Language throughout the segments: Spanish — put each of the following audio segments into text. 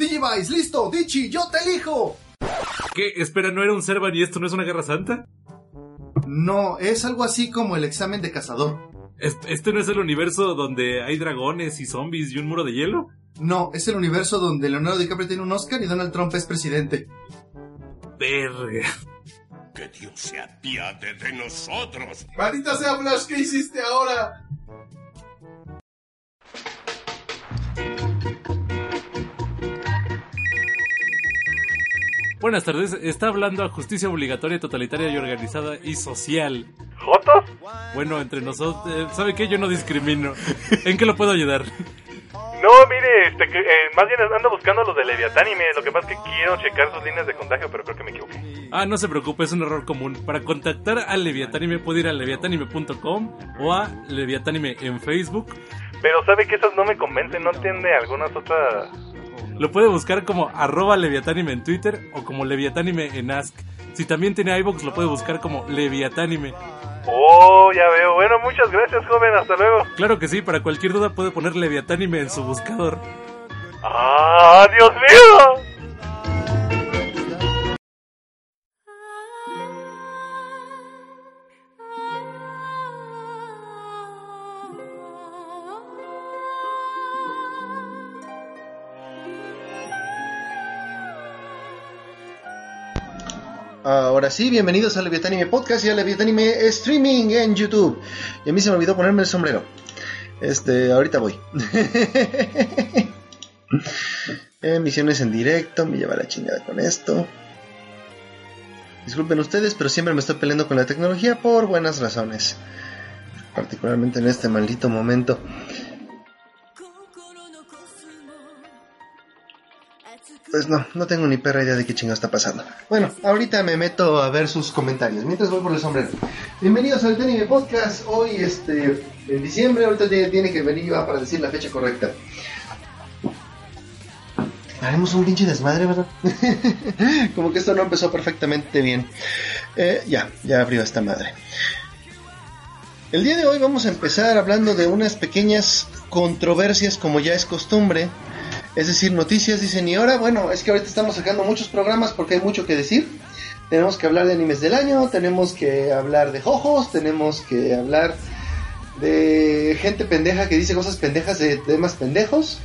Digivice, listo, Dichi, yo te elijo. ¿Qué? Espera, ¿no era un Servan y esto no es una guerra santa? No, es algo así como el examen de cazador. ¿Este no es el universo donde hay dragones y zombies y un muro de hielo? No, es el universo donde Leonardo DiCaprio tiene un Oscar y Donald Trump es presidente. Verga. Que Dios se apiade de nosotros. Maldita sea Flash, ¿qué hiciste ahora? Buenas tardes, está hablando a justicia obligatoria, totalitaria y organizada y social. ¿Jotos? Bueno, entre nosotros, eh, ¿sabe qué? Yo no discrimino. ¿En qué lo puedo ayudar? No, mire, este, que, eh, más bien ando buscando los de Leviatán y lo que pasa es que quiero checar sus líneas de contagio, pero creo que me equivoqué. Ah, no se preocupe, es un error común. Para contactar a Leviatánime puede ir a leviatanime.com o a Leviatánime en Facebook. Pero sabe que esas no me convencen, ¿no entiende algunas otras? Lo puede buscar como arroba Leviatánime en Twitter o como Leviatánime en Ask. Si también tiene iVoox lo puede buscar como Leviatánime. Oh, ya veo. Bueno, muchas gracias, joven. Hasta luego. Claro que sí, para cualquier duda puede poner Leviatánime en su buscador. ¡Ah, Dios mío! Ahora sí, bienvenidos a Leviatánime Podcast y a Leviatánime Streaming en YouTube. Y a mí se me olvidó ponerme el sombrero. Este, ahorita voy. Emisiones en directo, me lleva la chingada con esto. Disculpen ustedes, pero siempre me estoy peleando con la tecnología por buenas razones. Particularmente en este maldito momento. Pues no, no tengo ni perra idea de qué chingo está pasando. Bueno, ahorita me meto a ver sus comentarios. Mientras voy por el sombrero. Bienvenidos al Anime Podcast. Hoy, este, en diciembre, ahorita tiene que venir Iván para decir la fecha correcta. Haremos un pinche desmadre, ¿verdad? Como que esto no empezó perfectamente bien. Eh, ya, ya abrió esta madre. El día de hoy vamos a empezar hablando de unas pequeñas controversias como ya es costumbre. Es decir, noticias dicen, y ahora, bueno, es que ahorita estamos sacando muchos programas porque hay mucho que decir. Tenemos que hablar de animes del año, tenemos que hablar de jojos, tenemos que hablar de gente pendeja que dice cosas pendejas de temas pendejos.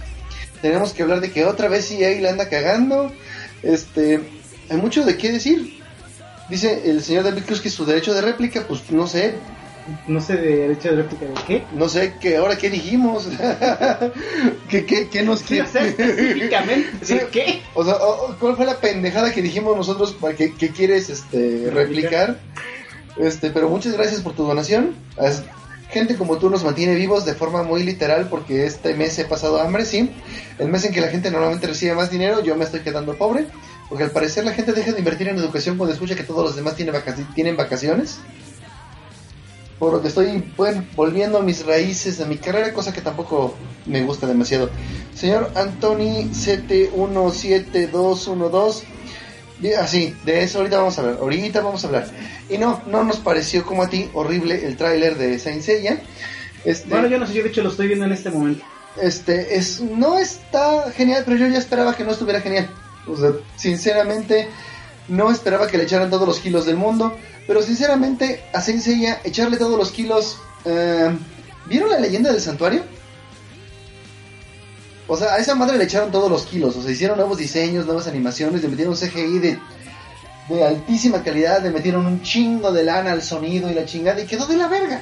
Tenemos que hablar de que otra vez EA la anda cagando. Este, hay mucho de qué decir. Dice el señor David Cruz que su derecho de réplica, pues no sé, No sé de derecho de réplica de qué. no sé que ahora qué dijimos. ¿Qué, qué, qué nos Sí, quiere? o sea, específicamente, Sí. ¿de qué? O sea, ¿cuál fue la pendejada que dijimos nosotros para que, que quieres este, replicar? Este, pero muchas gracias por tu donación. Gente como tú nos mantiene vivos de forma muy literal porque este mes he pasado hambre, sí. El mes en que la gente normalmente recibe más dinero, yo me estoy quedando pobre. Porque al parecer la gente deja de invertir en educación cuando escucha que todos los demás tienen vacaciones. Por lo que estoy bueno, volviendo a mis raíces de mi carrera, cosa que tampoco me gusta demasiado. Señor Anthony CT17212, así, de eso ahorita vamos a hablar, ahorita vamos a hablar. Y no, no nos pareció como a ti horrible el tráiler de Saint Seiya. Este, Bueno, yo no sé, yo de hecho lo estoy viendo en este momento. este es no está genial, pero yo ya esperaba que no estuviera genial. O sea, sinceramente no esperaba que le echaran todos los kilos del mundo, pero sinceramente a Saint Seiya echarle todos los kilos eh, ¿Vieron la leyenda del santuario? O sea, a esa madre le echaron todos los kilos, o sea, hicieron nuevos diseños, nuevas animaciones, le metieron CGI de, de altísima calidad, le metieron un chingo de lana al sonido y la chingada y quedó de la verga.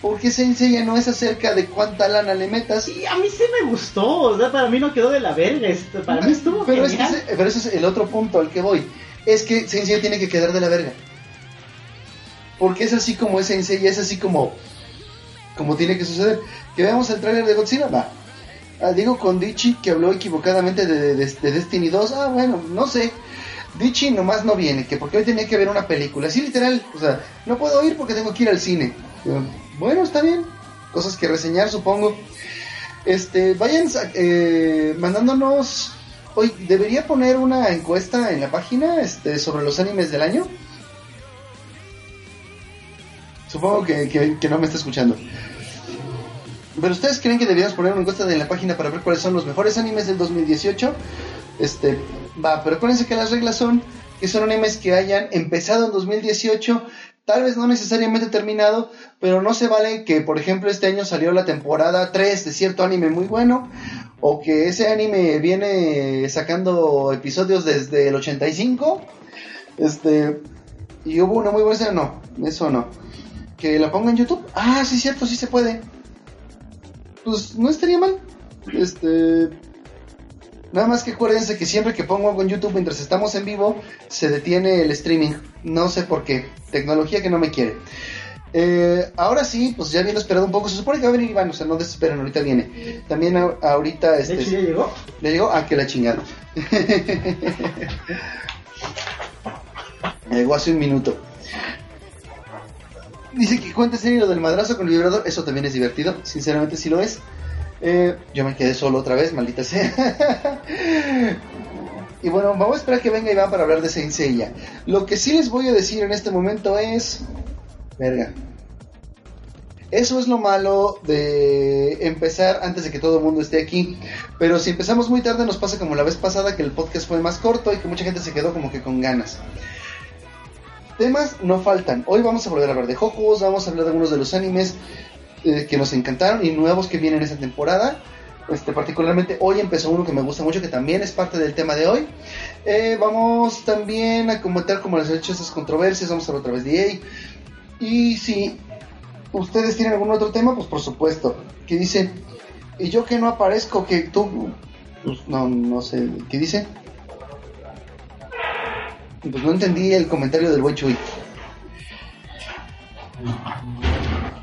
Porque Saint Seiya no es acerca de cuánta lana le metas, Y a mí sí me gustó, o sea, para mí no quedó de la verga, para mí estuvo pero, es que pero ese es el otro punto al que voy. Es que Saint Seiya tiene que quedar de la verga. Porque es así como es Saint Seiya, es así como, como tiene que suceder. Que veamos el tráiler de Godzilla, va. Ah, digo con Dichi que habló equivocadamente de, de- de Destiny 2. Ah, bueno, no sé. Dichi nomás no viene, que porque hoy tenía que ver una película. Así literal, o sea, no puedo ir porque tengo que ir al cine. Bueno, está bien. Cosas que reseñar, supongo. Este, vayan eh, mandándonos. Hoy debería poner una encuesta en la página este, sobre los animes del año. Supongo que, que- no me está escuchando. Pero ustedes creen que deberíamos poner una encuesta en la página para ver cuáles son los mejores animes del 2018? Este, va, pero acuérdense que las reglas son que son animes que hayan empezado en 2018, tal vez no necesariamente terminado, pero no se vale que, por ejemplo, este año salió la temporada 3 de cierto anime muy bueno, o que ese anime viene sacando episodios desde el 85, este, y hubo una muy buena, no, eso no. Que la ponga en YouTube, ah, sí, cierto, sí se puede. Pues no estaría mal. Este, Nada más que acuérdense que siempre que pongo algo en YouTube mientras estamos en vivo, se detiene el streaming. No sé por qué. Tecnología que no me quiere. Eh, ahora sí, pues ya viendo esperado un poco. Se supone que va a venir Iván, o sea, no desesperen, ahorita viene. También a- ahorita De este. hecho, ya llegó. ¿Le llegó? Ah, que la chingada. llegó hace un minuto. Dice que cuenta serio lo del madrazo con el vibrador. Eso también es divertido. Sinceramente, sí lo es. Eh, yo me quedé solo otra vez, maldita sea. y bueno, vamos a esperar que venga Iván para hablar de Saint Seiya. Lo que sí les voy a decir en este momento es. Verga. Eso es lo malo de empezar antes de que todo el mundo esté aquí. Pero si empezamos muy tarde nos pasa como la vez pasada que el podcast fue más corto y que mucha gente se quedó como que con ganas. Temas no faltan. Hoy vamos a volver a hablar de Jojos, vamos a hablar de algunos de los animes eh, que nos encantaron y nuevos que vienen esta temporada. Este, particularmente hoy empezó uno que me gusta mucho, que también es parte del tema de hoy. Eh, vamos también a comentar como les he hecho esas controversias, vamos a hablar otra vez de EA. Y si ustedes tienen algún otro tema, pues por supuesto. Que dice, y yo que no aparezco, que tú... Pues no, no sé, ¿qué dice? Pues no entendí el comentario del buen Chuy.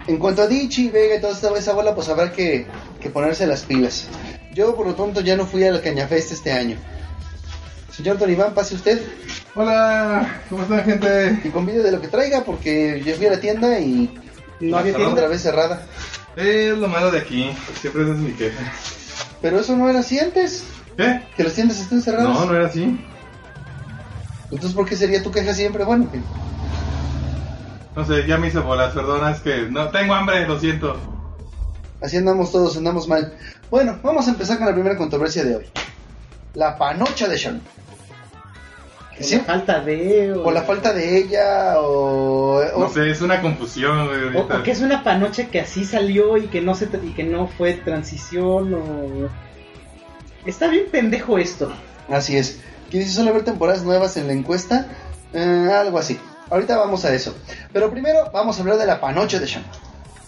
En cuanto a Dichi, Vega y toda esta esa bola, pues habrá que, que ponerse las pilas. Yo, por lo pronto, ya no fui a la Cañafest este año. Señor Don Iván, pase usted Hola, ¿cómo están gente? y convide de lo que traiga, porque yo fui a la tienda y No había tienda. otra vez cerrada. Es lo malo de aquí, siempre esa es mi queja. Pero eso no era así antes, ¿Qué? que las tiendas estén cerradas. No, no era así. Entonces, ¿por qué sería tu queja siempre? Bueno, que- No sé, ya me hice bolas, perdona, es que no tengo hambre, lo siento. así andamos todos, andamos mal. Bueno, vamos a empezar con la primera controversia de hoy. La panocha de Sean. Por ¿Sí? la falta de. O, Por la falta de ella o... o- No sé, es una confusión, güey, o- o que es una panocha que así salió y que no se y que no fue transición o. Está bien pendejo esto. Así es. ¿Quién dice solo ver temporadas nuevas en la encuesta? Eh, algo así. Ahorita vamos a eso. Pero primero vamos a hablar de la panocha de Sean.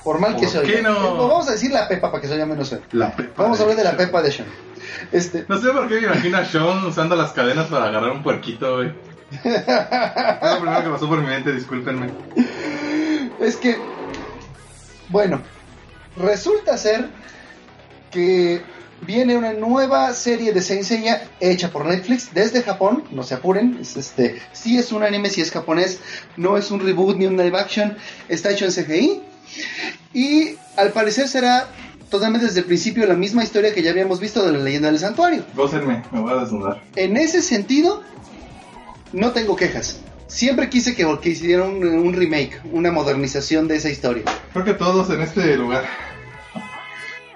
Por mal que ¿Por se oiga. qué no? Eh, pues vamos a decir la pepa para que se oiga menos feo. La pepa Vamos a hablar de la pepa de Sean. Este, No sé por qué me imagino a Sean usando las cadenas para agarrar un puerquito, güey. Fue lo primero que pasó por mi mente, discúlpenme. Es que, bueno, resulta ser que viene una nueva serie de Saint Seiya hecha por Netflix desde Japón, no se apuren, es este, sí es un anime, sí es japonés, no es un reboot ni un live action, está hecho en CGI y al parecer será totalmente desde el principio la misma historia que ya habíamos visto de la leyenda del santuario. Gócenme, me voy a desnudar. En ese sentido, no tengo quejas. Siempre quise que, que hicieran un, un remake, una modernización de esa historia. Creo que todos en este lugar.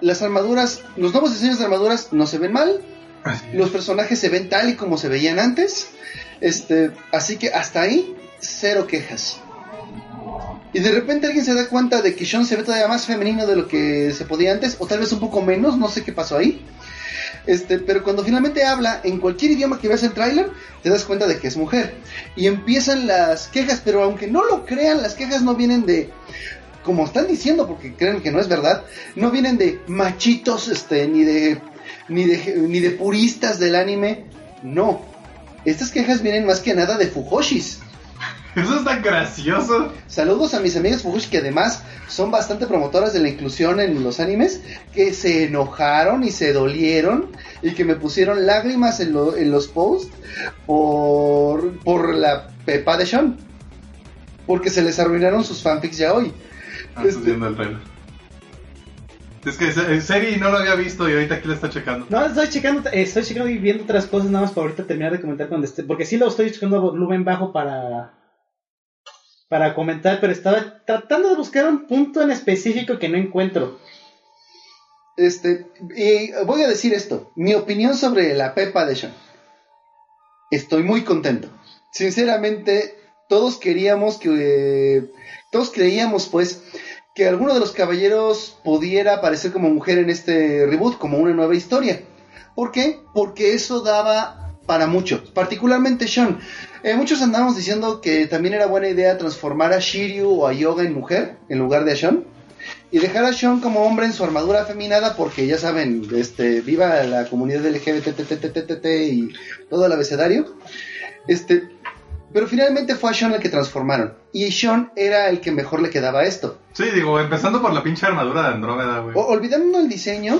Las armaduras, los nuevos diseños de armaduras no se ven mal. Los personajes se ven tal y como se veían antes. Este, así que hasta ahí, cero quejas. Y de repente alguien se da cuenta de que Sean se ve todavía más femenino de lo que se podía antes, o tal vez un poco menos, no sé qué pasó ahí. Este, pero cuando finalmente habla en cualquier idioma que veas el tráiler, te das cuenta de que es mujer. Y empiezan las quejas, pero aunque no lo crean, las quejas no vienen de como están diciendo, porque creen que no es verdad, no vienen de machitos, este, ni de, ni de, ni de puristas del anime, no. Estas quejas vienen más que nada de Fujoshis. Eso está gracioso. Saludos a mis amigas Fujoshi que además son bastante promotoras de la inclusión en los animes, que se enojaron y se dolieron y que me pusieron lágrimas en, lo- en los posts por, por la Pepa de Sean. Porque se les arruinaron sus fanfics ya hoy. Ah, estoy Este- viendo el trailer. Es que se- Seri no lo había visto y ahorita aquí lo está checando. No, estoy checando, eh, estoy checando y viendo otras cosas nada más para ahorita terminar de comentar cuando esté. Porque sí lo estoy checando a volumen bajo para. Para comentar, pero estaba tratando de buscar un punto en específico que no encuentro. Este, y voy a decir esto, mi opinión sobre la Pepa de Sean. estoy muy contento. Sinceramente, todos queríamos que... todos creíamos, pues, que alguno de los caballeros pudiera aparecer como mujer en este reboot, como una nueva historia. ¿Por qué? Porque eso daba para mucho, particularmente Sean. Eh, muchos andábamos diciendo que también era buena idea transformar a Shiryu o a Yoga en mujer en lugar de a Sean. Y dejar a Sean como hombre en su armadura afeminada porque ya saben, este, viva la comunidad LGBT y todo el abecedario. Este, pero finalmente fue a Sean el que transformaron. Y Sean era el que mejor le quedaba a esto. Sí, digo, empezando por la pinche armadura de Andrómeda, güey. Olvidando el diseño,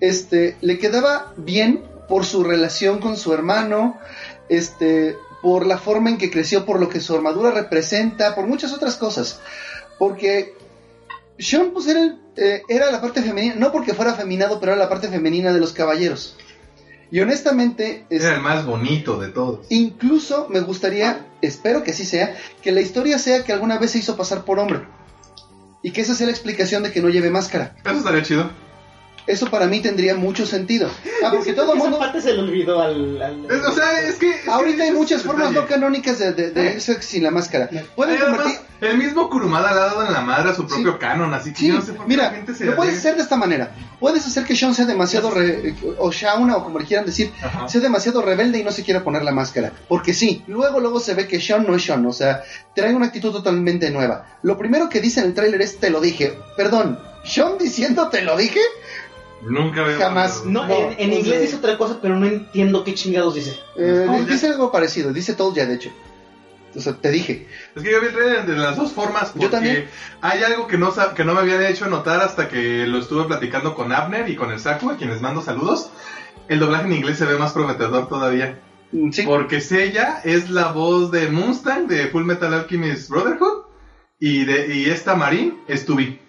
este, le quedaba bien por su relación con su hermano, este, por la forma en que creció, por lo que su armadura representa, por muchas otras cosas. Porque Sean pues era, el- eh, era la parte femenina, no porque fuera feminado, pero era la parte femenina de los caballeros. Y honestamente, es- Era el más bonito de todos. incluso me gustaría, espero que así sea, que la historia sea que alguna vez se hizo pasar por hombre. Y que esa sea la explicación de que no lleve máscara. Eso estaría chido. Eso para mí tendría mucho sentido. Ah, porque todo el Esa mundo... parte se le olvidó al. al- Es- o sea, es que... es que Ahorita hay ese es muchas el formas no canónicas de, de, de irse sin la máscara. Pueden además, convertir... el mismo Kurumada le ha dado en la madre a su propio Sí. canon, así que Sí, yo no sé por qué la mira, gente se lo puedes hacer de esta manera. Puedes hacer que Sean sea demasiado... re- o Shauna, o como le quieran decir, Ajá. sea demasiado rebelde y no se quiera poner la máscara. Porque sí, luego luego se ve que Sean no es Sean, o sea, trae una actitud totalmente nueva. Lo primero que dice en el tráiler es te lo dije. Perdón, Sean diciendo te lo dije, Nunca veo. Jamás. No, No, en, en o inglés sea- dice otra cosa, pero no entiendo qué chingados dice. eh, ya. dice algo parecido, dice told ya de hecho. O sea, te dije. Es que yo vi el trailer de las dos formas. Porque Yo también. Hay algo que no, que no me habían hecho notar hasta que lo estuve platicando con Abner y con el Saku, a quienes mando saludos. El doblaje en inglés se ve más prometedor todavía. Mm, Sí. Porque Sella es la voz de Mustang de Full Metal Alchemist Brotherhood. Y, de, y esta Marín es Tubi.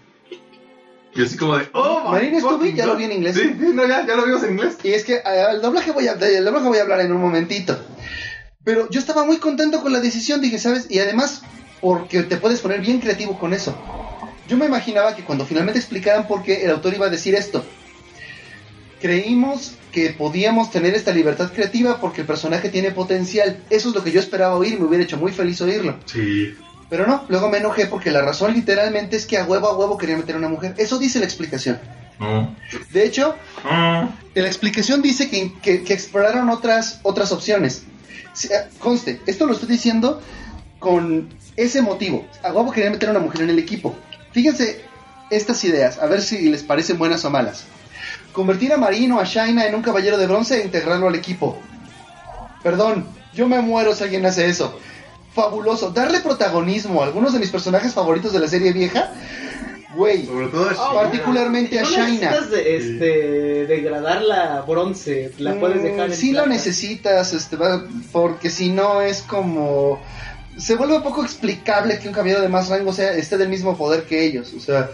Y así como de. ¡Oh! Fucking Tubi, ya lo vi en inglés. Sí, sí, no, ya, ya lo vimos en inglés. Y es que eh, el doblaje voy a, del doblaje voy a hablar en un momentito. Pero yo estaba muy contento con la decisión, dije, ¿sabes? Y además, porque te puedes poner bien creativo con eso. Yo me imaginaba que cuando finalmente explicaran por qué el autor iba a decir esto, creímos que podíamos tener esta libertad creativa porque el personaje tiene potencial. Eso es lo que yo esperaba oír y me hubiera hecho muy feliz oírlo. Sí. Pero no, luego me enojé porque la razón literalmente es que a huevo a huevo quería meter a una mujer. Eso dice la explicación. De hecho, la explicación dice que, que- que exploraron otras, otras opciones. Eh, Conste, esto lo estoy diciendo con ese motivo. A huevo quería meter a una mujer en el equipo. Fíjense estas ideas, a ver si les parecen buenas o malas. Convertir a Marino a Shaina en un caballero de bronce e integrarlo al equipo. Perdón, yo me muero si alguien hace eso. Fabuloso. Darle protagonismo a algunos de mis personajes favoritos de la serie vieja. Güey. Sobre todo es Oh, Particularmente a no Shaina. necesitas de, este, degradar la bronce, la puedes dejar Mm, en Sí lo plata. necesitas, este, va- porque si no es como... Se vuelve poco explicable que un caballero de más rango sea, esté del mismo poder que ellos. O sea,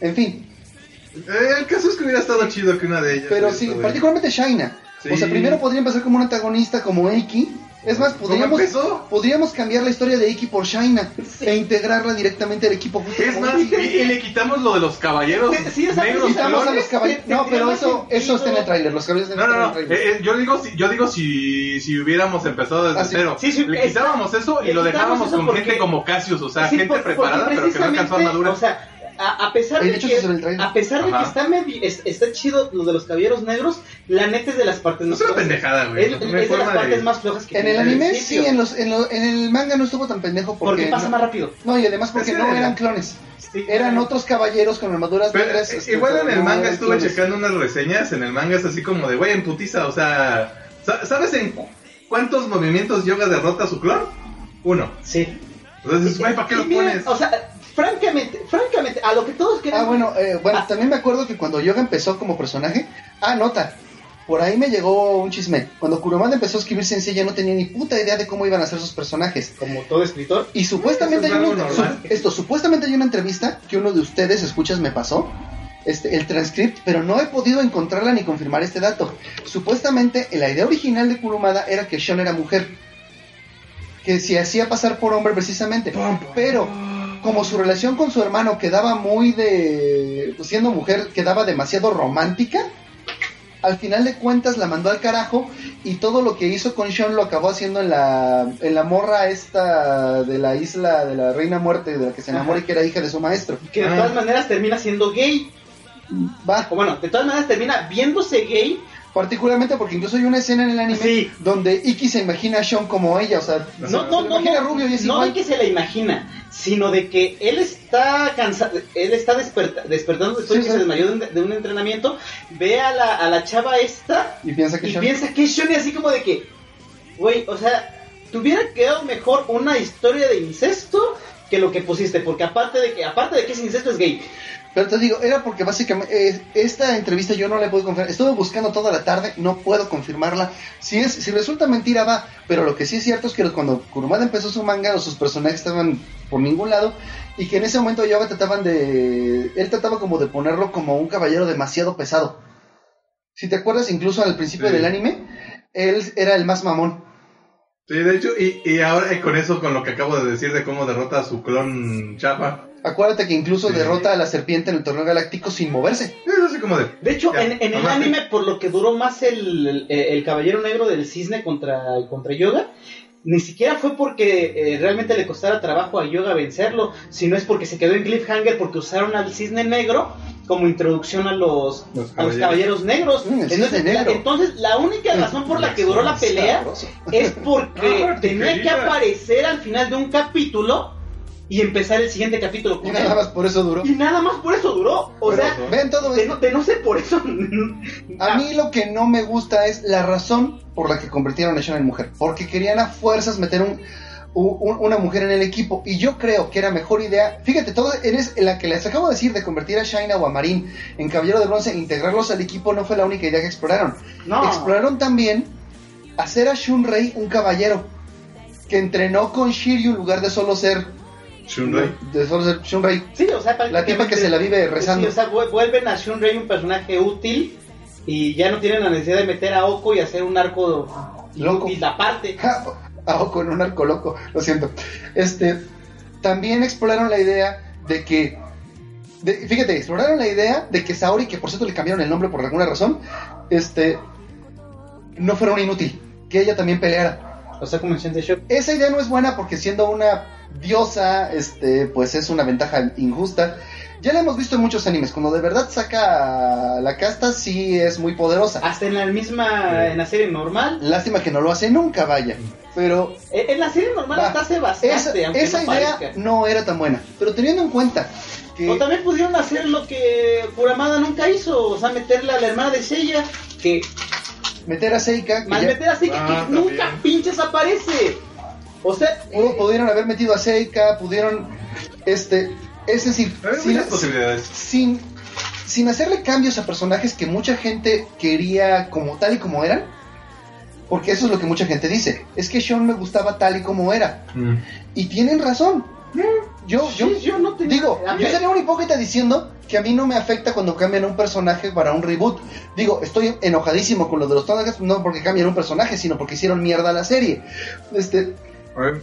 en fin. Eh, el caso es que hubiera estado chido que una de ellas. Pero sí, particularmente Shaina. Sí. O sea, primero podría empezar como un antagonista como Eiki. Es más, ¿Cómo podríamos, podríamos cambiar la historia de Eiki por Shaina e integrarla directamente al equipo. Es más, y, le quitamos lo de los caballeros Sí, sí, negros Quitamos a clones. los caballeros. No, pero eso, eso está en el tráiler. Los caballeros No, no, en no. el eh, eh, yo digo, si, yo digo si, si hubiéramos empezado desde Ah, sí. cero. Sí, sí, le está- quitábamos eso y le lo dejábamos con porque- gente como Cassius, o sea, Sí, gente por- preparada, pero que no alcanzó armadura. O sea, a, a pesar de de hecho, que, a pesar de Ajá. que está, medio- es- está chido lo de los caballeros negros, la neta es de las partes No más es una flojas. pendejada, güey. Es, de las partes de- más flojas que En el anime sí, en, los, en, lo- en el manga no estuvo tan pendejo porque... Porque pasa no, más rápido. No, y además porque no eran clones. Sí. Eran otros caballeros con armaduras Pero, negras. eh, este, igual en el manga estuve clones. checando unas reseñas. En el manga es así como de, güey, en putiza, o sea, sa- ¿sabes en cu- cuántos movimientos yoga derrota a su clon? Uno. Sí. Entonces, güey, ¿para qué Y lo mira, pones? O sea, francamente, francamente, a lo que todos queremos... Ah, bueno, eh, bueno, Ah. también me acuerdo que cuando Yoga empezó como personaje... Ah, nota. Por ahí me llegó un chisme. Cuando Kurumada empezó a escribir sencilla no tenía ni puta idea de cómo iban a ser sus personajes. Como todo escritor. Y supuestamente es hay una, su- esto, supuestamente hay una entrevista que uno de ustedes escuchas me pasó, este, el transcript, pero no he podido encontrarla ni confirmar este dato. Supuestamente la idea original de Kurumada era que Sean era mujer, que se hacía pasar por hombre precisamente, pero como su relación con su hermano quedaba muy de, pues, siendo mujer, quedaba demasiado romántica, al final de cuentas la mandó al carajo y todo lo que hizo con Sean lo acabó haciendo en la, en la morra esta de la isla de la reina muerte de la que se enamora y que era hija de su maestro. Que de todas maneras termina siendo gay. Va, O bueno, de todas maneras termina viéndose gay. Particularmente porque incluso hay una escena en el anime Sí. donde Iki se imagina a Sean como ella, o sea, No, se no, no, imagina no, rubio y es no igual. de que se la imagina, sino de que él está cansado, él está desperta- despertando después Sí, de que sí. se desmayó de un, de un entrenamiento, ve a la, a la chava esta Y piensa que y Sean... piensa que es Shoni así como de que, güey, o sea, te hubiera quedado mejor una historia de incesto que lo que pusiste, porque aparte de que, aparte de que es incesto es gay. Pero te digo, era porque básicamente eh, esta entrevista yo no la puedo confirmar. Estuve buscando toda la tarde, no puedo confirmarla. Si es, si resulta mentira va, pero lo que sí es cierto es que cuando Kurumada empezó su manga, sus personajes estaban por ningún lado y que en ese momento Yoga trataban de, él trataba como de ponerlo como un caballero demasiado pesado. Si te acuerdas, incluso al principio Sí. del anime, él era el más mamón. Sí, de hecho, y, y ahora con eso, con lo que acabo de decir de cómo derrota a su clon Chapa, Acuérdate que incluso Sí. derrota a la serpiente en el torneo galáctico sin moverse. es así como de... De hecho, Ya, en, en el anime, por lo que duró más el, el, el Caballero Negro del Cisne contra, contra Yoga, ni siquiera fue porque eh, realmente le costara trabajo a Yoga vencerlo, sino es porque se quedó en cliffhanger porque usaron al Cisne Negro como introducción a los, Los a los caballeros. negros. Mm, el entonces, Cisne la, Negro. entonces, la única razón por la que duró la pelea es porque Ah, tenía que aparecer al final de un capítulo y empezar el siguiente capítulo Y nada más por eso duró. Y nada más por eso duró. O sea. Ven todo de esto. no, de no ser por eso. A mí lo que no me gusta es la razón por la que convirtieron a Sean en mujer. Porque querían a fuerzas meter un, un- una mujer en el equipo. Y yo creo que era mejor idea. Fíjate, todo eres la que les acabo de decir de convertir a Shaina o a Marín en Caballero de Bronce e integrarlos al equipo no fue la única idea que exploraron. No. Exploraron también hacer a Shunrei un caballero. Que entrenó con Shiryu en lugar de solo ser. Shunrei. De solo ser Shunrei. Sí, o sea, La tipa que se la vive rezando. Sí, o sea, vu- vuelven a Shunrei un personaje útil y ya no tienen la necesidad de meter a Oko y hacer un arco Loco. inútil aparte. Ah, o con un arco loco, lo siento. Este, también exploraron la idea de que, de- fíjate, exploraron la idea de que Saori, que por cierto le cambiaron el nombre por alguna razón, este, no fuera una inútil, que ella también peleara. O sea, como en Shock. Esa idea no es buena porque siendo una diosa, este, pues es una ventaja injusta. Ya la hemos visto en muchos animes, cuando de verdad saca la casta, sí es muy poderosa. Hasta en la misma, en la serie normal. Lástima que no lo hace nunca, vaya. Pero Eh, En la serie normal Va, hasta hace bastante, esa, aunque esa no idea parezca. no era tan buena. Pero teniendo en cuenta que O también pudieron hacer lo que Kuramada nunca hizo, o sea, meterle a la hermana de Seiya, que meter a Seika, que más ya- meter a Seika Ah, que también. nunca pinches aparece. O sea, pudo- pudieron haber metido a Seika, pudieron, este, es decir, posibilidades. sin, sin hacerle cambios a personajes que mucha gente quería como tal y como eran, porque eso es lo que mucha gente dice, es que Sean me gustaba tal y como era, Mm. y tienen razón. Yo, yo, sí, yo no tenía- digo, yo sería un hipócrita diciendo que a mí no me afecta cuando cambian un personaje para un reboot. Digo, estoy enojadísimo con lo de los Thundercats, no porque cambian un personaje, sino porque hicieron mierda a la serie. Este,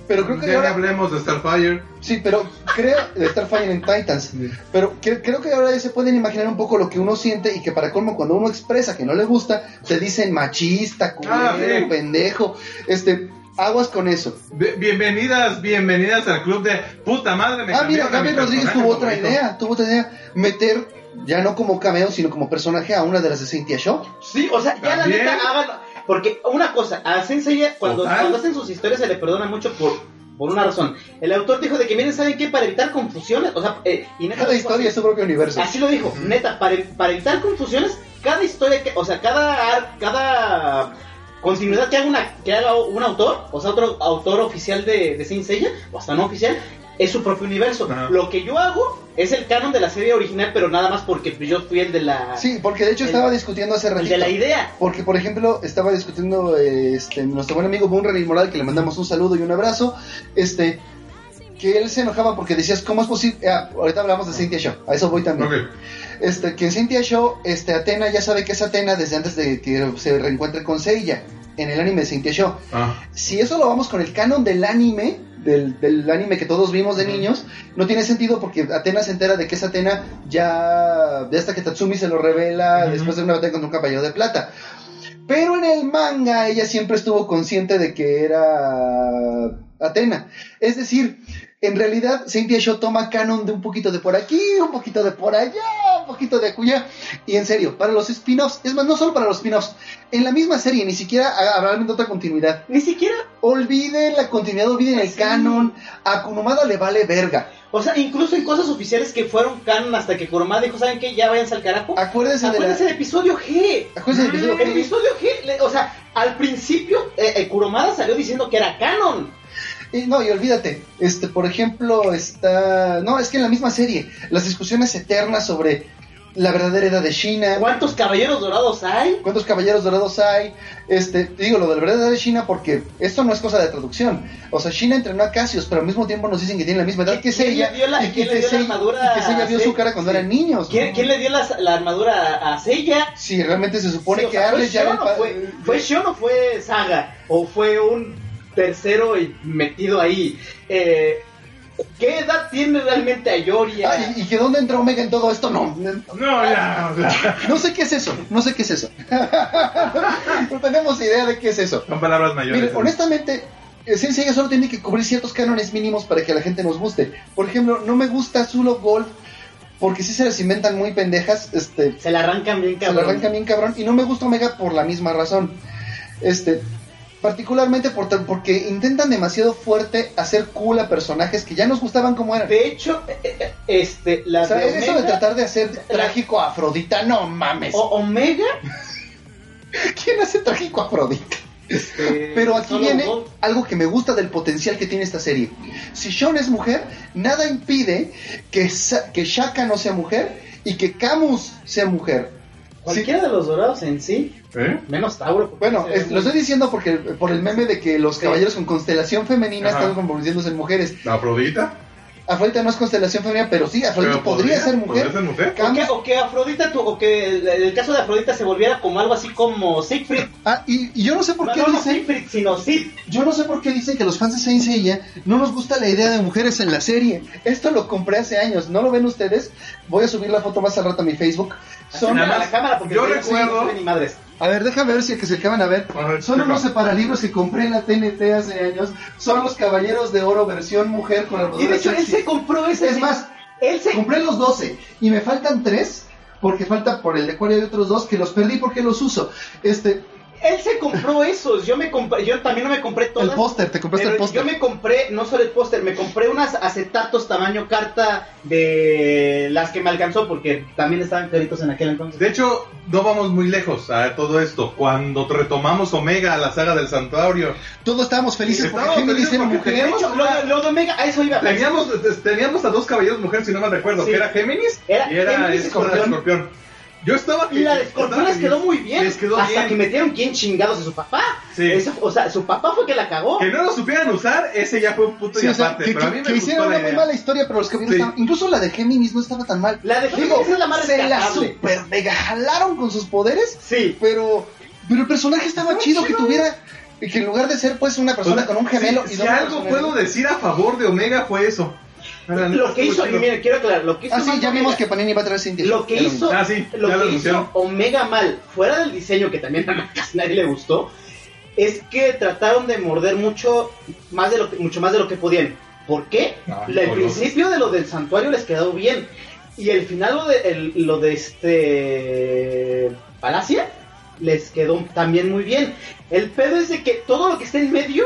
Pero creo que ya ahora- hablemos de Starfire. sí, pero creo de Starfire en Titans. Pero que- creo que ahora ya se pueden imaginar un poco lo que uno siente y que para colmo cuando uno expresa que no le gusta, te dicen machista, culero, Ah, sí. pendejo. Este, aguas con eso. Bienvenidas, bienvenidas al club de puta madre. me Ah, mira, Gabriel Rodríguez tuvo otra idea, tuvo otra idea, meter ya no como cameo, sino como personaje a una de las de Cynthia Show. Sí, o sea, ya la neta hagan. Porque una cosa, a Sensei cuando, Total. cuando hacen sus historias se le perdona mucho por, por una razón. El autor dijo de que, miren, ¿saben qué? Para evitar confusiones, o sea, eh, y neta Cada historia es su propio universo. Así lo dijo, neta, para, para evitar confusiones, cada historia, que, o sea, cada, ar- cada continuidad que haga, una, que haga un autor, o sea, otro autor oficial de, de Saint Seiya, o hasta no oficial, es su propio universo. Ajá. Lo que yo hago es el canon de la serie original, pero nada más porque pues, yo fui el de la, Sí, porque de hecho El- estaba discutiendo hace el ratito. de la idea. Porque, por ejemplo, estaba discutiendo este, nuestro buen amigo Bunren y Moral, que le mandamos un saludo y un abrazo, este, que él se enojaba porque decías, ¿cómo es posible? Ah, ahorita hablamos de Cynthia Show, a eso voy también. Ok. Este, que en Cynthia Show, este, Atena ya sabe que es Atena desde antes de que se reencuentre con Seiya. en el anime de Saint Show. Ah. Si eso lo vamos con el canon del anime, del, del anime que todos vimos de niños, no tiene sentido porque Atena se entera de que es Atena ya, ya hasta que Tatsumi se lo revela después de una batalla contra un caballero de plata. Pero en el manga ella siempre estuvo consciente de que era Atena. Es decir, en realidad Cynthia Show toma canon de un poquito de por aquí, un poquito de por allá, un poquito de acullá. Y en serio, para los spin-offs, es más, no solo para los spin-offs, en la misma serie, ni siquiera ha- habrá de otra continuidad. Ni siquiera, Olviden la continuidad, olviden el Sí. canon. A Kurumada le vale verga. o sea, incluso en cosas oficiales que fueron canon hasta que Kurumada dijo, ¿saben qué? Ya váyanse al carajo. Acuérdense, Acuérdense de del episodio G. Acuérdense del episodio El episodio G, o sea, al principio eh, eh, Kurumada salió diciendo que era canon. Y no, y olvídate, este, por ejemplo, está... No, es que en la misma serie, las discusiones eternas sobre la verdadera edad de China, ¿Cuántos caballeros dorados hay? cuántos caballeros dorados hay, este, te digo lo de la verdadera edad de China porque esto no es cosa de traducción. O sea, China entrenó a Cassius, pero al mismo tiempo nos dicen que tiene la misma edad que ¿Quién Seiya, la- y que quién le dio la Seiya- vio su cara cuando eran niños. ¿Quién, quién le dio las- la armadura a, Seiya? Sí, realmente se supone Sí, que sea, Arles ¿fue ya fue, ¿Fue Shion o fue Saga? ¿O fue un tercero y metido ahí? Eh, ¿Qué edad tiene realmente Ayoria? Ah, y, y que dónde entra Omega en todo esto, no. No, ya, ya. No sé qué es eso, no sé qué es eso. no tenemos idea de qué es eso. Son palabras mayores. Mire, honestamente, eh, Saint Seiya solo tiene que cubrir ciertos cánones mínimos para que a la gente nos guste. Por ejemplo, no me gusta Zulo Golf porque sí se las inventan muy pendejas, este, Se la arrancan bien se cabrón. la arrancan bien cabrón y no me gusta Omega por la misma razón. Este, particularmente por, porque intentan demasiado fuerte hacer cool a personajes que ya nos gustaban como eran. De hecho, eh, eh, este, la O sea, de eso de tratar de hacer trágico a Afrodita, no mames. o- Omega, ¿Quién hace trágico a Afrodita? este, Pero aquí viene algo que me gusta del potencial que tiene esta serie. Si Sean es mujer, nada impide que, que Shaka no sea mujer y que Camus sea mujer. Sí, Cualquiera de los dorados en sí, ¿Eh? menos Tauro. bueno, es- lo estoy diciendo porque por el meme de que los caballeros con constelación femenina Ajá. están convirtiéndose en mujeres. ¿La Afrodita? Afrodita no es constelación femenina, pero sí, Afrodita Pero podría, ser mujer. ¿Podría ser mujer? O que, Camus- o que Afrodita, tu- o que el, el caso de Afrodita se volviera como algo así como Siegfried. Ah, y, y yo no sé por No, qué no, no dicen... Siegfried, sino Sid. Yo no sé por qué dicen que los fans de Saint Seiya no nos gusta la idea de mujeres en la serie. Esto lo compré hace años, ¿no lo ven ustedes? Voy a subir la foto más al rato a mi Facebook. Son, a la cámara porque yo recuerdo- no ni madres. A ver, déjame ver si el que se acaban a ver. A ver, Son unos separalibros que compré en la TNT hace años. Son los Caballeros de Oro versión mujer con Y de armadura hecho, él se compró ese. Es más, él se compré los 12 y me faltan 3 porque falta por el de Acuario y otros dos que los perdí porque los uso. Este, Él se compró esos, yo me compré, yo también no me compré todas. el póster, te compraste el póster. yo me compré, no solo el póster, me compré unas acetatos tamaño carta de las que me alcanzó porque también estaban caritos en aquel entonces. De hecho, no vamos muy lejos a todo esto. Cuando retomamos Omega a la saga del Santuario, Todos estábamos felices porque Estábamos Géminis felices era porque mujer. De hecho, lo, de- lo de Omega, a eso iba. teníamos, teníamos a dos caballeros mujeres, si no me recuerdo, Sí. que era Géminis Era y era Géminis Escorpión. Yo estaba Y la de les quedó muy bien. Les quedó hasta bien. que metieron quién chingados de su papá. Sí. Eso- o sea, su papá fue que la cagó. Que no lo supieran usar, ese ya fue un punto Sí, y o sea, aparte. que, pero a que- mí me que gustó hicieron la una muy idea. mala historia, pero los caballeros Sí. estaban- Incluso la de Géminis no estaba tan mal. La de Géminis es la más se la super mega jalaron con sus poderes, Sí. pero, pero el personaje estaba Estaba chido, que tuviera, que en lugar de ser pues una persona O sea, con un gemelo si, y si algo puedo decir a favor de Omega fue eso. Lo que hizo, miren, quiero aclarar, lo que hizo Ah, sí, ya Omega- vimos que Panini va a traer Cintia. Lo que hizo, Ah, sí, lo que hizo. Omega mal, fuera del diseño que también a casi nadie le gustó, es que trataron de morder mucho más de lo que, mucho más de lo que podían. ¿Por qué? Ah, el principio de lo del santuario les quedó bien. Y el final lo de, el- lo de este Palacia les quedó también muy bien. El pedo es de que todo lo que está en medio,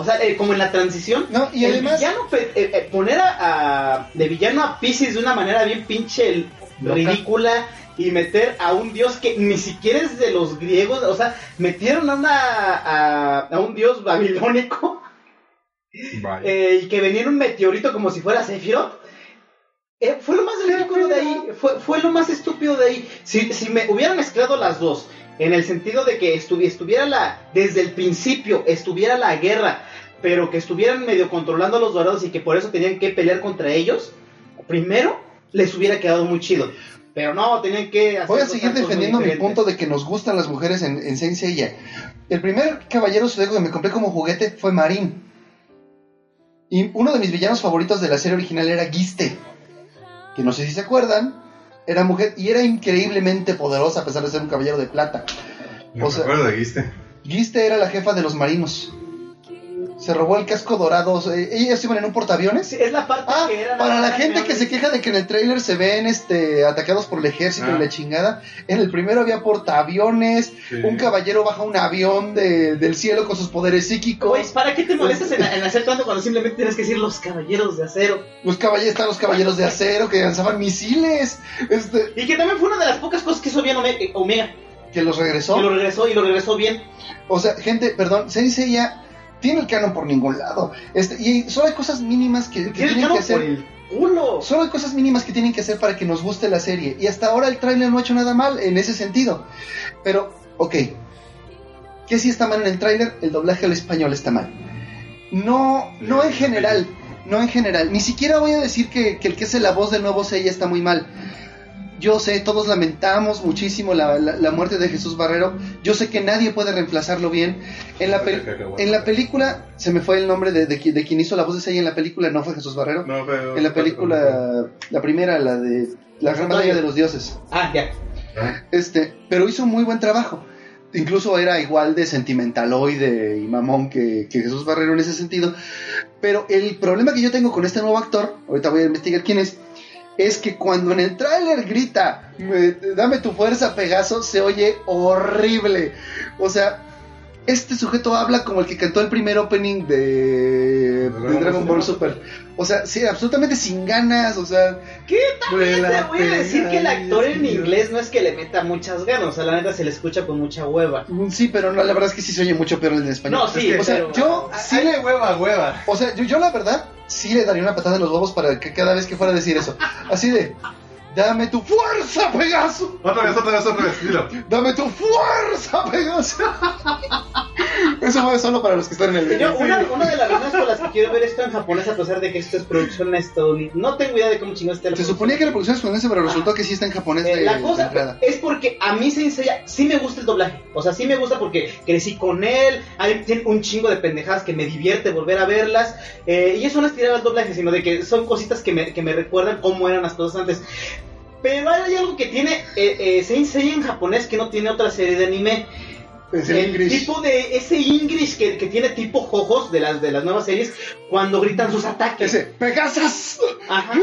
o sea, eh, como en la transición, No, y el además- villano, eh, eh, poner a, a- de villano a Pisces de una manera bien pinche Loca. ridícula y meter a un dios que ni siquiera es de los griegos, o sea, metieron a, una, a, a un dios babilónico eh, y que venía en un meteorito como si fuera Sephiroth. Eh, fue lo más ridículo de ahí, fue, fue lo más estúpido de ahí. Si, si me hubieran mezclado las dos, en el sentido de que estuvi- estuviera la, desde el principio, estuviera la guerra, pero que estuvieran medio controlando a los dorados y que por eso tenían que pelear contra ellos, primero les hubiera quedado muy chido. Pero no, tenían que hacer Voy a seguir defendiendo mi punto de que nos gustan las mujeres en, en Saint Seiya. El primer caballero zodíaco que me compré como juguete fue Marín. Y uno de mis villanos favoritos de la serie original era Giste. Que no sé si se acuerdan. Era mujer y era increíblemente poderosa a pesar de ser un caballero de plata. O me sea- acuerdo de Guiste. Giste era la jefa de los marinos. Se robó el casco dorado. Ellas iban en un portaaviones. Sí, es la parte Ah, que era para la gente que se queja de que en el trailer se ven este atacados por el ejército Ah. y la chingada, en el primero había portaaviones, Sí. un caballero baja un avión de- del cielo con sus poderes psíquicos, Güey, ¿para qué te molestas en, en hacer tanto cuando simplemente tienes que decir los caballeros de acero? los caballeros están los caballeros de acero que lanzaban misiles, este, Y que también fue una de las pocas cosas que hizo bien Ome- eh, Omega. que los regresó. Que lo regresó y lo regresó bien. O sea, gente, perdón, Sensei ya tiene el canon por ningún lado. Este, y solo hay cosas mínimas que, que Tiene el tienen que hacer. por el culo. Solo hay cosas mínimas que tienen que hacer para que nos guste la serie. Y hasta ahora el tráiler no ha hecho nada mal en ese sentido. Pero, ok. ¿Qué sí está mal en el tráiler? El doblaje al español está mal. No, no en general. No en general. Ni siquiera voy a decir que, que el que es la voz del nuevo Seiya está muy mal. Yo sé, todos lamentamos muchísimo la, la- la muerte de Jesús Barrero. Yo sé que nadie puede reemplazarlo bien. En la, pel- en la película, se me fue el nombre de, de qui- de quien hizo la voz de Seiya en la película, no fue Jesús Barrero. No, pero- En la película, la primera, la de La Gran Batalla de los Dioses. Ah, ya. Este, pero hizo muy buen trabajo. Incluso era igual de sentimentaloide y mamón que, que Jesús Barrero en ese sentido. Pero el problema que yo tengo con este nuevo actor, ahorita voy a investigar quién es, es que cuando en el tráiler grita, "Me- dame tu fuerza, Pegaso, se oye horrible. O sea, este sujeto habla como el que cantó el primer opening de, de Dragon Ball Super. O sea, sí, absolutamente sin ganas, o sea... ¿Qué también te voy a decir que el actor en inglés no es que le meta muchas ganas, o sea, la neta se le escucha con mucha hueva. Mm, Sí, pero no, la verdad es que sí se oye mucho peor de español. No, sí, o sea, pero- yo sí le, le hueva, hueva. o sea, yo, yo la verdad sí le daría una patada en los huevos para que cada vez que fuera a decir eso, así de, dame tu fuerza, Pegaso, Otra vez, otra vez, otra vez. Dilo. dame tu fuerza, Pegaso. Eso fue solo para los que están en el video. una, una de las razones por las que quiero ver esto en japonés, a pesar de que esto es producción estadounidense, no tengo idea de cómo chingados está la Se suponía que la producción es japonesa, pero resultó que sí está en japonés Eh, de, la cosa es porque a mí Seiya sí me gusta el doblaje. O sea, sí me gusta porque crecí con él. Hay tiene un chingo de pendejadas que me divierte volver a verlas. eh, y eso no es tirar al doblaje, sino de que son cositas que me, que me recuerdan cómo eran las cosas antes. Pero hay algo que tiene eh, eh, en japonés que no tiene otra serie de anime. Es el el tipo de ese English que, que tiene tipo jojos de las de las nuevas series cuando gritan sus ataques. Ese, Pegasas, Ajá.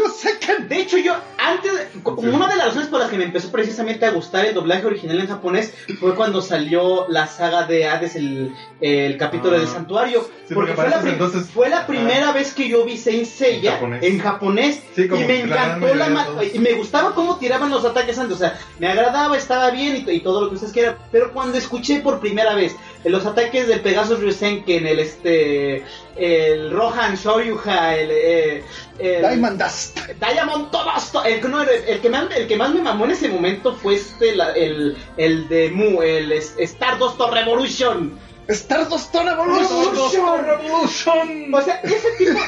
De hecho, yo antes, una de las razones por las que me empezó precisamente a gustar el doblaje original en japonés fue cuando salió la saga de Hades, el, el capítulo Ah. del santuario. Sí, porque porque fue la, entonces- fue la primera vez que yo vi Saint Seiya En japonés. en japonés Sí, como y me la encantó la todos. y me gustaba cómo tiraban los ataques antes, o sea, me agradaba, estaba bien y, y todo lo que ustedes quieran, pero cuando escuché por primera vez los ataques del Pegasus Ryusenken, el este el Rohan Shoryuha, el, eh, el Diamond Dust. Diamond Tobasto, el, que no, el, el que más, el que más me mamó en ese momento fue este, la- el, el de Mu, el Stardust Revolution. Stardust Revolution. Revolution. O sea, ese tipo,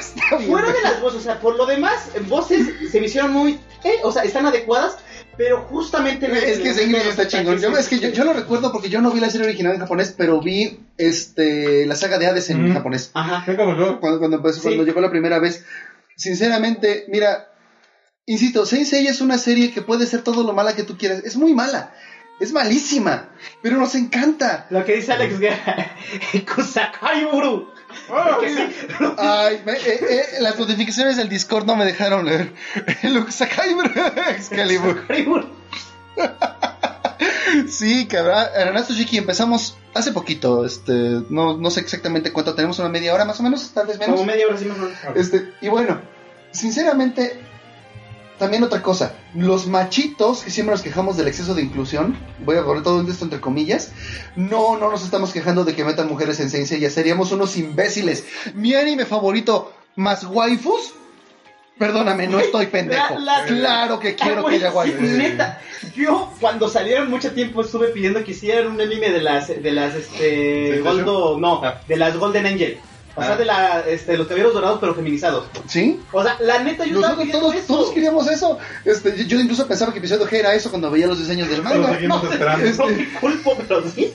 fuera de las voces, o sea, por lo demás, voces se me hicieron muy, eh, o sea, están adecuadas, pero justamente en Es que ese inglés está chingón. Yo, es que yo, yo lo recuerdo porque yo no vi la serie original en japonés, pero vi este la saga de Hades en Ujú. japonés. Ajá. Cuando, cuando, empezó- Sí. cuando llegó la primera vez. Sinceramente, mira, insisto, Saint Seiya es una serie que puede ser todo lo mala que tú quieras. Es muy mala. Es malísima. Pero nos encanta. Lo que dice Alex Guerra, Kusakai Uru. Sí, Ay, me- eh, eh, las notificaciones del Discord no me dejaron leer. Luke Sakai, Excalibur. Sí, cabrón. Ernesto Shiki, empezamos hace poquito. Este, no, no sé exactamente cuánto tenemos, una media hora más o menos, tal vez menos. Como media hora así más o menos. Este, y bueno, sinceramente, también otra cosa. Los machitos que siempre nos quejamos del exceso de inclusión, voy a poner todo esto entre comillas, no, no nos estamos quejando de que metan mujeres en Saint Seiya, seríamos unos imbéciles. Mi anime favorito, más waifus. Perdóname, no estoy pendejo. La- la- claro que quiero Ah, que haya waifus. sí, neta, yo cuando salieron mucho tiempo estuve pidiendo que hicieran un anime de las de las este ¿De Goldo, no, Ah. de las Golden Angel. O sea, de la, este, los caballeros dorados, pero feminizados. ¿Sí? O sea, la neta, yo estaba Nosotros todos, eso. todos queríamos eso. Este, yo- yo incluso pensaba que episodio G era eso cuando veía los diseños del Lo manga. seguimos esperando. Este, No me culpo, pero sí.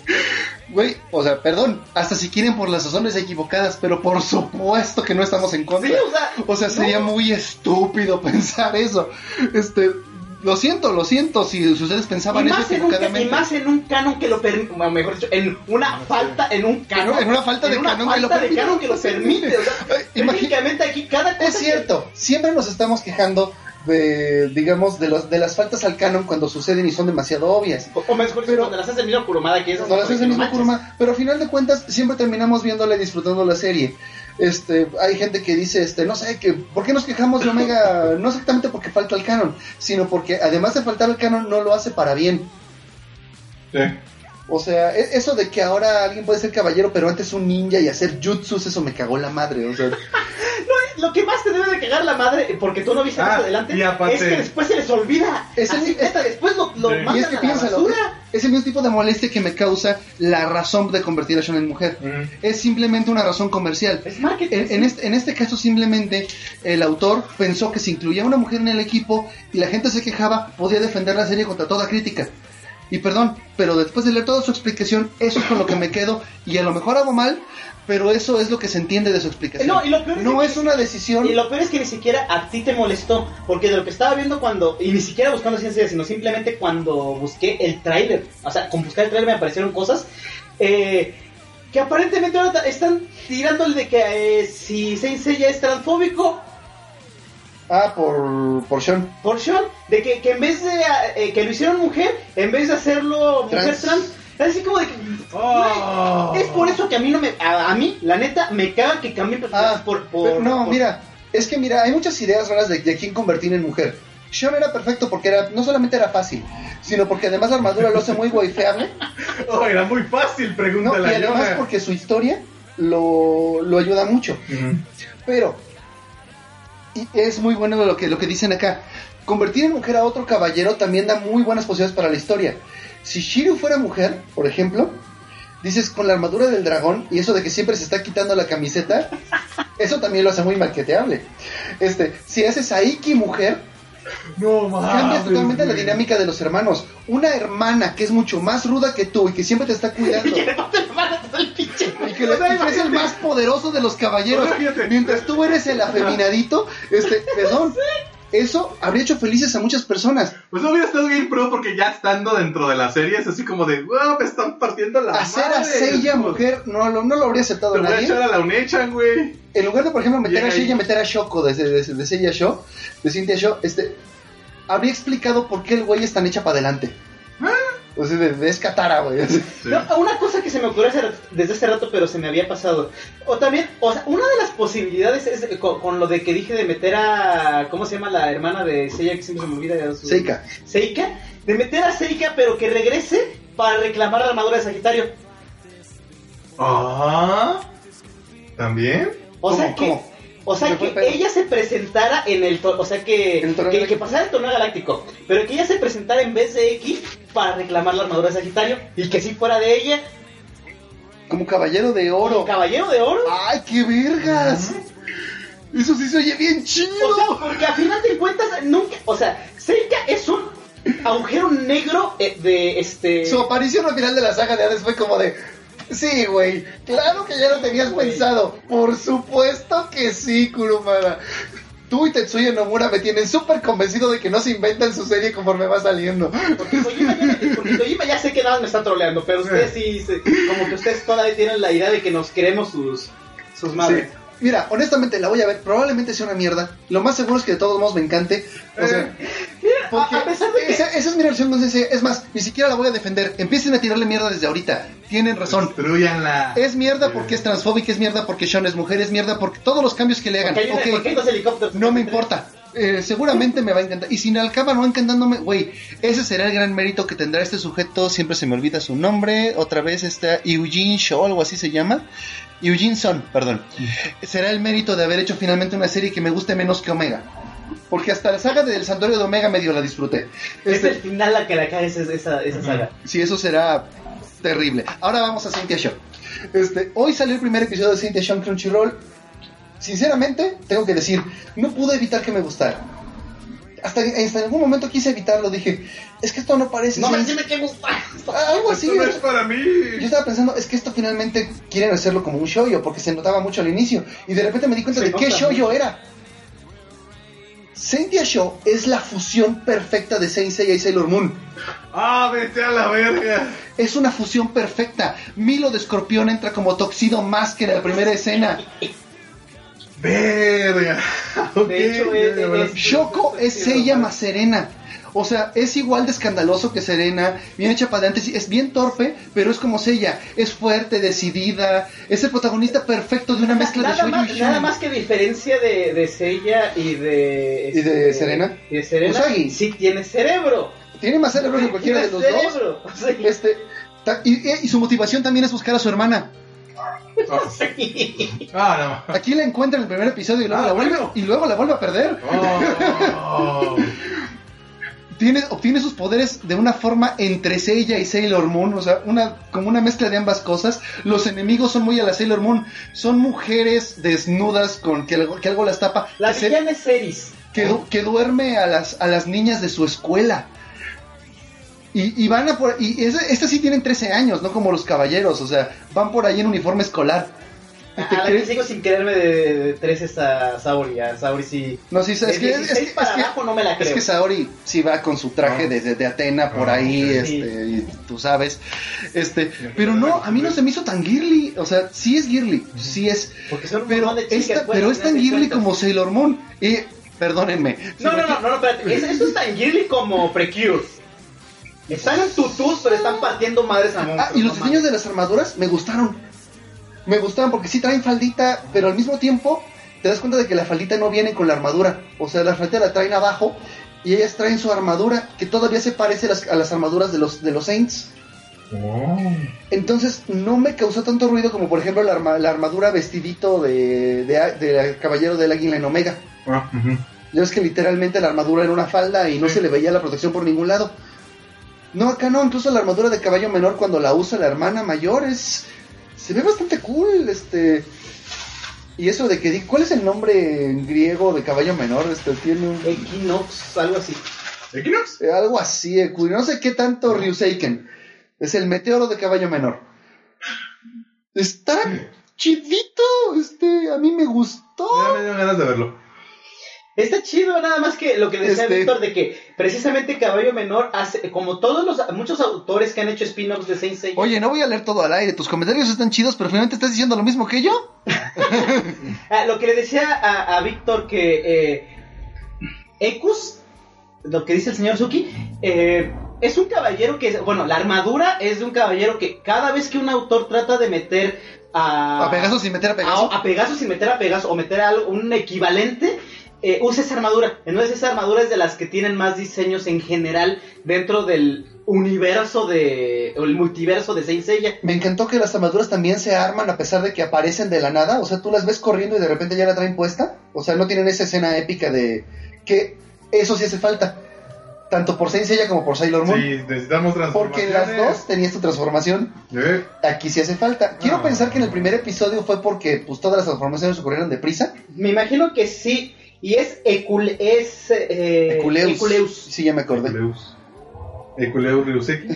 Güey, o sea, perdón, hasta si quieren por las razones equivocadas, pero por supuesto que no estamos en contra. Sí, o sea, O sea, sería no. muy estúpido pensar eso. Este, lo siento, lo siento si ustedes Y pensaban eso más, en un, ca- y equivocadamente. más en un canon que lo permite, mejor dicho, en una falta, en un canon. En una falta de en una canon que lo falta de permite. canon que lo permite. O sea, imagi- técnicamente aquí cada cosa Es cierto, siempre nos estamos quejando de, digamos, de, los, de las faltas al canon cuando suceden y son demasiado obvias. que- o, o mejor dicho, Pero- cuando las hace el mismo Kurumada que esas. No las hace el mismo manches. Kuruma, pero a final de cuentas siempre terminamos viéndole y disfrutando la serie. Este, hay gente que dice, este, no sé, que ¿por qué nos quejamos de Omega? No exactamente porque falta el canon, sino porque además de faltar el canon no lo hace para bien. Sí. O sea, e- eso de que ahora alguien puede ser caballero, pero antes un ninja y hacer jutsus, eso me cagó la madre. O sea, Lo que más te debe de cagar la madre, porque tú no viste Ah, más adelante, y aparte- es que después se les olvida. Es el- neta, después lo, lo Sí. y es que a la piénsalo, basura. es el mismo tipo de molestia que me causa la razón de convertir a Sean en mujer. Mm. Es simplemente una razón comercial. Es marketing. En, en este, en este caso simplemente el autor pensó que si incluía a una mujer en el equipo y la gente se quejaba, podía defender la serie contra toda crítica. Y perdón, pero después de leer toda su explicación, eso es con lo que me quedo y a lo mejor hago mal, pero eso es lo que se entiende de su explicación. No, y lo peor es No que- es una decisión... Y lo peor es que ni siquiera a ti te molestó, porque de lo que estaba viendo cuando, y ni siquiera buscando ciencia, sino simplemente cuando busqué el tráiler, o sea, con buscar el tráiler me aparecieron cosas eh, que aparentemente ahora están tirándole de que eh, si Saint Seiya es transfóbico Ah, por, por Sean. por Sean, de que, que en vez de eh, que lo hicieron mujer, en vez de hacerlo mujer Trans. trans, es así como de que... Oh. Es por eso que a mí no me... A, a mí, la neta, me caga que cambien personajes Ah, por, no, por- mira, es que mira, hay muchas ideas raras de, de quién convertir en mujer. Sean era perfecto porque era no solamente era fácil, sino porque además la armadura lo hace muy waifeable. Oh, era muy fácil, No, pregúntale y a además porque su historia lo, lo ayuda mucho. Pero, y es muy bueno lo que, lo que dicen acá. Convertir en mujer a otro caballero también da muy buenas posibilidades para la historia. Si Shiryu fuera mujer, por ejemplo, dices con la armadura del dragón y eso de que siempre se está quitando la camiseta, eso también lo hace muy marketeable. Este, si haces a mujer, No mames. cambias totalmente la dinámica de los hermanos. Una hermana que es mucho más ruda que tú y que siempre te está cuidando. que le mate la mano a todo el pinche... Y que, le- y que es el más poderoso de los caballeros. O sea, fíjate. Mientras tú eres el afeminadito, este, perdón. Eso habría hecho felices a muchas personas. Pues hubiera estado bien pro porque ya estando dentro de la serie es así como de, wow, me están partiendo la Hacer a madre". Seiya mujer no, lo- no lo habría aceptado Te voy a nadie. echar a la Unechan, güey. En lugar de, por ejemplo, meter a. Seiya, meter a Shoko de, de, de Seiya Sho, de Cynthia Sho, este, habría explicado por qué el güey es tan hecha para adelante. O sea, de, de es Katara, güey. Sí. No, una cosa que se me ocurrió hace desde hace rato, pero se me había pasado. O también, o sea, una de las posibilidades es eh, con, con lo de que dije de meter a. ¿Cómo se llama la hermana de Seiya? Que siempre se me olvida. Su... Seika. Seika. De meter a Seika, pero que regrese para reclamar la armadura de Sagitario. Ah. ¿También? O ¿Cómo, sea que. cómo? O sea ¿Qué fue que ella se presentara en el o sea que, que, que pasara el torneo galáctico, pero que ella se presentara en vez de X para reclamar la armadura de Sagitario y que si fuera de ella, Como caballero de oro. como caballero de oro. ¡Ay, qué vergas! Eso sí se oye bien chido. O sea, porque a final de cuentas nunca, o sea, Seika es un agujero negro eh, de este Su aparición al final de la saga de Hades fue como de. Sí, güey. Claro que ya lo tenías pensado. Por supuesto que sí, Kurumada. Tú y Tetsuya Nomura me tienen súper convencido de que no se inventan su serie conforme va saliendo. porque Kojima, ya, porque Kojima ya sé que nada me está troleando, pero ustedes sí, se- como que ustedes todavía tienen la idea de que nos queremos sus sus madres. Sí. Mira, honestamente la voy a ver. Probablemente sea una mierda. Lo más seguro es que de todos modos me encante. O sea, porque a- a pesar de que- esa, esa es mi reacción. No sé si- es más, ni siquiera la voy a defender. Empiecen a tirarle mierda desde ahorita. Tienen razón. Destruyanla. Es mierda porque es transfóbica, es mierda porque Sean es mujer, es mierda porque todos los cambios que le hagan. Porque hay, una- Ok, porque hay dos helicópteros. no me importa. Eh, seguramente me va a encantar. Y si acaba no encantándome, güey, ese será el gran mérito que tendrá este sujeto. Siempre se me olvida su nombre. Otra vez está Eugene Shaw, algo así se llama. Eugene Son, perdón. Será el mérito de haber hecho finalmente una serie que me guste menos que Omega. Porque hasta la saga del Santuario de Omega medio la disfruté. Es Este, el final la que la cae esa, esa, esa saga. Sí, eso será terrible. Ahora vamos a Cynthia Show. Este, hoy salió el primer episodio de Cynthia Show en Crunchyroll. Sinceramente, tengo que decir, no pude evitar que me gustara. Hasta, hasta en algún momento quise evitarlo, dije, es que esto no parece... No me dime que gusta. Algo así. Esto no es para mí. Yo estaba pensando, es que esto finalmente quieren hacerlo como un shoyo, porque se notaba mucho al inicio. Y de repente me di cuenta Se de qué shoyo era. Cynthia Show es la fusión perfecta de Saint Seiya y Sailor Moon. Ah, vete a la verga. Es una fusión perfecta. Milo de Escorpión entra como Toxido más que en la primera escena. Verga. Ok, hecho, ya, es- es- Shoko es Seiya más Serena. O sea, es igual de escandaloso que Serena, bien hecha para adelante, es bien torpe, pero es como Seiya, es fuerte, decidida, es el protagonista perfecto de una mezcla de nada, más, y nada más que diferencia de, de Seiya y de... ¿Y de este, Serena? Y de Serena. Usagi. Sí tiene cerebro. Tiene más cerebro que cualquiera de los dos. cerebro. Sí. Este, y su motivación también es buscar a su hermana. Ah, no. Aquí la encuentra en el primer episodio y luego, Ah, la, vuelve, bueno. y luego la vuelve a perder. Oh. Tiene, obtiene sus poderes de una forma entre Seiya y Sailor Moon, o sea, una, como una mezcla de ambas cosas. Los enemigos son muy a la Sailor Moon, son mujeres desnudas con que algo, que algo las tapa, La que, se- villana es Eris. que, du- que duerme a las, a las niñas de su escuela. Y, y van a por, y estas sí tienen 13 años, no como los caballeros, o sea, van por ahí en uniforme escolar. ¿Y te A la que crees? sigo sin quererme de, de 13 a Saori. A Saori sí. No, sí, es que, es, 16 que- para es que- abajo no me la es creo. que Saori sí va con su traje No. de, de- de Atena por No, ahí, sí. este, y tú sabes. Este, pero no, a mí no se me hizo tan girly, o sea, sí es girly, sí es, Porque son pero, de chicas. esta- pues, pero es tan girly cuentas. como Sailor Moon. Y, perdónenme. No, me no, no, no, no, espérate. Es- esto es tan girly como Precure. Están en tutús, pero están partiendo madres a Ah, monstruos. y los no diseños de las armaduras me gustaron. Me gustaron porque sí traen faldita, pero al mismo tiempo te das cuenta de que la faldita no viene con la armadura. O sea, la faldita la traen abajo y ellas traen su armadura que todavía se parece a las, a las armaduras de los, de los Saints. Entonces no me causó tanto ruido como por ejemplo la, arma- la armadura vestidito de, de, de Caballero del Águila en Omega. Ah. Ya ves que literalmente la armadura era una falda y no Sí. se le veía la protección por ningún lado. No, acá no, incluso la armadura de caballo menor cuando la usa la hermana mayor es... Se ve bastante cool, este... Y eso de que... di- ¿Cuál es el nombre en griego de caballo menor? Este, tiene un... Equinox, algo así. ¿Equinox? eh, algo así, eh, cuy- no sé qué tanto Ryuseiken. Es el meteoro de caballo menor. Está chidito, este, a mí me gustó. Ya me dieron ganas de verlo. Está chido, nada más que lo que decía Este- Víctor de que precisamente Caballo Menor hace, como todos los muchos autores que han hecho spin-offs de Saint Seiya, Oye, no voy a leer todo al aire, tus comentarios están chidos, pero finalmente estás diciendo lo mismo que yo. Ah, lo que le decía a, a Víctor que eh, Ekus, lo que dice el señor Suki, eh, es un caballero que, bueno, la armadura es de un caballero que cada vez que un autor trata de meter a, A Pegasus sin meter a Pegasus. a, a Pegasus y meter a Pegasus o meter algo, un equivalente, eh, usa esa armadura. Entonces esa armadura es de las que tienen más diseños en general dentro del universo de, o el multiverso de Saint Seiya. Me encantó que las armaduras también se arman a pesar de que aparecen de la nada. O sea, tú las ves corriendo y de repente ya la traen puesta. O sea, no tienen esa escena épica de que eso sí hace falta. Tanto por Saint Seiya como por Sailor Moon. Sí, necesitamos Porque en las dos tenías tu transformación. Eh, Aquí sí hace falta. Quiero Ah. pensar que en el primer episodio fue porque pues todas las transformaciones ocurrieron deprisa. Me imagino que sí. Y es Ecul es eh, Eculeus. Eculeus. Sí, ya me acordé. Eculeus. Eculeus Ryuseki.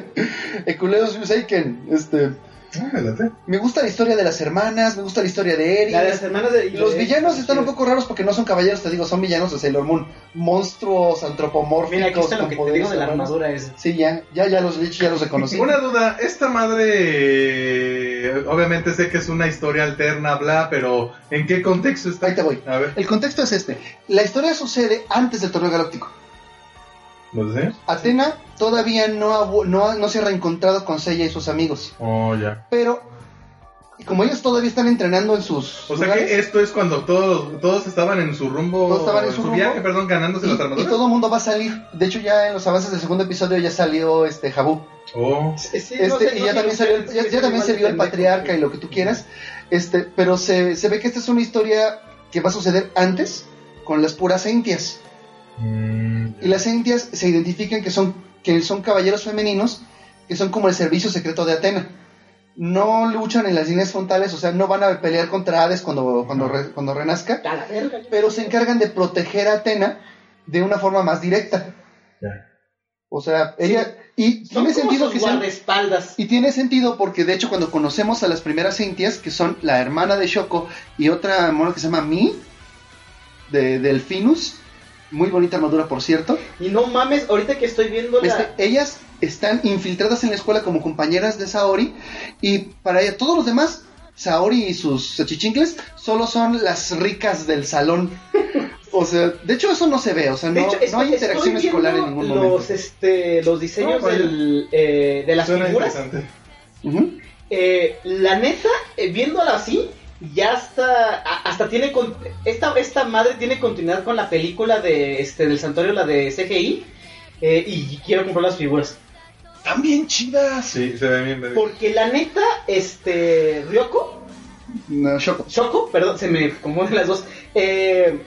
Eculeus Ryuseiken. Este, Ah, me gusta la historia de las hermanas, me gusta la historia de Eri. La de las hermanas de- Los de- villanos están un poco raros porque no son caballeros, te digo, son villanos de Sailor Moon. Monstruos antropomórficos. Mira, aquí está lo que te digo de la armadura es. Sí, ya, ya, ya los he dicho, ya los reconocí. Una duda, esta madre, obviamente sé que es una historia alterna, bla, pero ¿en qué contexto está? Ahí te voy. A ver, El contexto es este. La historia sucede antes del torneo galáctico. ¿Los diseños? Atena todavía no, ha no, ha- no se ha reencontrado con Seiya y sus amigos. Oh, ya. Pero, como ellos todavía están entrenando en sus O sea lugares, que esto es cuando todos, todos estaban en su rumbo, Todos estaban en su rumbo. viaje, perdón, ganándose y, las y armaduras. todo el mundo va a salir. De hecho, ya en los avances del segundo episodio ya salió este Jabu. Oh, Sí, sí, Este, no sé, y no ya sé, también no salió, sé, ya, también se vio el patriarca y lo que tú quieras. Este, pero se, se ve que esta es una historia que va a suceder antes con las puras entias. Mm, Y las entias se identifican que son, que son caballeros femeninos que son como el servicio secreto de Atena. No luchan en las líneas frontales, o sea, no van a pelear contra Hades cuando, cuando, re- cuando renazca, A la verga. pero se encargan de proteger a Atena de una forma más directa. O sea, ella... Y Son tiene sentido que sean... guardaespaldas. Y tiene sentido porque de hecho cuando conocemos a las primeras Cintias, que son la hermana de Shoko y otra mono que se llama Mi, de Delfinus, muy bonita armadura por cierto, Y no mames, ahorita que estoy viendo la... este, ellas están infiltradas en la escuela como compañeras de Saori y para ella todos los demás, Saori y sus achichincles, solo son las ricas del salón. O sea, de hecho eso no se ve, o sea, no, hecho, no estoy- hay interacción escolar en ningún los, momento. Este, los diseños No, del, eh, de las Suena figuras. Eh, la neta, eh, viéndola así, ya hasta, hasta tiene, con- esta, esta madre tiene continuidad con la película de, este, del santuario, la de CGI, eh, y quiero comprar las figuras. Están bien chidas. Sí, se ve bien. Porque la neta, este, Ryoko, No, Shoko. Shoko, perdón, se me confunden las dos, eh,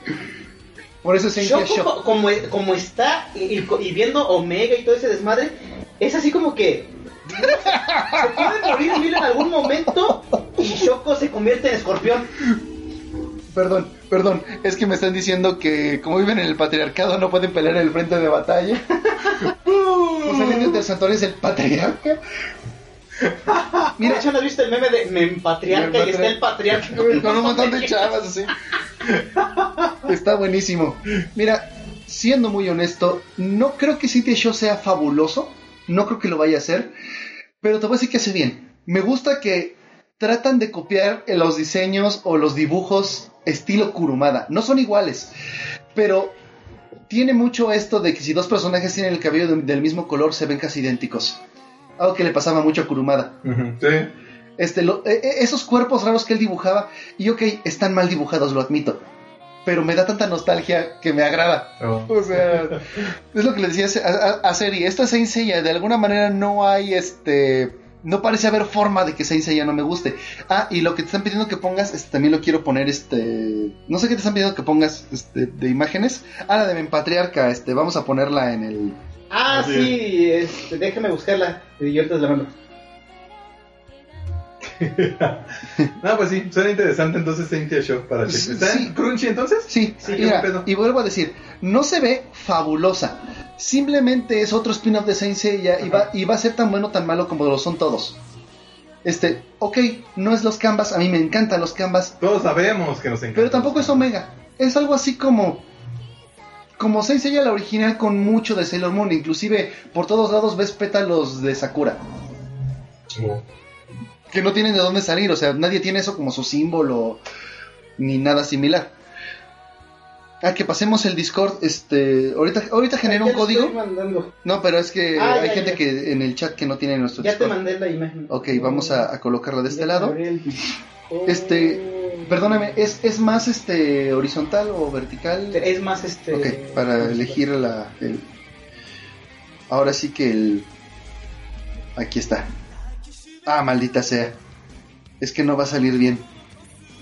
Por eso se Shoko, Shoko. co- como, como está y viendo Omega y todo ese desmadre, es así como que se puede morir Mil en algún momento y Shoko se convierte en escorpión. Perdón, perdón, es que me están diciendo que como viven en el patriarcado no pueden pelear en el frente de batalla. pues el indio del santuario es el patriarca. Mira, hecho, ¿no has visto el meme de me patriarca Me y está el patriarca? con un montón de chavas así. Está buenísimo. Mira, siendo muy honesto, no creo que City Show sea fabuloso. No creo que lo vaya a hacer. Pero te voy a decir que hace bien. Me gusta que tratan de copiar los diseños o los dibujos estilo Kurumada. No son iguales. Pero tiene mucho esto de que si dos personajes tienen el cabello de- del mismo color se ven casi idénticos. Algo que le pasaba mucho a Kurumada. Sí. Este, lo- e- e- esos cuerpos raros que él dibujaba, y ok, están mal dibujados, lo admito. Pero me da tanta nostalgia que me agrada. Oh. O sea, es lo que le decía a, a, a Seri. Esta Saint Seiya, de alguna manera no hay este. No parece haber forma de que Saint Seiya no me guste. Ah, y lo que te están pidiendo que pongas, este, también lo quiero poner, este. No sé qué te están pidiendo que pongas este, de imágenes. Ah, la de Mempatriarca, este, vamos a ponerla en el. Ah, Así sí, este, déjame buscarla. Y yo ahorita la mando. No, pues sí, suena interesante entonces Saintia Show para checar. Sí, ¿Está sí. en Crunchy entonces? Sí, Sí, mira, qué pedo. y vuelvo a decir, no se ve fabulosa. Simplemente es otro spin-off de Saint Seiya y va, y va a ser tan bueno o tan malo como lo son todos. Este, ok, no es los Canvas, a mí me encantan los Canvas, Todos sabemos que nos encanta. pero tampoco es Omega. Es algo así como como Saint Seiya la original con mucho de Sailor Moon, inclusive por todos lados ves pétalos de Sakura, Oh. Que no tienen de dónde salir, o sea, nadie tiene eso como su símbolo ni nada similar. Ah, que pasemos el Discord, este, ahorita, ahorita genera un Ya código. No, pero es que Ah, hay ya, gente ya. que en el chat que no tiene nuestro Ya te Discord. mandé la imagen. Ok, vamos a, a colocarla de este Ya lado. Este, Perdóname, ¿es, es más este horizontal o vertical? Es más este. Ok, para elegir la. el- Ahora sí que el. Aquí está. Ah, maldita sea. Es que no va a salir bien.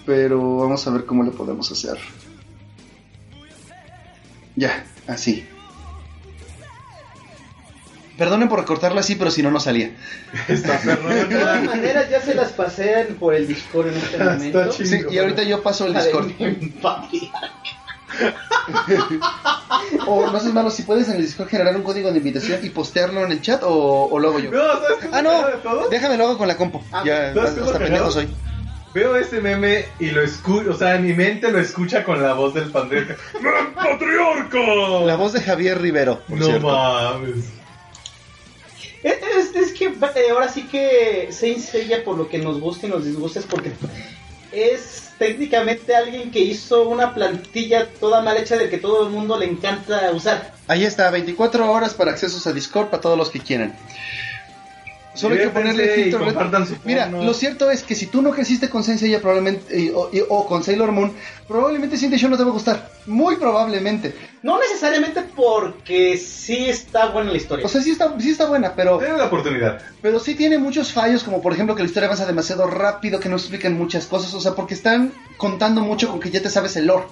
Pero vamos a ver cómo le podemos hacer. Ya, así. Perdonen por recortarlo así, pero si no, no salía. Está De todas maneras, ya se las pasé por el Discord en este momento. chido. Sí, y ahorita yo paso el Discord. papi. O no seas malo, si puedes en el Discord generar un código de invitación y postearlo en el chat o, o lo hago yo. No, ¿sabes qué Ah, es no, lo peor de todo? déjame lo hago con la compu. Ah, ya, ¿sabes qué es lo hasta pendejo peor? soy. Veo ese meme y lo escucho, o sea, en mi mente lo escucha con la voz del patriarca. ¡Patriarca! La voz de Javier Rivero, por No cierto. mames. Es, es- es que eh, ahora sí que Saint Seiya por lo que nos gusta y nos disgusta es porque es técnicamente alguien que hizo una plantilla toda mal hecha de que todo el mundo le encanta usar. Ahí está, 24 horas para accesos a Discord para todos los que quieran. Solo hay que ponerle filtro su Mira, lo cierto es que si tú no creciste con Saint Seiya probablemente y- o, y- o con Sailor Moon, probablemente Saint Show no te va a gustar. Muy probablemente. No necesariamente porque sí está buena la historia. O sea, sí está, sí está buena, pero, Tienen la oportunidad. pero sí tiene muchos fallos, como por ejemplo que la historia avanza demasiado rápido, que no explican muchas cosas, o sea, porque están contando mucho con que ya te sabes el lore.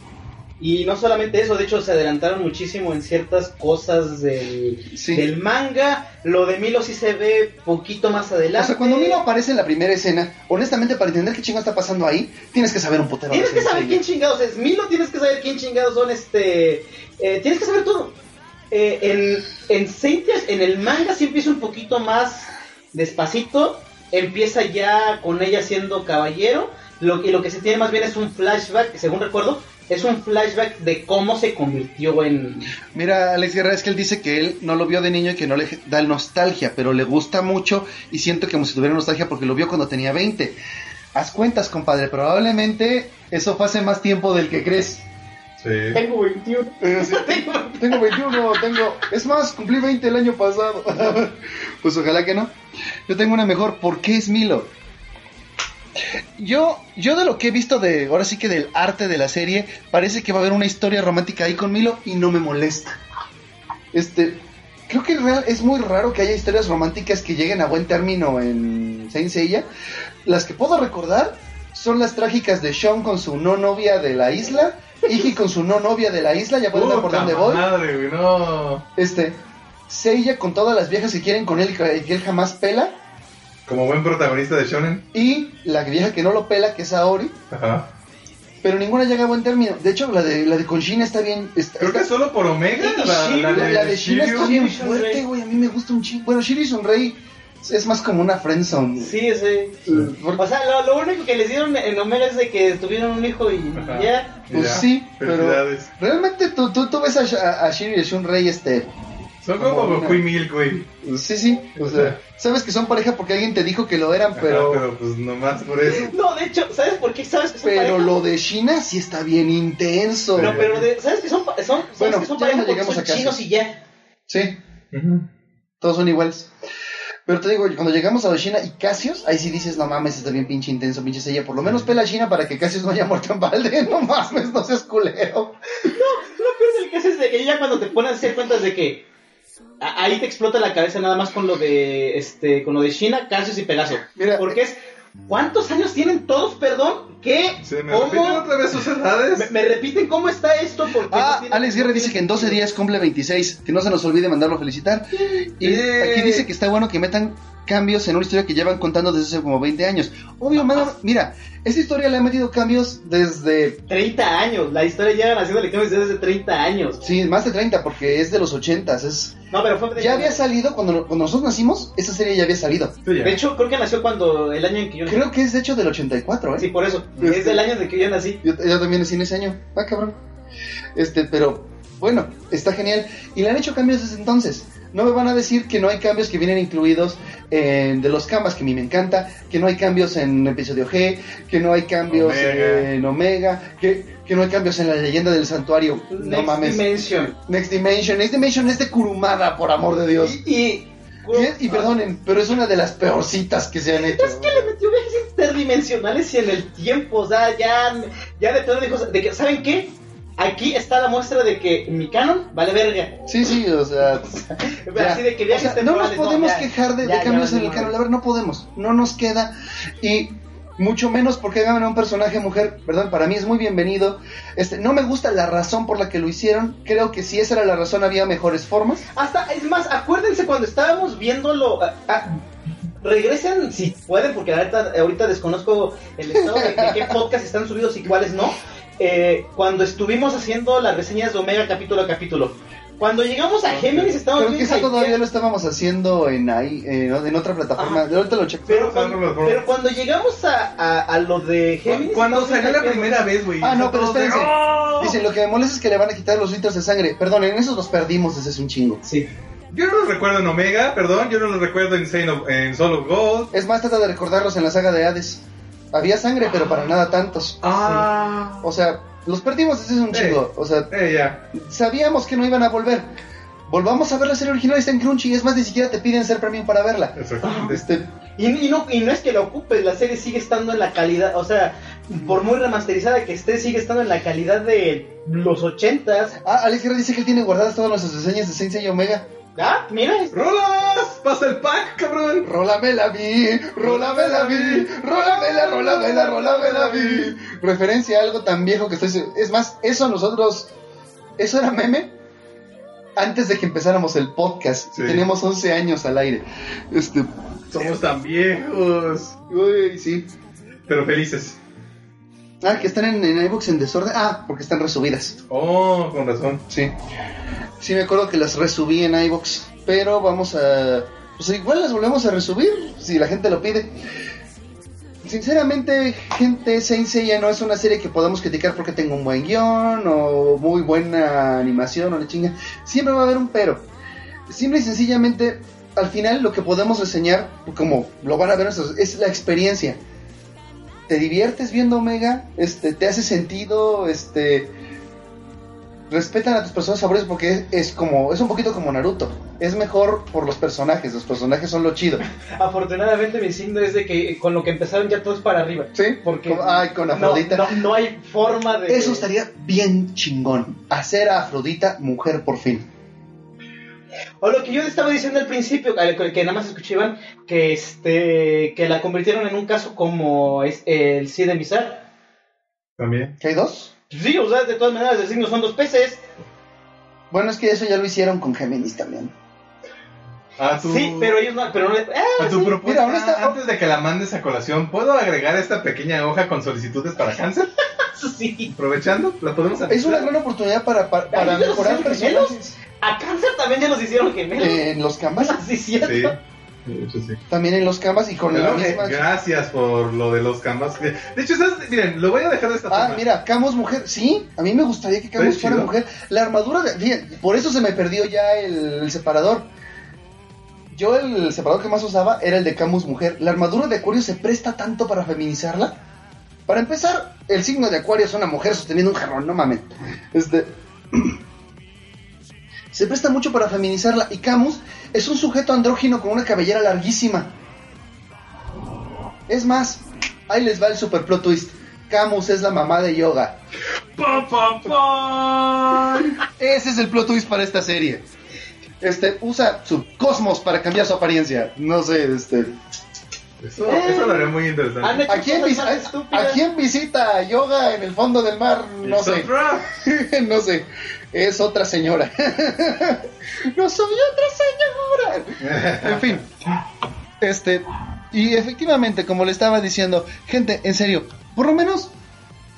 Y no solamente eso, de hecho se adelantaron muchísimo en ciertas cosas del, Sí. del manga. Lo de Milo sí se ve poquito más adelante. O sea, cuando Milo aparece en la primera escena, honestamente, para entender qué chingo está pasando ahí, tienes que saber un putero de Tienes que saber quién chingados es Milo, tienes que saber quién chingados son este... eh, tienes que saber todo. Eh, en, en Saint en el manga sí empieza un poquito más despacito. Empieza ya con ella siendo caballero. Lo, y lo que se tiene más bien es un flashback, según recuerdo, es un flashback de cómo se convirtió en... Mira, Alex Guerra, es que él dice que él no lo vio de niño y que no le da nostalgia, pero le gusta mucho y siento como si tuviera nostalgia porque lo vio cuando tenía 20. Haz cuentas, compadre, probablemente eso fue hace más tiempo del que crees. Sí. Tengo 21. Eh, sí, tengo 21, tengo... Es más, cumplí 20 el año pasado. pues ojalá que no. Yo tengo una mejor. ¿Por qué es Milo? Yo, yo de lo que he visto de, ahora sí que del arte de la serie, parece que va a haber una historia romántica ahí con Milo y no me molesta. Este, creo que real, es muy raro que haya historias románticas que lleguen a buen término en Saint Seiya. Las que puedo recordar son las trágicas de Sean con su no novia de la isla, Iggy con su no novia de la isla, ya pueden ver por dónde voy. madre, no. Este, Seiya con todas las viejas que quieren con él y que él jamás pela. Como buen protagonista de Shonen. Y la vieja que no lo pela, que es Aori. Ajá. Pero ninguna llega a buen término. De hecho, la de, la de con Shin está bien. Está, Creo que está- solo por Omega. Y- y La, la la, de, la de Shin Shiryu. está bien fuerte, güey. A mí me gusta un chin. Bueno, Shiri Sunrei es más como una friendzone. Sí, ese... Por- O sea, lo, lo único que les dieron en Omega es de que tuvieron un hijo y Ajá. ya... Pues Ya, sí, pero realmente tú, tú, tú ves a, a, a Shiri y Shunrei, este, Son como como Goku y Milk, güey. sí, sí, o sea, sabes que son pareja porque alguien te dijo que lo eran, Ajá, pero, pero pues nomás por eso. No, de hecho, ¿sabes por qué? ¿Sabes que son pero pareja? lo de Shina sí está bien intenso. No, pero de- ¿sabes que son, son, ¿sabes Bueno, que son ya pareja no porque son a chinos y ya? Sí, todos son iguales. Pero te digo, cuando llegamos a Shina y Cassius, ahí sí dices, no mames, está bien pinche intenso, pinche Seiya. Por lo menos pela a Shina para que Cassius no haya muerto en balde. No mames, no seas culero. Lo peor del caso es de que ya cuando te pones a hacer cuentas de que ahí te explota la cabeza nada más con lo de este con lo de China, Cassius y Pegaso. Mira, Porque es ¿cuántos años tienen todos, perdón? ¿Qué? ¿Se me ¿Cómo? repiten otra vez sus edades? ¿Me, me repiten cómo está esto? Porque no Ah, tiene- Alex Guerra dice que en 12 días cumple 26. Que no se nos olvide mandarlo a felicitar. Y Eh. aquí dice que está bueno que metan cambios en una historia que llevan contando desde hace como 20 años. Obvio, mano, mira, esta historia le ha metido cambios desde, 30 años, la historia llevan haciéndole cambios desde hace 30 años. sí, más de 30, porque es de los 80s. Es, No, pero fue de ya había salido, cuando, cuando nosotros nacimos, esa serie ya había salido. Sí, ya. De hecho, creo que nació cuando el año en que yo nací. Creo que es de hecho del 84, ¿eh? Sí, por eso. Es del año en que yo nací. Yo, yo también nací en ese año. Ah, cabrón. Este, pero bueno, está genial. Y le han hecho cambios desde entonces. No me van a decir que no hay cambios que vienen incluidos en de los Canvas, que a mí me encanta, que no hay cambios en episodio G, que no hay cambios Omega. en Omega, que, que no hay cambios en la leyenda del santuario. No Next mames. Dimension. Next Dimension. Next Dimension es de Kurumada, por amor de Dios. Y, y, Y, perdonen, pero es una de las peorcitas que se han hecho. Es que le metió viajes interdimensionales y en el tiempo, o sea, ya, ya de plano dijo, de que, ¿saben qué? Aquí está la muestra de que mi canon vale verga. Sí, sí, o sea. ya. Así de que O viajes sea, no nos podemos quejar de, de ya, ya cambios en el canon, la verdad, no podemos. No nos queda. Y mucho menos porque hagan a un personaje mujer, ¿verdad? Para mí es muy bienvenido. Este, no me gusta la razón por la que lo hicieron. Creo que si esa era la razón, había mejores formas. Hasta, es más, acuérdense cuando estábamos viéndolo. ah, ah, regresen si pueden, porque ahorita, ahorita desconozco el estado de, de qué podcast están subidos y cuáles no. Eh, cuando estuvimos haciendo las reseñas de Omega capítulo a capítulo. Cuando llegamos a Géminis estábamos Creo que eso todavía lo estábamos haciendo en ahí, eh, en otra plataforma. Ajá. De ahorita lo checo. Pero Otra cuando, plataforma. pero cuando llegamos a, a, a lo de Géminis. Cuando salió la primera vez, güey. Ah, no, pero espérense. "Oh". Dicen, lo que me molesta es que le van a quitar los litros de sangre. Perdón, en esos los perdimos desde hace un chingo. Sí. Yo no lo recuerdo en Omega, perdón. Yo no lo recuerdo en, Saint of- en Soul of Gold. Es más, trata de recordarlos en la saga de Hades. Había sangre, pero para nada tantos. Ah. O sea, los perdimos desde hace un chingo. O sea, Eh, sabíamos que no iban a volver. Volvamos a ver la serie original, está en Crunchy. Es más, ni siquiera te piden ser premium para verla. Exactamente. Este, Y, y no, y no es que lo ocupes, la serie sigue estando en la calidad, o sea, por muy remasterizada que esté, sigue estando en la calidad de los ochentas. ah, Alex Guerra dice que él tiene guardadas todas las reseñas de Saint Seiya Omega. Ah, mira, ¡Rolas! pasa el pack, cabrón. Rólamela vi, rólamela vi, rólamela, rólamela, rólamela vi. Referencia a algo tan viejo que estoy Es más, eso nosotros. Eso era meme antes de que empezáramos el podcast. Sí. Teníamos 11 años al aire. Este. Somos tan viejos. Uy, sí. Pero felices. Ah, que están en, en iBooks en desorden. Ah, porque están resubidas. Oh, con razón. Sí. Sí, me acuerdo que las resubí en iBox. Pero vamos a. Pues igual las volvemos a resubir si la gente lo pide. Sinceramente, gente, Saint Seiya no es una serie que podamos criticar porque tenga un buen guion o muy buena animación o la chinga. Siempre va a haber un pero. Simple y sencillamente, al final lo que podemos reseñar, como lo van a ver, es la experiencia. Te diviertes viendo Omega, este, te hace sentido, este, respetan a tus personajes favoritos porque es, es como es un poquito como Naruto. Es mejor por los personajes los personajes son lo chido. Afortunadamente mi signo es de que con lo que empezaron ya todos para arriba. sí. Porque ay con no, Afrodita. no, no hay forma de... eso estaría bien chingón. Hacer a Afrodita mujer por fin O lo que yo estaba diciendo al principio, que nada más escuchaban, que este que la convirtieron en un caso como es el Cid de Mizar. También. ¿que hay dos? Sí, o sea, de todas maneras el signo son dos peces. bueno es que eso ya lo hicieron con Géminis también A tu, Sí, pero ellos no, pero no le- ah, a tu sí. propuesta, Mira, antes de que la mandes a colación, ¿puedo agregar esta pequeña hoja con solicitudes para cáncer? Sí. Aprovechando, la podemos es una gran oportunidad para, para, para Ay, ¿ya los mejorar personajes A cáncer también ya los hicieron gemelos. Eh, en los canvas sí, cierto. Sí, hecho sí. también en los canvas y con la Pero, misma gracias por lo de los canvas. De hecho, ¿sabes? miren, lo voy a dejar de esta Ah, forma. mira, Camus mujer. Sí, a mí me gustaría que Camus fuera chido. mujer. La armadura de. Fíjate, por eso se me perdió ya el, el separador. Yo el separador que más usaba era el de Camus mujer. La armadura de Acuario se presta tanto para feminizarla. Para empezar, el signo de Acuario es una mujer sosteniendo un jarrón, no mames. Este. Se presta mucho para feminizarla. Y Camus es un sujeto andrógino con una cabellera larguísima. Es más, ahí les va el super plot twist. Camus es la mamá de Yoga. ¡Pam, pam, pam! Ese es el plot twist para esta serie. Este, usa su cosmos para cambiar su apariencia. No sé, este. Eso, eso lo haré muy interesante. ¿A quién, a- quién visita a Yoga en el fondo del mar? No sé. no sé. Es otra señora. no soy otra señora. En fin. Este. Y efectivamente, como le estaba diciendo, gente, en serio, por lo menos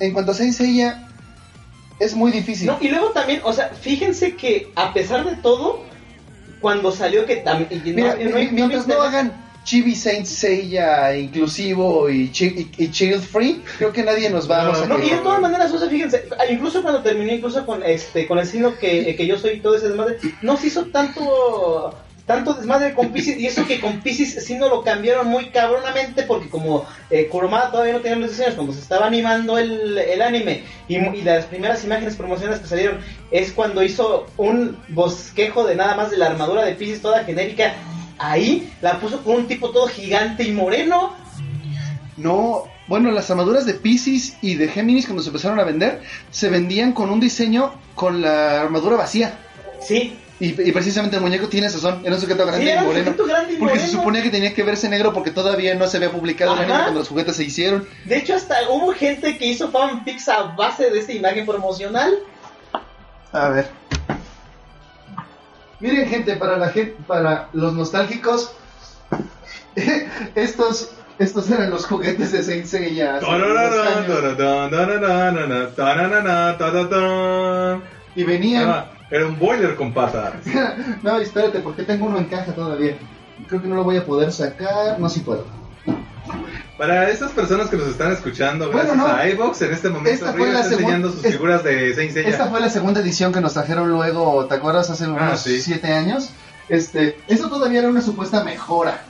en cuanto a Saint Seiya, es muy difícil. No, y luego también, o sea, fíjense que a pesar de todo, cuando salió que también... Mi- mientras no hagan Chibi Saint Seiya inclusivo y, chi- y, y child free, creo que nadie nos vamos a No, y de todas maneras, o sea, fíjense, incluso cuando terminé, incluso con este, con el signo que, que yo soy y todo ese desmadre, no se hizo tanto tanto desmadre con Pisces, y eso que con Pisces sí no lo cambiaron muy cabronamente, porque como eh, Kurumada todavía no tenía los diseños, cuando se estaba animando el, el anime, y, y las primeras imágenes promocionales que salieron, es cuando hizo un bosquejo de nada más de la armadura de Pisces toda genérica, ahí la puso con un tipo todo gigante y moreno, No, bueno, las armaduras de Pisces y de Géminis cuando se empezaron a vender, se vendían con un diseño con la armadura vacía. sí, Y, y precisamente el muñeco tiene razón, era un sujeto grande Sí, y era un moreno. sujeto grande y porque se suponía que tenía que verse negro porque todavía no se había publicado el anime cuando los juguetes se hicieron. De hecho, hasta hubo gente que hizo fanfics a base de esta imagen promocional. A ver. Miren, gente, para la gente, para los nostálgicos, estos, estos eran los juguetes de Saint Seiya. Y venían. Ah, Era un boiler con patas. no, espérate, porque tengo uno en caja todavía. Creo que no lo voy a poder sacar. No, si puedo. Para esas personas que nos están escuchando, Bueno, gracias no. a iVox, en este momento Esta fue la está enseñando sus es- figuras de Saint Seiya. Esta fue la segunda edición que nos trajeron luego, ¿te acuerdas? Hace unos Ah, sí. siete años. Este, eso todavía era una supuesta mejora.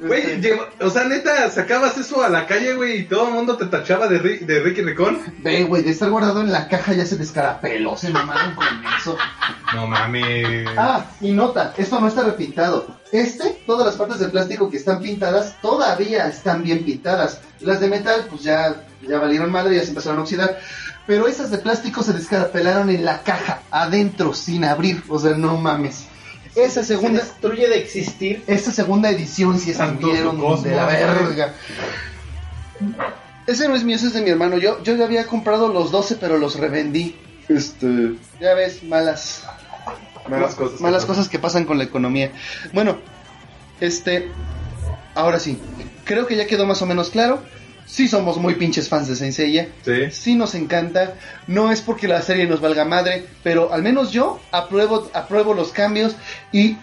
Güey, Este, lleva- o sea, neta, sacabas eso a la calle, güey, y todo el mundo te tachaba de, Ri- de Ricky Ricón. Ve, güey, de estar guardado en la caja ya se descarapeló, se mamaron con eso. No mames. Ah, y nota, esto no está repintado. Este, todas las partes de plástico que están pintadas, todavía están bien pintadas. Las de metal, pues ya, ya valieron madre, ya se empezaron a oxidar. Pero esas de plástico se descarapelaron en la caja, adentro, sin abrir. O sea, no mames. Esa Se segunda, destruye de existir. esta segunda edición estuvieron Cosmos, de la verga. Ese no es mío, ese es de mi hermano. Yo, yo ya había comprado los 12, pero los revendí. Este, ya ves, malas, Malas cosas. malas cosas que pasan con la economía. Bueno, este, ahora sí, creo que ya quedó más o menos claro. Sí somos muy pinches fans de Saint Seiya. Sí. Sí nos encanta. No es porque la serie nos valga madre, pero al menos yo apruebo, apruebo los cambios y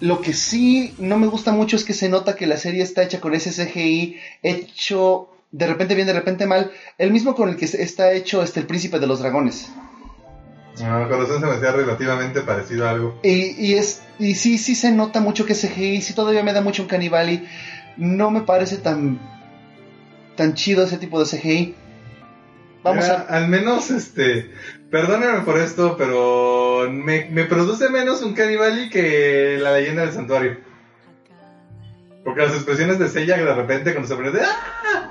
lo que sí no me gusta mucho es que se nota que la serie está hecha con ese CGI hecho de repente bien, de repente mal, el mismo con el que está hecho este el príncipe de los dragones. No, corazón se me hacía relativamente parecido a algo. Y, y es y sí sí se nota mucho que CGI, sí todavía me da mucho un Canibali. No me parece tan tan chido ese tipo de CGI. Vamos Mira, a Al menos, este. Perdóname por esto, pero. Me, me produce menos un Cannibali que la leyenda del santuario. Porque las expresiones de Seiya de repente cuando se pone de. ¡Ah!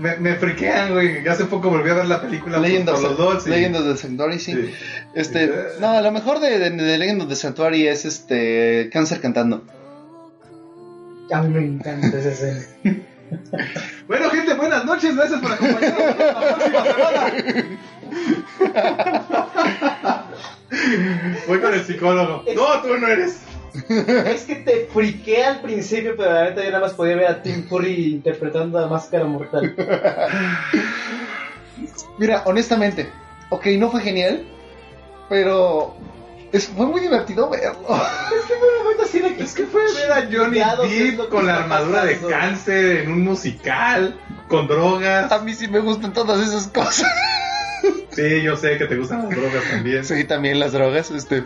Me, me friquean, güey. Hace poco volví a ver la película Legend por los dos. Legend of the Sanctuary, sí. Sí. Este, Sí. no, lo mejor de, de, de Legend of the Sanctuary es este Cáncer cantando. A mí me encanta esa escena. Bueno, gente, buenas noches. Gracias por acompañarnos la próxima semana. Voy con el psicólogo. No, tú no eres. Es que te friqué al principio, pero la neta yo nada más podía ver a Tim Curry interpretando a Máscara Mortal. Mira, honestamente, ok, no fue genial, pero es, fue muy divertido verlo. es que fue momento así de que... Es que fue ver a Johnny Cuidado, ¿qué es Depp con la armadura de cáncer en un musical, con drogas. A mí sí me gustan todas esas cosas. Sí, yo sé que te gustan las drogas también. Sí, también las drogas, este.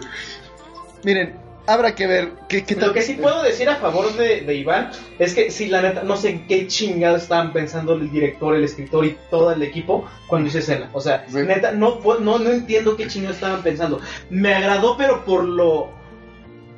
Miren, habrá que ver qué, qué Lo que sí puedo decir a favor de, de Iván es que sí, la neta, no sé en qué chingados estaban pensando el director, el escritor y todo el equipo cuando hice escena. O sea, Sí. neta, no, no, no entiendo qué chingados estaban pensando. Me agradó, pero por lo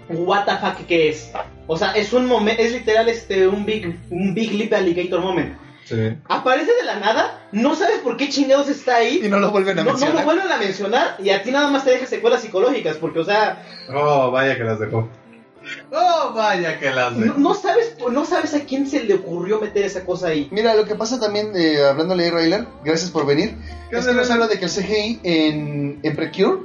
what the fuck que es. O sea, es un momento, es literal este un big, un big lip alligator moment. Sí. Aparece de la nada, no sabes por qué chingados está ahí. Y no lo vuelven a no, no mencionar. lo vuelven a mencionar y a ti nada más te deja secuelas psicológicas porque, o sea, Oh, vaya que las dejó. Oh, vaya que las dejó. no sabes no sabes a quién se le ocurrió meter esa cosa ahí. Mira, lo que pasa también, eh, hablándole de Rayler, gracias por venir, ¿Qué es que nos habla de que el CGI en, en Precure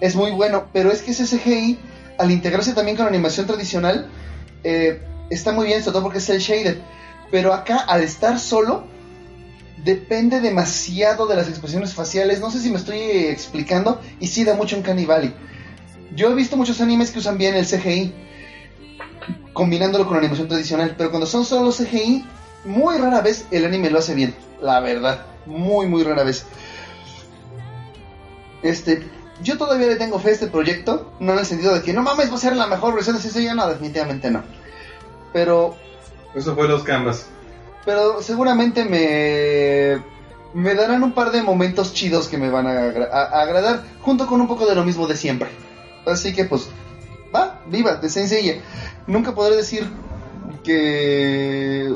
es muy bueno, pero es que ese CGI, al integrarse también con animación tradicional, eh, está muy bien, sobre todo porque es el shaded. Pero acá, al estar solo, depende demasiado de las expresiones faciales. No sé si me estoy explicando, y sí da mucho en Cannibali. Yo he visto muchos animes que usan bien el CGI, combinándolo con animación tradicional, pero cuando son solo CGI, muy rara vez el anime lo hace bien, la verdad, muy muy rara vez. Este, yo todavía le tengo fe a este proyecto, no en el sentido de que no mames va a ser la mejor versión de CSI, no, definitivamente no. Pero, Eso fue los canvas. pero seguramente me me darán un par de momentos chidos que me van a, agra- a- a agradar, junto con un poco de lo mismo de siempre. Así que pues, va, viva, de sencilla. Nunca podré decir que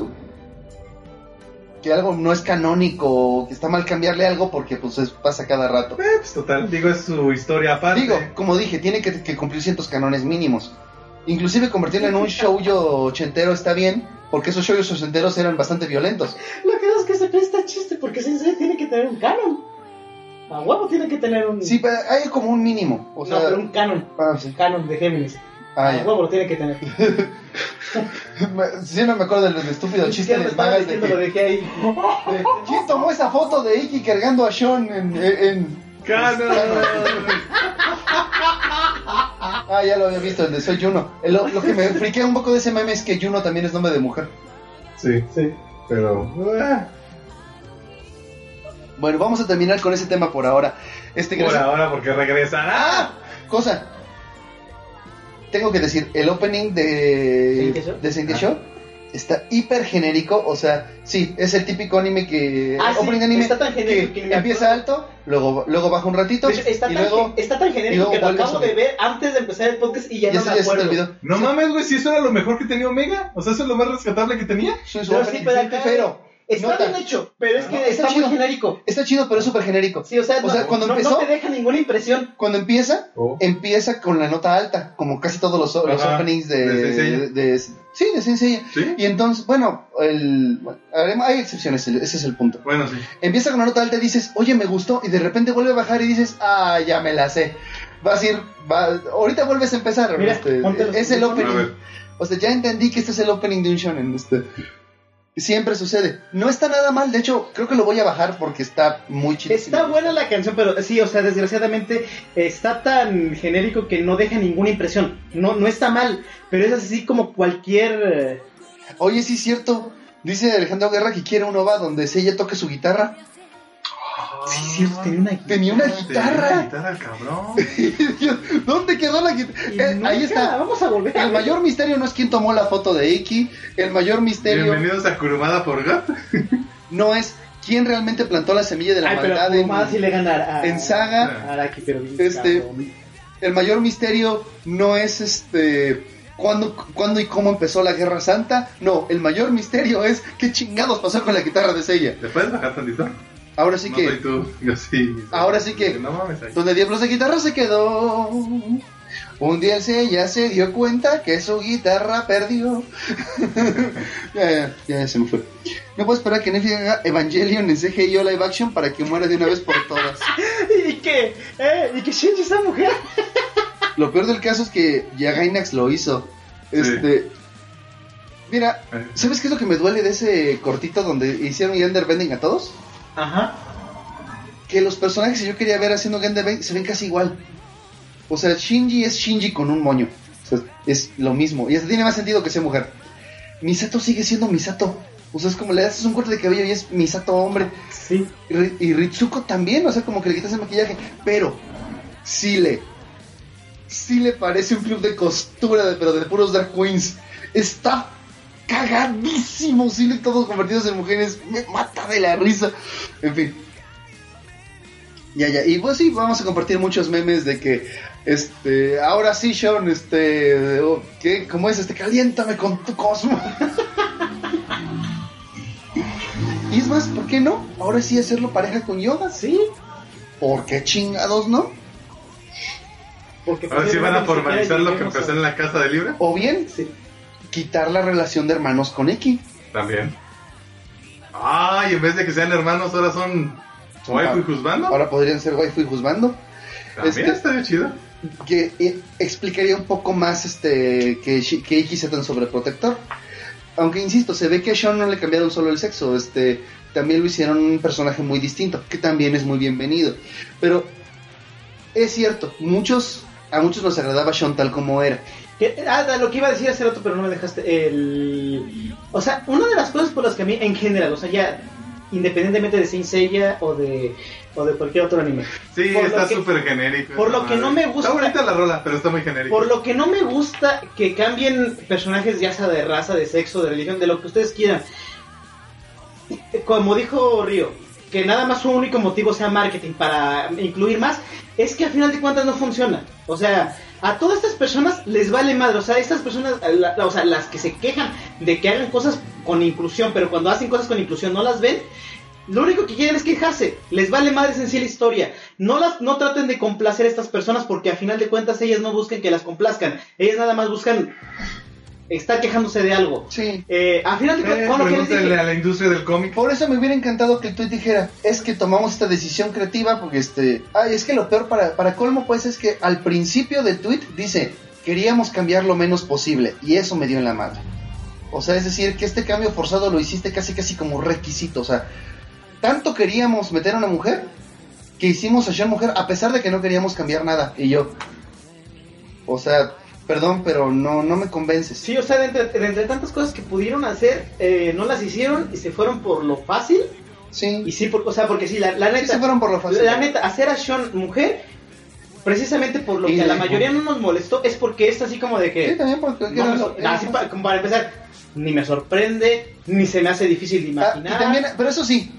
que algo no es canónico o que está mal cambiarle algo porque pues es- pasa cada rato. Eh, pues total, digo, es su historia aparte. Digo, como dije, tiene que, que cumplir ciertos canones mínimos. Inclusive convertirlo en un shoujo ochentero está bien, porque esos shoujos ochenteros eran bastante violentos. Lo que es que se presta chiste porque Sensei tiene que tener un canon. A huevo tiene que tener un Sí, pero hay como un mínimo. O sea, no, pero un canon. ah, sí. Canon de Géminis. Ah, a huevo lo tiene que tener. Me- Siempre me acuerdo del estúpido chiste de magas de diciendo, lo que, dejé ahí. ¿Quién tomó esa foto de Iki cargando a Sean en... en- Canon. Ah, ya lo había visto, el de Soy Juno. El- Lo, lo que me friquea un poco de ese meme es que Juno también es nombre de mujer. Sí, Sí. pero. ah, Bueno, vamos a terminar con ese tema por ahora. Este, Por gracias- ahora, porque regresará. ¡Ah! Cosa. Tengo que decir, el opening de ¿Saint Show? de Saint Ah. Show está hiper genérico, o sea, sí, es el típico anime que Ah, sí, anime está tan genérico que empieza alto, luego luego baja un ratito hecho, está, y tan, luego está tan y genérico luego que lo acabo de ver antes de empezar el podcast y ya, ya no se, me ya se te acuerdo. No mames, güey, si eso era lo mejor que tenía Omega. O sea, eso es lo más rescatable que tenía. Sí, Pero sí, pero acá- pifero. Está Nota. bien hecho, pero es que No, está, está muy chido. genérico. Está chido, pero es súper genérico. Sí, o sea, O no, sea, cuando no- empezó- no te deja ninguna impresión. Cuando empieza, Oh. empieza con la nota alta, como casi todos los, los Ajá, openings de, de de- Sí, de Seiya. ¿Sí? Y entonces, bueno, el, bueno, hay excepciones, ese es el punto. Bueno, sí. Empieza con la nota alta y dices, oye, me gustó, y de repente vuelve a bajar y dices, ah, ya me la sé. Vas a ir, va, ahorita vuelves a empezar. Mira, este, ponte los es el opening. O sea, ya entendí que este es el opening de un shonen. Este. Siempre sucede. No está nada mal, de hecho, creo que lo voy a bajar porque está muy chido. Está buena la canción, pero sí, o sea, desgraciadamente está tan genérico que no deja ninguna impresión. No, no está mal, pero es así como cualquier. eh, Oye, sí es cierto. Dice Alejandro Guerra que quiere un OVA donde ella toque su guitarra. Sí, cierto, tenía una guitarra. Tenía una Tenía una guitarra. guitarra el cabrón. ¿Dónde quedó la guitarra? Eh, ahí está. Vamos a volver El mayor misterio no es quién tomó la foto de Iki. El mayor misterio Bienvenidos a Kurumada por Gat. no es quién realmente plantó la semilla de la Ay, pero maldad en, más si le ganar a, en Saga. a Este. El mayor misterio no es este cuándo, cuándo y cómo empezó la Guerra Santa. No, el mayor misterio es qué chingados pasó con la guitarra de Seiya. ¿Le puedes bajar tantito? Ahora sí no que soy tú. Yo sí. Ahora sí que- No mames ahí. donde Diablos de Guitarra se quedó. Un día el Seiya se dio cuenta que su guitarra perdió. ya, ya, ya se me fue. No puedo esperar que Netflix haga Evangelion en CGI o live action para que muera de una vez por todas. Y que, eh, y que Shinji esa mujer. Lo peor del caso es que ya Gainax lo hizo. Este. Mira, Eh, ¿sabes qué es lo que me duele de ese cortito donde hicieron gender bending a todos? Ajá. Que los personajes que yo quería ver haciendo bending se ven casi igual. O sea, Shinji es Shinji con un moño. O sea, es lo mismo. Y hasta tiene más sentido que sea mujer. Misato sigue siendo Misato. O sea, es como le haces un corte de cabello y es Misato hombre. Sí. Y, Ri- y Ritsuko también, o sea, como que le quitas el maquillaje. Pero, sí le. Sí le parece un club de costura, de, pero de puros Dark Queens. Está cagadísimo. Sí le todos convertidos en mujeres. Me mata de la risa. En fin. Ya, ya. Y pues sí, vamos a compartir muchos memes de que. Este. Ahora sí, Sean, este. oh, ¿Qué? ¿Cómo es? Este. Caliéntame con tu cosmo. Y es más, ¿por qué no? Ahora sí hacerlo pareja con yoga. Sí. ¿Por qué chingados no? Porque Ahora sí van a formalizar lo que empezó en la casa de Libra. O bien, Sí. Quitar la relación de hermanos con X. También. Ay, en vez de que sean hermanos, ahora son waifu y juzgando. Ahora podrían ser waifu y juzgando. También este- estaría chido. Que eh, explicaría un poco más este que, que Iki sea tan sobreprotector. Aunque insisto, se ve que a Sean no le cambiaron solo el sexo, este también lo hicieron un personaje muy distinto, que también es muy bienvenido. Pero es cierto, muchos a muchos nos agradaba Sean tal como era. Que- ah, lo que iba a decir hace rato, pero no me dejaste. El... O sea, una de las cosas por las que a mí, en general, o sea, ya independientemente de Saint Seiya o de, o de cualquier otro anime, Sí, Por está súper genérico. por lo que no me gusta- Está bonita la rola, pero está muy genérico. por lo que no me gusta que cambien personajes, ya sea de raza, de sexo, de religión, de lo que ustedes quieran. Como dijo Río, que nada más su único motivo sea marketing para incluir más, es que al final de cuentas no funciona. O sea, a todas estas personas les vale madre. O sea, estas personas, la- o sea, las que se quejan de que hagan cosas con inclusión, pero cuando hacen cosas con inclusión no las ven, lo único que quieren es quejarse. Les vale madre en sí la historia. No las, no traten de complacer a estas personas porque a final de cuentas ellas no buscan que las complazcan. Ellas nada más buscan estar quejándose de algo. Sí. Eh, a final de Eh, cuentas, a la industria del cómic. Por eso me hubiera encantado que el tweet dijera, es que tomamos esta decisión creativa porque este, ay, es que lo peor para, para colmo pues es que al principio del tweet dice, queríamos cambiar lo menos posible y eso me dio en la madre. O sea, es decir, que este cambio forzado lo hiciste casi casi como requisito, o sea, tanto queríamos meter a una mujer que hicimos a Sean mujer a pesar de que no queríamos cambiar nada y yo, o sea, perdón, pero no, no me convences. Sí, o sea, de entre, de entre tantas cosas que pudieron hacer, eh, no las hicieron y se fueron por lo fácil. Sí, Y sí, por, o sea, porque sí, la, la sí neta, se fueron por lo fácil. la neta, hacer a Sean mujer, precisamente por lo Y que a la mayoría no nos molestó, es porque es así como de que... Sí, también porque no así pa- como para empezar, ni me sorprende, ni se me hace difícil de Ah, imaginar. y también, pero eso sí,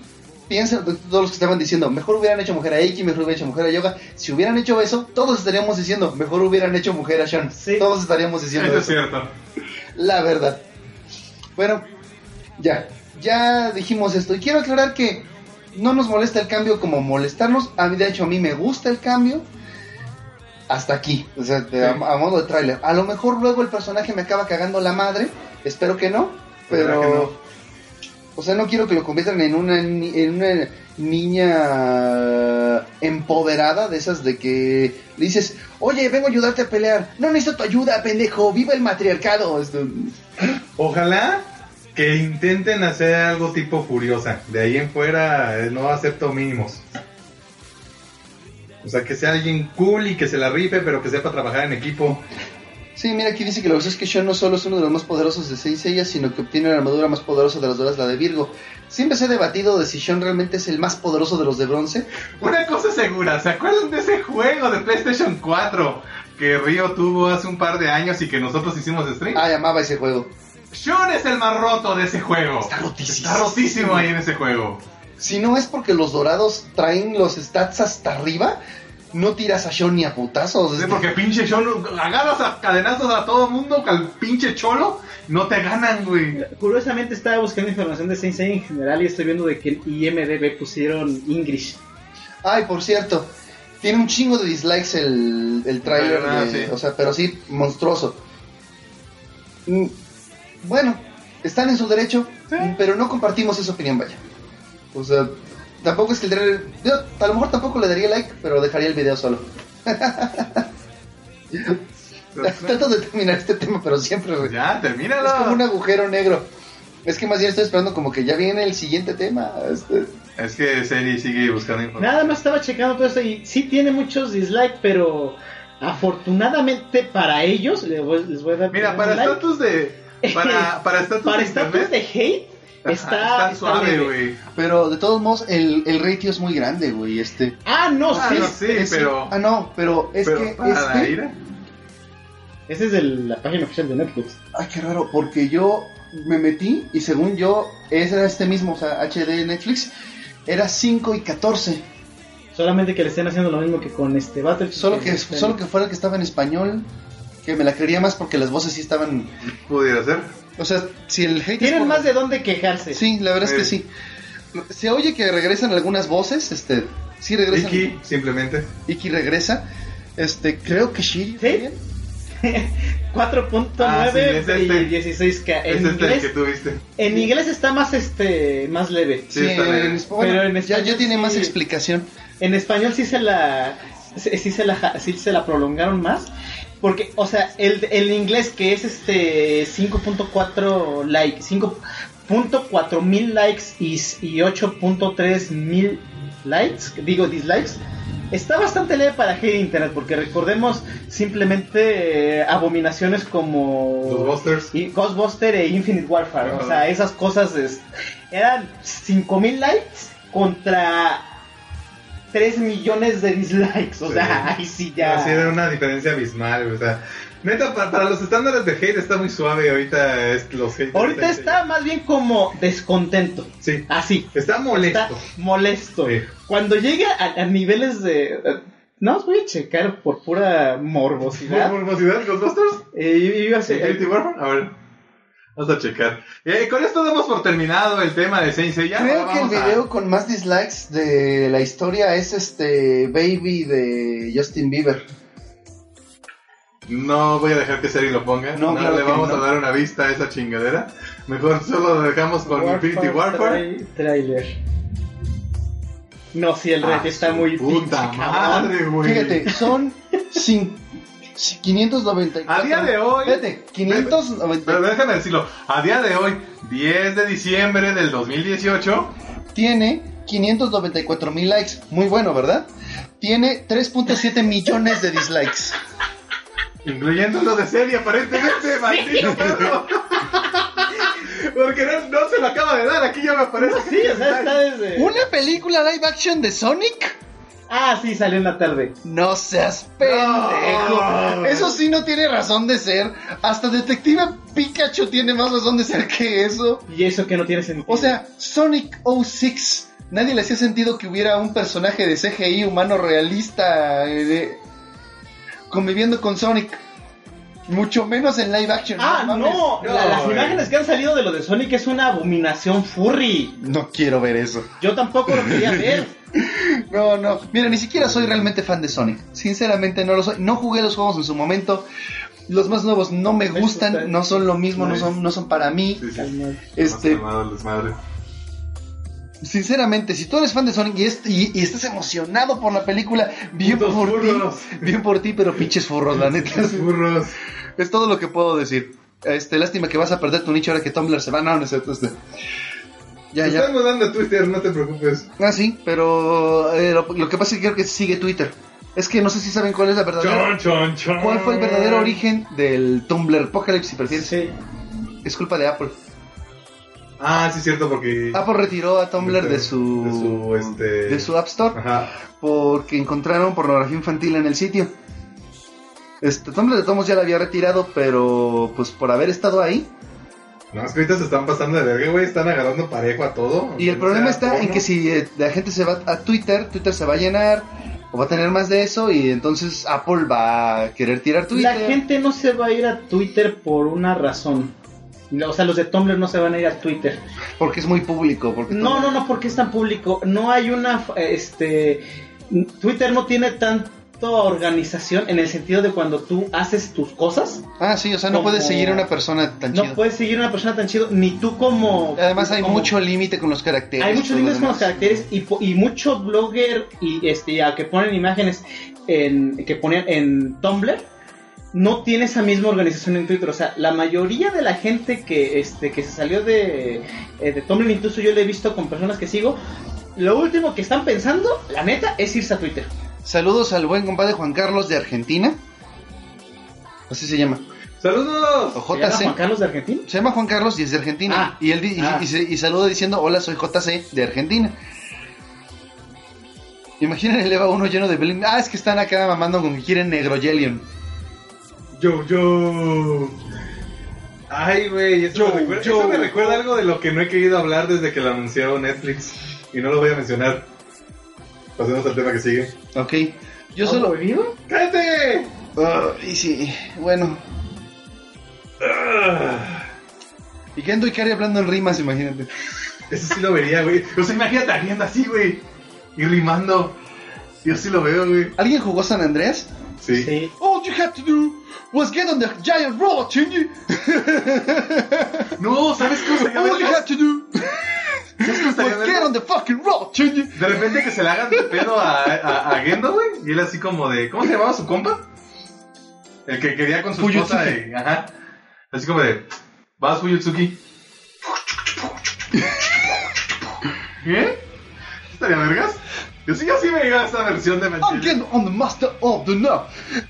piensen todos los que estaban diciendo, mejor hubieran hecho mujer a Eiki, mejor hubieran hecho mujer a Yoga. Si hubieran hecho eso, todos estaríamos diciendo, mejor hubieran hecho mujer a Sean. Sí. Todos estaríamos diciendo Eso es eso. cierto. La verdad. Bueno, ya, ya dijimos esto. Y quiero aclarar que no nos molesta el cambio como molestarnos. A mí, de hecho, a mí me gusta el cambio. Hasta aquí, o sea, de- a, a modo de tráiler. A lo mejor luego el personaje me acaba cagando la madre. Espero que no. Pero, que no. O sea, no quiero que lo conviertan en una, en una niña empoderada de esas de que le dices, oye, vengo a ayudarte a pelear. No necesito tu ayuda, pendejo. Viva el matriarcado. Esto- Ojalá que intenten hacer algo tipo Furiosa. De ahí en fuera eh, no acepto mínimos. O sea, que sea alguien cool y que se la rife, pero que sepa trabajar en equipo. Sí, mira, aquí dice que lo que es que Sean no solo es uno de los más poderosos de Saint Seiya, sino que obtiene la armadura más poderosa de las duras, la de Virgo. Siempre se ha debatido de si Sean realmente es el más poderoso de los de bronce. Una cosa segura, ¿se acuerdan de ese juego de PlayStation 4 que Río tuvo hace un par de años y que nosotros hicimos stream? Ah, llamaba ese juego. Sean es el más roto de ese juego. Está rotísimo. Está rotísimo ahí en ese juego. Si no es porque los dorados traen los stats hasta arriba, no tiras a Sean ni a putazos. Sí, porque pinche Sean, agarras a cadenazos a todo mundo, al pinche cholo, no te ganan, güey. Curiosamente estaba buscando información de Saint en general y estoy viendo de que en IMDB pusieron English. Ay, por cierto, tiene un chingo de dislikes el, el tráiler, Ah, de- sí. o sea, pero sí, monstruoso. Mm, Bueno, están en su derecho, pero no compartimos esa opinión, vaya. O sea, tampoco es que el trailer... Yo a lo mejor tampoco le daría like, pero dejaría el video solo. Trato de terminar este tema, pero siempre... re- Ya, termínalo. Es como un agujero negro. Es que más bien estoy esperando como que ya viene el siguiente tema. Este, Es que Seri sigue buscando información. Nada más estaba checando todo esto y sí tiene muchos dislikes, pero afortunadamente para ellos, les voy, les voy a dar Mira, para like. estatus de. Para, para estatus Para de de hate está, está suave, güey. pero de todos modos, el, el ratio es muy grande, güey. Este. Ah, no, Ah, sí. no, sí, Es- pero. Ah, no, pero es pero que para la este... ira. Esa es de la página oficial de Netflix. Ay, qué raro, porque yo me metí y según yo, ese era este mismo, o sea, HD Netflix, era 5 y 14. Solamente que le estén haciendo lo mismo que con este Battlefield. Solo que, Este, solo que fuera el que estaba en español, que me la creería más porque las voces sí estaban... Pudiera ser. O sea, si el hate... es Tienen por- más de dónde quejarse. Sí, la verdad es que Sí. sí. Se oye que regresan algunas voces, este... Sí regresan... Iki, simplemente. Iki regresa. Este, creo que Shiri ¿Sí? también. 4.9 Ah, sí, es este. y 16K. En, Es este el inglés, que tuviste. en inglés está más este más leve. Sí, Sí, está en, bueno, Pero en ya, español ya tiene más sí. explicación. En español sí se la sí sí se la sí se la prolongaron más porque o sea, el, el inglés que es este 5.4 like, 5.4 mil likes y, y 8.3 mil likes, digo dislikes, está bastante leve para hate internet porque recordemos simplemente eh, abominaciones como Ghostbusters. y Ghostbuster e Infinite Warfare. O sea, esas cosas es- eran 5000 likes contra 3 millones de dislikes. O Sí. sea, ahí sí ya. Así era una diferencia abismal, o sea. Neta, pa- para, los estándares de hate está muy suave ahorita es, los haters. Ahorita de- está más bien como descontento. Sí. Así. Está molesto. Está molesto. Sí. Cuando llega a, a niveles de. eh, No os voy a checar por pura morbosidad. ¿Por morbosidad, Ghostbusters? Eh, iba a ser- Infinity Warfare? A ver. Vamos a checar. Y con esto damos por terminado el tema de Saint Seiya. Creo que el a- video con más dislikes de la historia es este Baby de Justin Bieber. No voy a dejar que Seri lo ponga. No, No, claro le vamos no. a dar una vista a esa chingadera. Mejor solo lo dejamos con Infinity Warfare. trai- trailer. No, sí, el Ah, red está muy Puta pinche madre, güey. Fíjate, son cin- 594. A día de hoy- 590. Pero déjame decirlo. A día de hoy, 10 de diciembre del 2018. Tiene 594 mil likes. Muy bueno, ¿verdad? Tiene 3.7 millones de dislikes. Incluyendo lo de serie, aparentemente, maldito perro. Porque no, no se lo acaba de dar, aquí ya me aparece. Sí, o sea, está desde. ¿Una película live action de Sonic? Ah, sí, salió en la tarde. No seas pendejo. No. Eso sí no tiene razón de ser. Hasta Detective Pikachu tiene más razón de ser que eso. Y eso que no tiene sentido. O sea, Sonic 06. Nadie le hacía sentido que hubiera un personaje de CGI humano realista eh, de- conviviendo con Sonic. Mucho menos en live action. Ah, no, la- No, las imágenes que han salido de lo de Sonic es una abominación furry. No quiero ver eso. Yo tampoco lo quería ver. No, no. Mira, ni siquiera soy realmente fan de Sonic. Sinceramente no lo soy. No jugué los juegos en su momento. Los más nuevos no me gustan, no son lo mismo, no son, no son para mí. Sí, sí. Calma. Este, sinceramente, si tú eres fan de Sonic y, est- y- y estás emocionado por la película, bien Putos por furros. ti, bien por ti, pero pinches furros, la neta. Los burros. Es todo lo que puedo decir. Este, lástima que vas a perder tu nicho ahora que Tumblr se va. No, no es cierto, este. Ya, Te ya. están mudando a Twitter, no te preocupes. Ah, sí, pero eh, lo, lo que pasa es que creo que sigue Twitter. Es que no sé si saben cuál es la verdadera. Chon, chon, chon. ¿Cuál fue el verdadero origen del Tumblr Apocalypse, si prefieres? Sí. Es culpa de Apple. Ah, sí, cierto, porque. Apple retiró a Tumblr de su, De su, este- de su App Store Ajá. porque encontraron pornografía infantil en el sitio. Este Tumblr de Tomos ya la había retirado, pero pues por haber estado ahí. No, es que ahorita se están pasando de verga, güey. Están agarrando parejo a todo. Y el problema está en que si eh, la gente se va a Twitter, Twitter se va a llenar o va a tener más de eso y entonces Apple va a querer tirar Twitter. La gente no se va a ir a Twitter por una razón. O sea, los de Tumblr no se van a ir a Twitter. Porque es muy público. Porque No, no, no, porque es tan público. No hay una, este, Twitter no tiene tanta organización en el sentido de cuando tú haces tus cosas. Ah, sí, o sea, no Como- puedes seguir a una persona tan No chido. puedes seguir a una persona tan chido, ni tú como... Además hay como- mucho límite con los caracteres. Hay lo límites con los caracteres y, y mucho blogger y este a que ponen imágenes en, que ponen en Tumblr no tiene esa misma organización en Twitter. O sea, la mayoría de la gente que este que se salió de, eh, de Tumblr, incluso yo lo he visto con personas que sigo, lo último que están pensando, la neta, es irse a Twitter. Saludos al buen compadre Juan Carlos de Argentina. Así se llama. ¡Saludos! O ¿Se llama JC. Juan Carlos de Argentina? Se llama Juan Carlos y es de Argentina. Ah. y él y- Ah. y, saluda diciendo, hola, soy JC de Argentina. Imaginen el EVA 1 lleno de bling. Ah, es que están acá mamando con que quieren Negro Jellion. Yo, yo. Ay, güey, eso, eso me recuerda algo de lo que no he querido hablar desde que lo anunció Netflix. Y no lo voy a mencionar. Pasemos al tema que sigue. Ok. Yo solo... vivo? ¡Cállate! Ah, y sí, bueno. Ah, Y Kendo y Kari hablando en rimas, imagínate. Eso sí lo vería, güey. O sea, imagínate a así, güey. Y rimando. Yo sí lo veo, güey. ¿Alguien jugó San Andreas? Sí. Sí. All you had to do was get on the giant robot, Shinji. No, ¿sabes cómo se llama? All you had to do ¿Sabes cómo estaría was get on the fucking Shinji. De repente que se le hagan de pedo a, a, a Gendo, güey. Y él así como de. ¿Cómo se llamaba su compa? El que quería con su Fuyutsuki. esposa. de- ajá. Así como de. Vas, Fuyutsuki. ¿Qué? ¿Estaría vergas? Yo sí, yo sí me diga esa versión de I'm Evangelion. getting on the master of the night.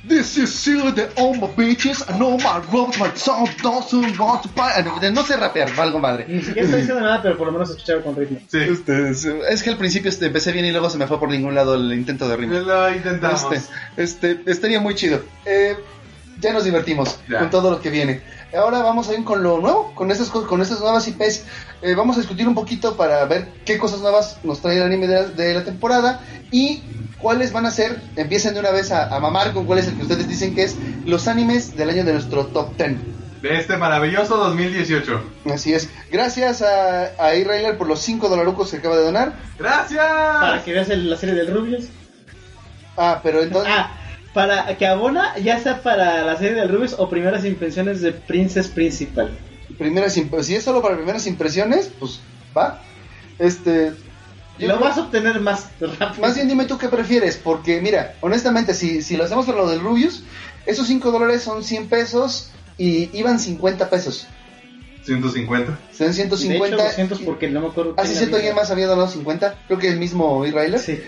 This is Silver de all my bitches. I know my robots, my sound doesn't want to buy. Ah, No sé rapear, valgo madre. Ni siquiera estoy diciendo nada, pero por lo menos escuchaba con ritmo. Sí. Este, es, que al principio este, empecé bien y luego se me fue por ningún lado el intento de rima. Lo intentamos. Este, este, estaría muy chido. Eh, ya nos divertimos Ya. con todo lo que viene. Ahora vamos a ir con lo nuevo, con estas, co- con estas nuevas IPs. Eh, vamos a discutir un poquito para ver qué cosas nuevas nos trae el anime de la, de la temporada y cuáles van a ser, empiecen de una vez a, a mamar con cuál es el que ustedes dicen que es los animes del año de nuestro top 10. De este maravilloso 2018. Así es. Gracias a, a E-Railer por los 5 dolarucos que acaba de donar. ¡Gracias! Para que veas el- la serie del Rubius. Ah, pero entonces... Ah, para que abona, ya sea para la serie del Rubius o primeras impresiones de Princess Principal. primeras si es solo para primeras impresiones, pues va. Este... Lo creo- vas a obtener más rápido. Más bien dime tú qué prefieres, porque mira, honestamente, si, si lo hacemos para lo del Rubius, esos 5 dólares son 100 pesos y iban 50 pesos. 150. Son De 150. hecho, 200 porque no me acuerdo. Ah, sí, quién cierto, alguien más había donado 50. Creo que el mismo Israel. Sí.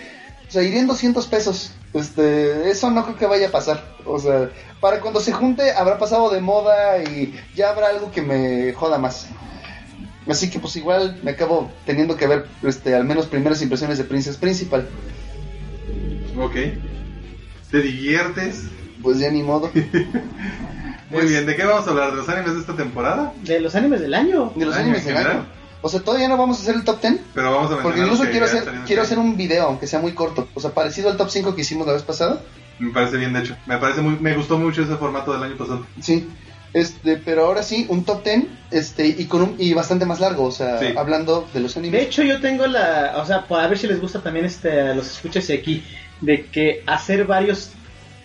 O sea, irían 200 pesos. Este, eso no creo que vaya a pasar. O sea, para cuando se junte habrá pasado de moda y ya habrá algo que me joda más. Así que pues igual me acabo teniendo que ver este, al menos primeras impresiones de Princess Principal. Ok. ¿Te diviertes? Pues ya ni modo. Muy bien, ¿de qué vamos a hablar? ¿De los animes de esta temporada? De los animes del año. De los Año animes del año. O sea, todavía no vamos a hacer el top 10. Pero vamos a Porque mencionar incluso quiero hacer, quiero hacer un video, aunque sea muy corto. O sea, parecido al top 5 que hicimos la vez pasada. Me parece bien, de hecho. Me parece muy, me gustó mucho ese formato del año pasado. Sí. Este, pero ahora sí, un top 10 este, y, con un, y bastante más largo, o sea, Sí. hablando de los De animes. hecho, yo tengo la. O sea, para ver si les gusta también este, a los escuchas de aquí. De que hacer varios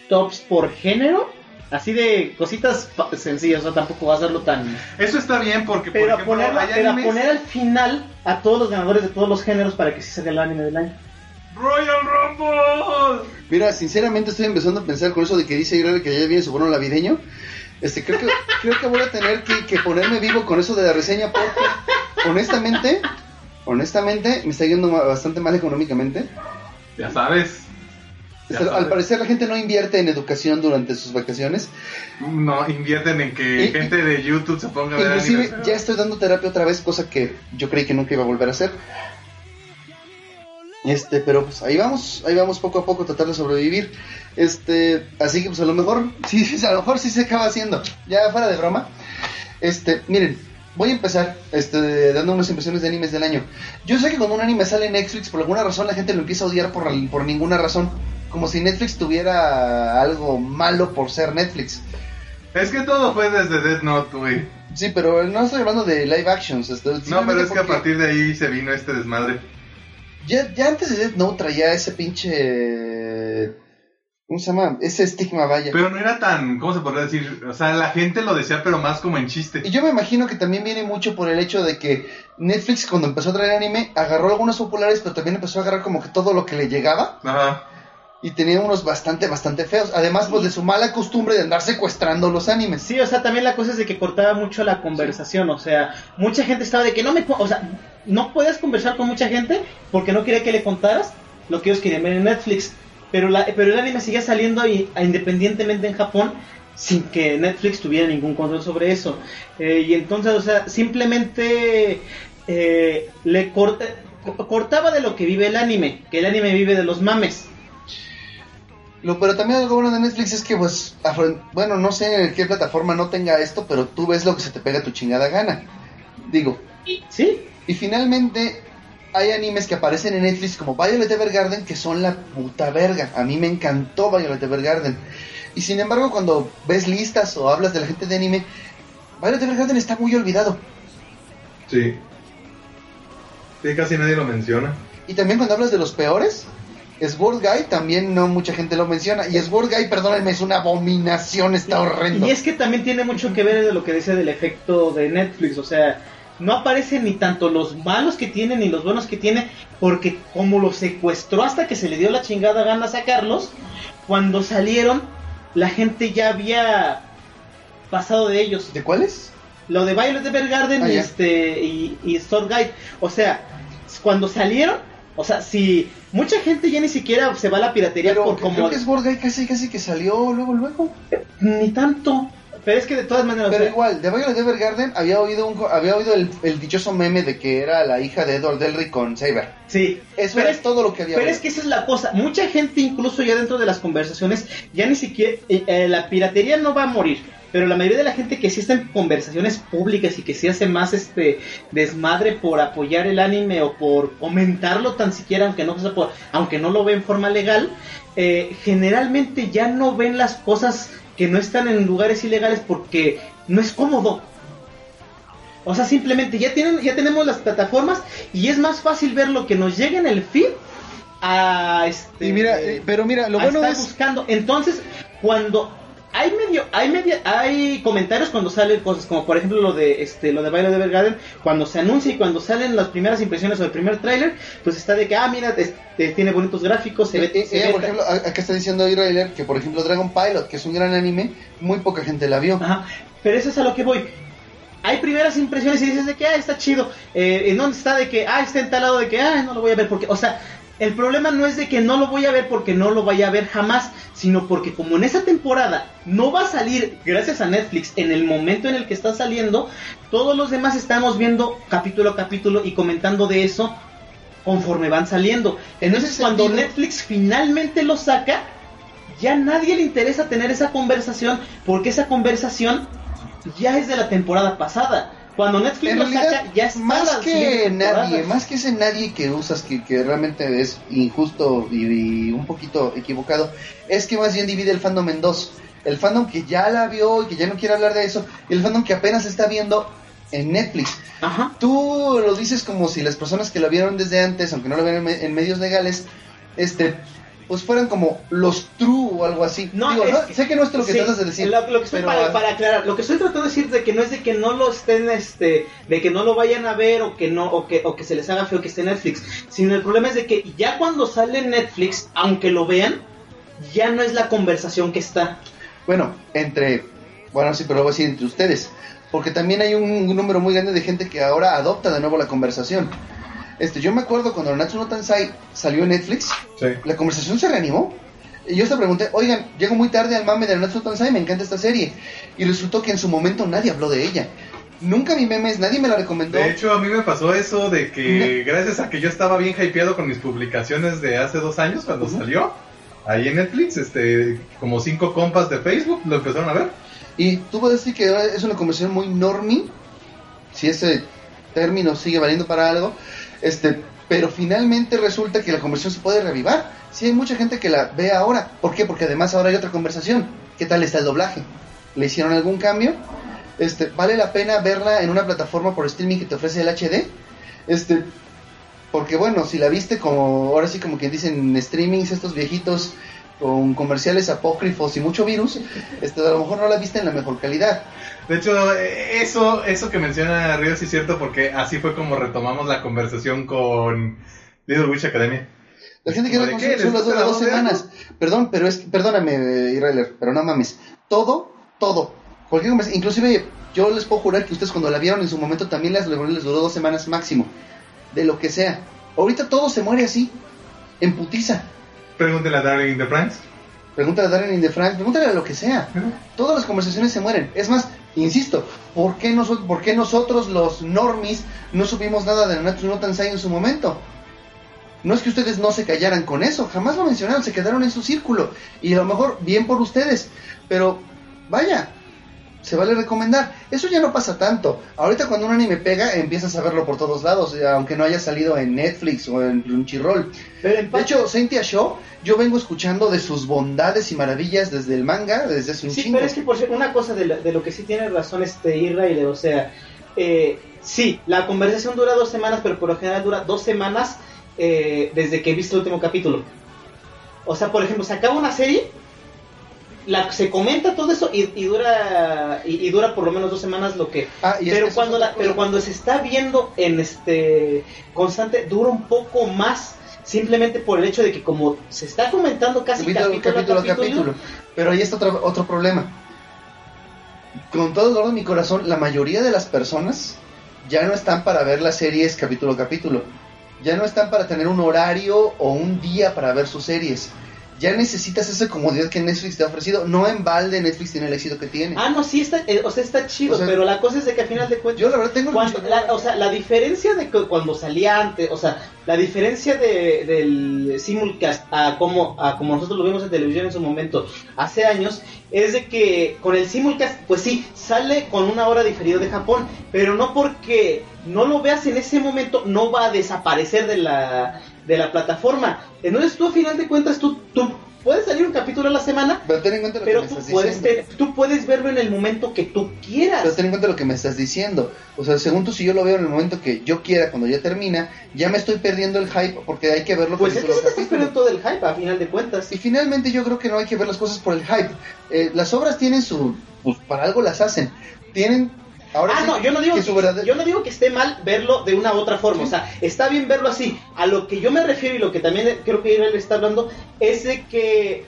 tops por género. Así de cositas sencillas, o sea, tampoco va a hacerlo tan. Eso está bien porque, por Pero, a ejemplo, ponerlo- hay pero a animes- poner al final a todos los ganadores de todos los géneros para que sí salga el anime del año. Royal Rumble. Mira, sinceramente estoy empezando a pensar con eso de que dice Irene que ya viene su bono navideño. Este, creo que, creo que voy a tener que, que ponerme vivo con eso de la reseña porque, honestamente, honestamente, me está yendo bastante mal económicamente. Ya sabes. Al parecer la gente no invierte en educación durante sus vacaciones. No, invierten en que Y- gente de YouTube se ponga a ver Inclusive ya estoy dando terapia otra vez, cosa que yo creí que nunca iba a volver a hacer. Este, pero pues ahí vamos, ahí vamos poco a poco a tratar de sobrevivir. Este, así que pues a lo mejor, sí, sí, a lo mejor sí se acaba haciendo. Ya fuera de broma. Este, miren, voy a empezar este, dando unas impresiones de animes del año. Yo sé que cuando un anime sale en Netflix, por alguna razón la gente lo empieza a odiar por, por ninguna razón. Como si Netflix tuviera algo malo por ser Netflix. Es que todo fue desde Death Note, güey. Sí, pero no estoy hablando de live actions. No, pero es que a partir de ahí se vino este desmadre. Ya, ya antes de Death Note traía ese pinche... ¿Cómo se llama? Ese estigma, vaya. Pero no era tan, ¿cómo se podría decir? O sea, la gente lo decía, pero más como en chiste. Y yo me imagino que también viene mucho por el hecho de que Netflix cuando empezó a traer anime agarró algunos populares, pero también empezó a agarrar como que todo lo que le llegaba Ajá. Y tenía unos bastante, bastante feos. Además, pues de su mala costumbre de andar secuestrando los animes. Sí, o sea, también la cosa es de que cortaba mucho la conversación, o sea, mucha gente estaba de que no me, o sea, no podías conversar con mucha gente porque no quería que le contaras lo que ellos querían ver en Netflix, pero la, pero el anime seguía saliendo independientemente en Japón sin que Netflix tuviera ningún control sobre eso, Eh, y entonces, o sea, simplemente eh, le corta, co- cortaba de lo que vive el anime, que el anime vive de los mames. Lo, pero también algo bueno de Netflix es que, pues, bueno, no sé en qué plataforma no tenga esto, pero tú ves lo que se te pega a tu chingada gana. Digo, ¿Sí? Y finalmente hay animes que aparecen en Netflix como Violet Evergarden que son la puta verga. A mí me encantó Violet Evergarden. Y sin embargo cuando ves listas o hablas de la gente de anime, Violet Evergarden está muy olvidado. Sí. Sí, casi nadie lo menciona. Y también cuando hablas de los peores, Sword Guy también no mucha gente lo menciona. Y Sword Guy, perdónenme, es una abominación, está horrendo. Y es que también tiene mucho que ver de lo que decía del efecto de Netflix, o sea, no aparecen ni tanto los malos que tiene ni los buenos que tiene, porque como los secuestró hasta que se le dio la chingada gana sacarlos, cuando salieron, la gente ya había pasado de ellos. ¿De cuáles? Lo de Violet Evergarden Ah, y este y, y Sword Guide, o sea, cuando salieron, o sea, si mucha gente ya ni siquiera se va a la piratería Pero por creo como que Sword Guy casi casi que salió luego luego. ni tanto, pero es que de todas maneras, o Pero sea, igual, de Violet Evergarden había oído un, había oído el, el dichoso meme de que era la hija de Edward Elric con Saber. sí, Eso Pero es es- todo lo que había Pero oído. es que esa es la cosa. Mucha gente, incluso ya dentro de las conversaciones, ya ni siquiera. eh, eh, la piratería no va a morir. Pero la mayoría de la gente que sí está en conversaciones públicas y que sí hace más este desmadre por apoyar el anime o por comentarlo tan siquiera, aunque no, aunque no lo ve en forma legal, eh, generalmente ya no ven las cosas que no están en lugares ilegales porque no es cómodo. O sea, simplemente ya tienen, ya tenemos las plataformas y es más fácil ver lo que nos llega en el feed a este Y mira, eh, pero mira, lo bueno estar es buscando. Entonces, cuando hay medio, hay media, hay comentarios cuando salen cosas como por ejemplo lo de este, lo de Violet Evergarden, cuando se anuncia y cuando salen las primeras impresiones o el primer tráiler, pues está de que ah mira este, tiene bonitos gráficos, se ve, Eh, se eh, ve por ejemplo, a- acá está diciendo Irailer que por ejemplo Dragon Pilot, que es un gran anime, muy poca gente la vio. Ajá, pero eso es a lo que voy. Hay primeras impresiones y dices de que, ah, está chido. Eh, ¿En dónde está de que, ah, está entalado de que, ah, no lo voy a ver porque, o sea, el problema no es de que no lo voy a ver porque no lo vaya a ver jamás, sino porque como en esa temporada no va a salir gracias a Netflix en el momento en el que está saliendo, todos los demás estamos viendo capítulo a capítulo y comentando de eso conforme van saliendo. Entonces cuando Netflix finalmente lo saca, ya nadie le interesa tener esa conversación porque esa conversación ya es de la temporada pasada. Cuando Netflix En lo realidad, saca, ya está más que nadie, más que ese nadie que usas que, que realmente es injusto y, y un poquito equivocado, es que más bien divide el fandom en dos. El fandom que ya la vio y que ya no quiere hablar de eso, y el fandom que apenas está viendo en Netflix. Ajá. Tú lo dices como si las personas que lo vieron desde antes, aunque no lo vieron en, me- en medios legales, este pues fueran como los true o algo así. No, Digo, es no, que- sé que no es lo que sí, tratas de decir. Lo, lo que estoy pero, para, para aclarar, lo que estoy tratando de decir de que no es de que no lo estén, este, de que no lo vayan a ver o que no, o que, o que se les haga feo que esté en Netflix, sino el problema es de que ya cuando sale en Netflix, aunque lo vean, ya no es la conversación que está. Bueno, entre, bueno, sí, pero lo voy a decir entre ustedes, porque también hay un, número muy grande de gente que ahora adopta de nuevo la conversación. Este, yo me acuerdo cuando Nanatsu no Tansai salió en Netflix, Sí. la conversación se reanimó. Y yo te pregunté, oigan, llego muy tarde al mame de Nanatsu no Tansai, me encanta esta serie. Y resultó que en su momento nadie habló de ella. Nunca vi memes, nadie me la recomendó. De hecho, a mí me pasó eso de que gracias a que yo estaba bien hypeado con mis publicaciones de hace dos años cuando salió, ahí en Netflix, este, como cinco compas de Facebook lo empezaron a ver. Y tú puedes decir que es una conversación muy normie, si ese término sigue valiendo para algo, este, pero finalmente resulta que la conversación se puede reavivar. Sí hay mucha gente que la ve ahora. ¿Por qué? Porque además ahora hay otra conversación. ¿Qué tal está el doblaje? ¿Le hicieron algún cambio? Este, ¿vale la pena verla en una plataforma por streaming que te ofrece el HD? Este, porque bueno, si la viste como, ahora sí como quien dicen streamings estos viejitos con comerciales apócrifos y mucho virus, este, a lo mejor no la viste en la mejor calidad. De hecho, eh, eso, eso que menciona Río sí es cierto porque así fue como retomamos la conversación con Little Witch Academia. La gente que ¿Cómo no? ¿Les solo dura dos semanas. Perdón, pero es, perdóname, Israeler, pero no mames. Todo, todo, cualquier inclusive yo les puedo jurar que ustedes cuando la vieron en su momento también les, les duró dos semanas máximo, de lo que sea. Ahorita todo se muere así, en putiza. Pregúntele a Darling in the Franks. Pregúntale a Darren in the Frank, pregúntale a lo que sea. Todas las conversaciones se mueren. Es más, insisto, ¿por qué, por qué nosotros los normies no supimos nada de Nanatsu no Tansai en su momento? No es que ustedes no se callaran con eso, jamás lo mencionaron, se quedaron en su círculo. Y a lo mejor bien por ustedes, pero vaya, se vale recomendar. Eso ya no pasa tanto. Ahorita cuando un anime pega, empiezas a verlo por todos lados, eh, aunque no haya salido en Netflix o en Crunchyroll. Pero en De hecho, Cynthia Shaw, yo vengo escuchando de sus bondades y maravillas desde el manga, desde hace un Sí, chingo. pero es que por una cosa de lo, de lo que sí tiene razón este Israel, o sea, eh, sí, la conversación dura dos semanas, pero por lo general dura dos semanas eh, desde que he visto el último capítulo. O sea, por ejemplo, se acaba una serie, la, se comenta todo eso y, y dura y, y dura por lo menos dos semanas lo que Ah, y pero cuando la, pero cuando se está viendo en este constante dura un poco más simplemente por el hecho de que como se está comentando casi capítulo, capítulo, capítulo. Pero ahí está otro, otro problema. Con todo el dolor de mi corazón, la mayoría de las personas ya no están para ver las series capítulo a capítulo. Ya no están para tener un horario o un día para ver sus series. Ya necesitas esa comodidad que Netflix te ha ofrecido. No en balde Netflix tiene el éxito que tiene. Ah, no, sí está, eh, o sea, está chido, O sea, pero la cosa es de que al final de cuentas, Yo la verdad tengo... cuando, la- o sea, la diferencia de que cuando salía antes, o sea, la diferencia de, del simulcast a como, a como nosotros lo vimos en televisión en su momento, hace años, es de que con el simulcast, pues sí, sale con una hora diferida de Japón, pero no porque no lo veas en ese momento, no va a desaparecer de la, de la plataforma. Entonces tú, a final de cuentas, tú, tú puedes salir un capítulo a la semana, Pero ten en cuenta lo pero que tú estás puedes, diciendo. te- tú puedes verlo en el momento que tú quieras. Pero ten en cuenta lo que me estás diciendo. O sea, según tú, si yo lo veo en el momento que yo quiera, cuando ya termina, ya me estoy perdiendo el hype porque hay que verlo Pues es que se te estás perdiendo todo el hype a final de cuentas. Y finalmente yo creo que no hay que ver las cosas por el hype. Eh, las obras tienen su... Pues para algo las hacen. Tienen... Ahora ah, sí no, yo no digo que que, su verdadero- yo no digo que esté mal verlo de una u otra forma, o sea, está bien verlo así. A lo que yo me refiero y lo que también creo que Israel está hablando es de que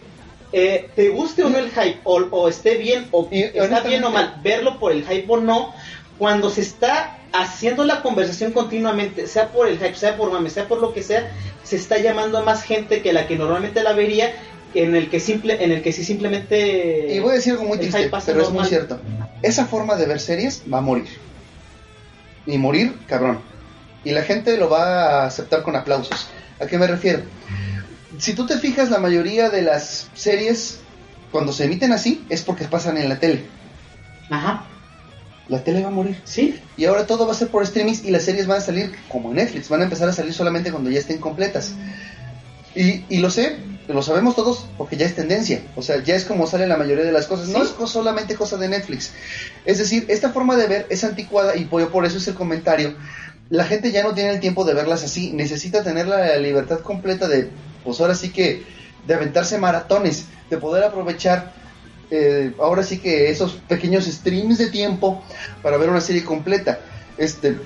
eh, te guste o no el hype o, o esté bien o Y, está bien o mal verlo por el hype o no, cuando se está haciendo la conversación continuamente, sea por el hype, sea por mame, sea por lo que sea, se está llamando a más gente que la que normalmente la vería en el que simple en el que sí simplemente Y voy a decir algo muy triste, pero es muy cierto. Esa forma de ver series va a morir. Y morir, cabrón. Y la gente lo va a aceptar con aplausos. ¿A qué me refiero? Si tú te fijas, la mayoría de las series, cuando se emiten así, es porque pasan en la tele. Ajá. La tele va a morir. Sí, Y ahora todo va a ser por streamings y las series van a salir como en Netflix, van a empezar a salir solamente cuando ya estén completas. Y, y lo sé, lo sabemos todos porque ya es tendencia, o sea, ya es como salen la mayoría de las cosas, no es solamente cosa de Netflix. Es decir, esta forma de ver es anticuada y por por eso es el comentario. La gente ya no tiene el tiempo de verlas así, necesita tener la libertad completa de, pues ahora sí que, de aventarse maratones, de poder aprovechar eh, ahora sí que esos pequeños streams de tiempo para ver una serie completa. Este,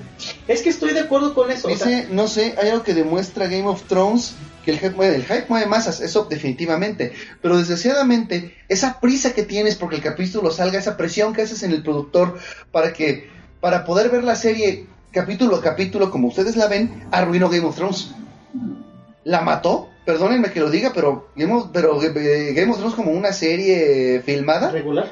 es que estoy de acuerdo con eso. o sea, dice, no sé, hay algo que demuestra Game of Thrones que el hype mueve, el hype mueve masas, eso definitivamente, pero desgraciadamente esa prisa que tienes porque el capítulo salga, esa presión que haces en el productor para que para poder ver la serie capítulo a capítulo como ustedes la ven, arruinó Game of Thrones. La mató, perdónenme que lo diga, pero Game of, pero eh, Game of Thrones como una serie filmada regular.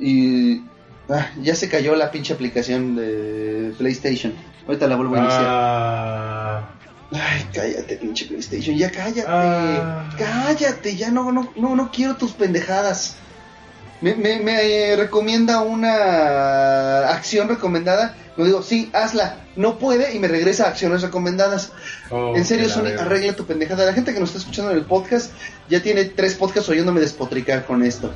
y ah, ya se cayó la pinche aplicación de PlayStation. Ahorita la vuelvo a iniciar. Ah, Ay, cállate, pinche PlayStation, ya cállate. Ah. Cállate, ya no, no, no, no quiero tus pendejadas. Me, me, me, eh, recomienda una acción recomendada. Yo digo, sí, hazla. No puede y me regresa a acciones recomendadas. oh, en serio, Sony, verga. arregla tu pendejada. La gente que nos está escuchando en el podcast ya tiene tres podcasts oyéndome despotricar con esto.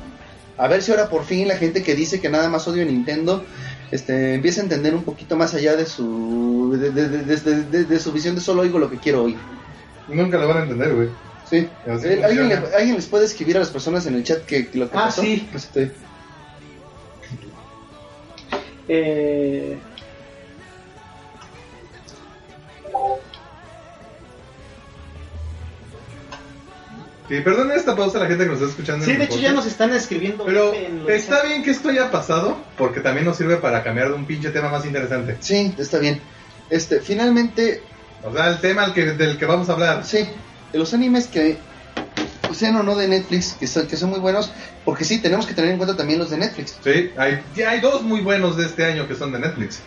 A ver si ahora por fin la gente que dice que nada más odio a Nintendo este, empieza a entender un poquito más allá de su de, de- de- de- de- de su visión de solo oigo lo que quiero oír. Nunca lo van a entender, güey. Sí. Eh, ¿Alguien, le- funciona. ¿Alguien les puede escribir a las personas en el chat que, que lo que Ah, pasó? sí. Este, Eh, Sí, perdón esta pausa a la gente que nos está escuchando. sí, en de hecho ya nos están escribiendo. Pero en está bien que esto haya pasado, porque también nos sirve para cambiar de un pinche tema más interesante. sí, está bien. Este, finalmente, O sea, el tema al que, del que vamos a hablar. sí, de los animes que sean o no de Netflix, que son, que son muy buenos, porque sí, tenemos que tener en cuenta también los de Netflix. Sí, hay, ya hay dos muy buenos de este año que son de Netflix.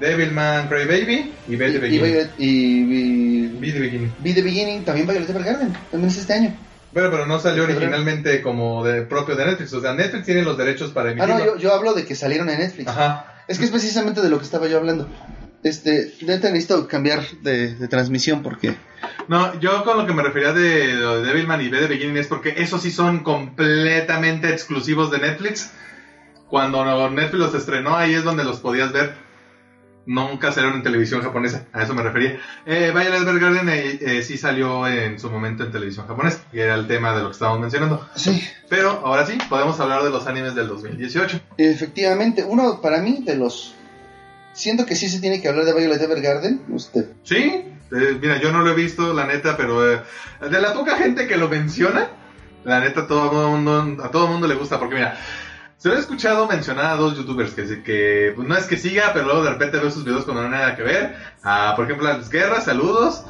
Devilman Crybaby y Be the Y, y, Beginning. Violet- y- Be the Beginning. Be the Beginning, también Violet Evergarden, también es este año. Bueno, pero no salió De originalmente como de propio de Netflix. O sea, Netflix tiene los derechos para Ah, emitirlo. no, yo, yo hablo de que salieron en Netflix. Ajá. Es que es precisamente de lo que estaba yo hablando. Este, neta necesito cambiar de, de transmisión porque... No, yo con lo que me refería de, de Devilman y Be the Beginning es porque esos sí son completamente exclusivos de Netflix. Cuando Netflix los estrenó, ahí es donde los podías ver. Nunca salieron en televisión japonesa, a eso me refería. Eh, Violet Evergarden eh, eh, sí salió en su momento en televisión japonesa, y era el tema de lo que estábamos mencionando. Sí, Pero ahora sí, podemos hablar de los animes del 2018. efectivamente, uno para mí de los... Siento que sí se tiene que hablar de Violet Evergarden. Usted. Sí, eh, mira, yo no lo he visto, la neta, pero eh, de la poca gente que lo menciona, la neta, todo mundo, a todo el mundo le gusta, porque mira, se lo he escuchado mencionar a dos youtubers que, que pues, no es que siga, pero luego de repente veo sus videos cuando no hay nada que ver. A, por ejemplo, a Luis Guerra, saludos.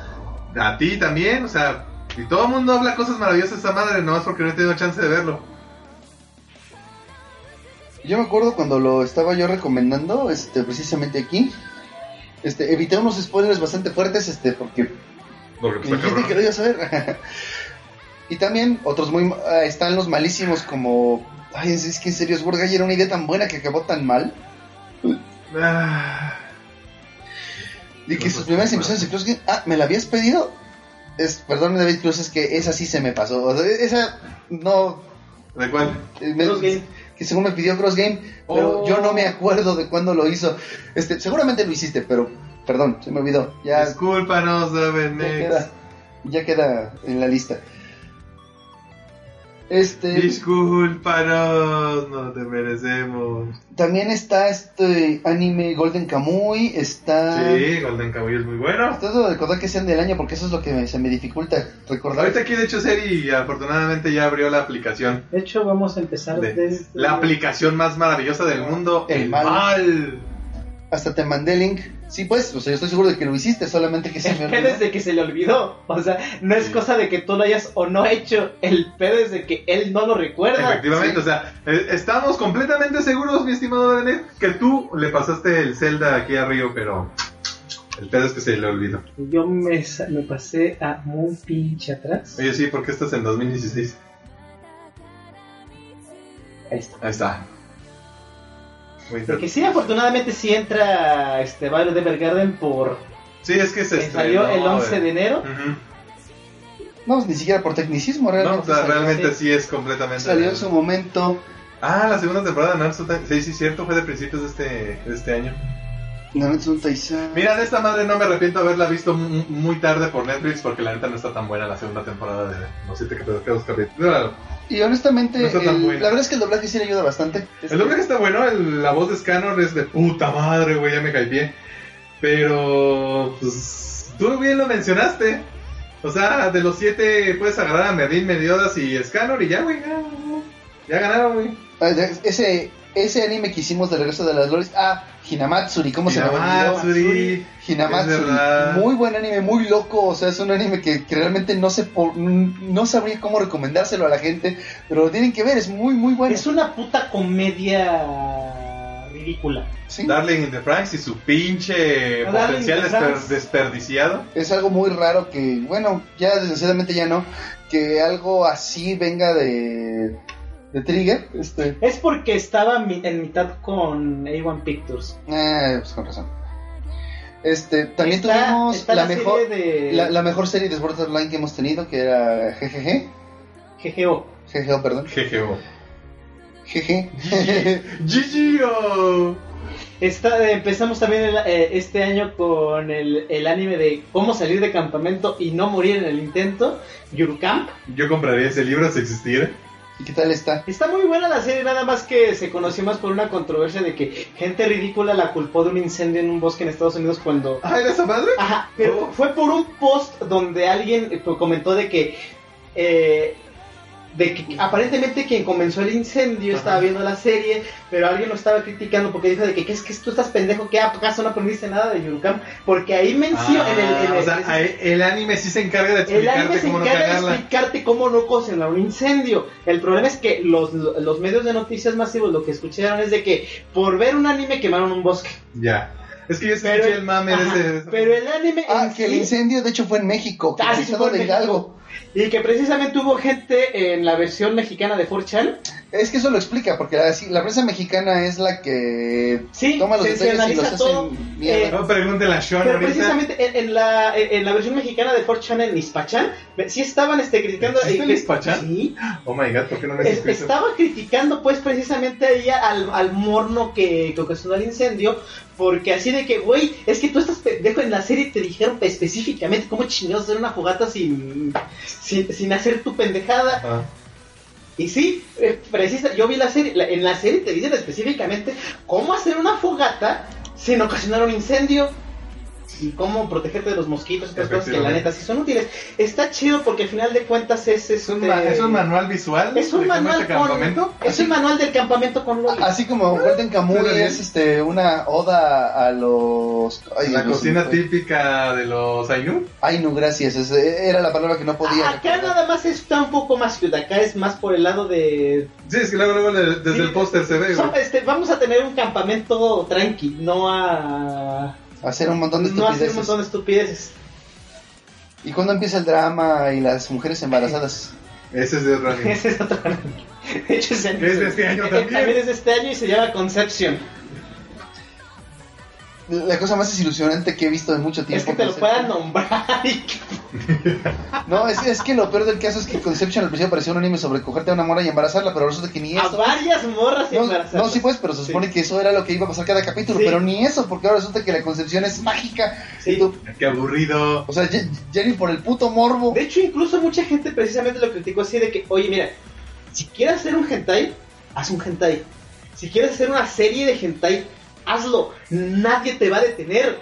A ti también, o sea, y todo el mundo habla cosas maravillosas de esta madre, nomás porque no he tenido chance de verlo. Yo me acuerdo cuando lo estaba yo recomendando, este, precisamente aquí. Este, evité unos spoilers bastante fuertes, este, porque Porque pues, dijiste que lo ibas a ver. y también otros muy... ah, están los malísimos como... Ay, es, es que en serio, Sword Guy era una idea tan buena que acabó tan mal. Ah, Y que No, sus primeras impresiones de Cross Game... Ah, ¿me la habías pedido? Es, perdón, David Cruz, es que esa sí se me pasó. O sea, esa no... ¿De cuál? eh, me- Cross Game. Que según me pidió Cross Game, pero Oh. yo no me acuerdo de cuándo lo hizo. Este, seguramente lo hiciste, pero perdón, se me olvidó. Ya, Discúlpanos, David ya Nex. queda, ya queda en la lista. Este, Discúlpanos, no te merecemos. también está este anime Golden Kamuy, está... Sí, Golden Kamuy es muy bueno. Trato de recordar que sean del año porque eso es lo que me- se me dificulta recordar. Ahorita aquí de hecho Seri afortunadamente ya abrió la aplicación. De hecho, vamos a empezar de- desde... La aplicación más maravillosa del mundo, El el, mal. mal. Hasta te mandé el link. Sí, pues, o sea, yo estoy seguro de que lo hiciste, solamente que se me El pedo olvidó. es de que se le olvidó. O sea, no es Sí. cosa de que tú lo hayas o no hecho. El pedo es de que él no lo recuerda. Efectivamente, sí. o sea, eh, estamos completamente seguros, mi estimado Benet, que tú le pasaste el Zelda aquí a Río, pero el pedo es que se le olvidó. Yo me, me pasé a muy pinche atrás. Oye, sí, porque estás en 2016. Ahí está. Ahí está. Muy Porque sí, afortunadamente sí entra este Violet Evergarden por... Sí, es que se que salió el estrenó, 11 eh. de enero. Ujú. No, ni siquiera por tecnicismo, No, realmente. o sea, salió, realmente sí. es completamente. salió en su momento. Ah, la segunda temporada de Naruto. ta- Sí, sí, cierto, fue de principios de este, de este año. Nanatsu no Taizai. Mira, de esta madre no me arrepiento de haberla visto mu- muy tarde por Netflix porque la neta no está tan buena la segunda temporada de los siete capítulos. Y honestamente, No el- la verdad es que el doblaje sí le ayuda bastante. El doblaje está bueno, el- la voz de Scanner es de puta madre, güey, ya me hypeé. Pero, pues, tú bien lo mencionaste. O sea, de los siete puedes agarrar a Merlin, Mediodas y Scanner y ya, güey, ya, ya ganaron, güey. Ah, Ese, ese anime que hicimos de Regreso de las Glories. Ah, Hinamatsuri, ¿cómo se me olvidó? Hinamatsuri. Hinamatsuri. Muy buen anime, muy loco. O sea, es un anime que, que realmente no sé por, no sabría cómo recomendárselo a la gente. Pero lo tienen que ver, es muy, muy bueno. Es una puta comedia ridícula. Sí. Darling in the Franks y su pinche No, potencial desper- desperdiciado. Es algo muy raro que, bueno, ya desgraciadamente ya no. Que algo así venga de, de Trigger. Este, Es porque estaba mi- en mitad con A1 Pictures. eh, pues con razón. Este, también Está- tuvimos está la, la serie mejor, de- la, la mejor serie de Sword Art Online que hemos tenido, que era GGG. GGO. GGO, perdón. GGO. GG. GGO. Está, eh, empezamos también el- eh, este año con el, el anime de cómo salir de campamento y no morir en el intento, Yurkamp. Yo compraría ese libro si existiera. ¿Y qué tal está? Está muy buena la serie, nada más que se conoció más por una controversia de que gente ridícula la culpó de un incendio en un bosque en Estados Unidos cuando... Ah, ¿era esa madre? Ajá, pero Oh. fue por un post donde alguien eh, comentó de que... eh, de que aparentemente quien comenzó el incendio estaba viendo la serie, pero alguien lo estaba criticando porque dijo de que, ¿qué es que tú estás pendejo? ¿Qué acaso no aprendiste nada de Yurukam? Porque ahí menciona en el, en el- Ah, o sea, el anime sí se encarga de el explicarte anime se cómo no encarga de cagarla. explicarte cómo no ocasionar un incendio. El problema es que los, los medios de noticias masivos lo que escucharon es de que por ver un anime quemaron un bosque. Ya. Es que yo Pero, escuché el mame de ese. pero el anime Ah, en que el incendio de hecho fue en México, que Ah, fue en de Hidalgo. Y que precisamente hubo gente en la versión mexicana de 4chan. Es que eso lo explica, porque la, la prensa mexicana es la que Sí, toma los se- se detalles y los todo, eh, No, pregúntale a Sean Pero ahorita. precisamente en, en la, en la versión mexicana de 4chan en Ispachan, sí estaban este, criticando... ¿Existe el que- Ispachan? Sí, Oh my god, ¿por qué no me Es- estaba criticando pues precisamente ahí al, al morno que, que ocasionó el incendio porque así de que güey es que tú estás pendejo en la serie te dijeron específicamente cómo chingados hacer una fogata sin, sin, sin hacer tu pendejada Ah. Y sí precisa yo vi la serie la- en la serie te dicen específicamente cómo hacer una fogata sin ocasionar un incendio y cómo protegerte de los mosquitos y otras cosas que la neta sí son útiles está chido porque al final de cuentas es ¿Es un, este- ¿Es un manual visual? es un manual este con campamento? es un manual del campamento con Loli. Así como Golden Kamuy bien. es este una oda a los ay, La cocina típica de los Ainu. Ay, no, gracias. es- era la palabra que no podía. Acá recordar. nada más está un poco más cute, acá es más por el lado de... Sí, es que luego, luego desde Sí. el póster se ve, Son- este, vamos a tener un campamento tranqui, no a... Hacer un montón de No hacer estupideces. un montón de estupideces. ¿Y cuándo empieza el drama y las mujeres embarazadas? Ese es de Running. Ese es otro... De hecho, es, de este año también. También es de este año y se llama Conception. La cosa más desilusionante que he visto en mucho Es tiempo. que te lo puedan nombrar. y No, es, es que lo peor del caso es que Conception al principio parecía un anime sobre cogerte a una mora y embarazarla, pero resulta que ni A eso. varias morras No, embarazadas. no, sí pues, pero se supone Sí. que eso era lo que iba a pasar cada capítulo, Sí. pero ni eso, porque ahora resulta que la concepción es mágica. Sí. Y tú- Qué aburrido. o sea, ni por el puto morbo. De hecho, incluso mucha gente precisamente lo criticó así de que, oye, mira, si quieres hacer un hentai, haz un hentai. Si quieres hacer una serie de hentai, hazlo. Nadie te va a detener.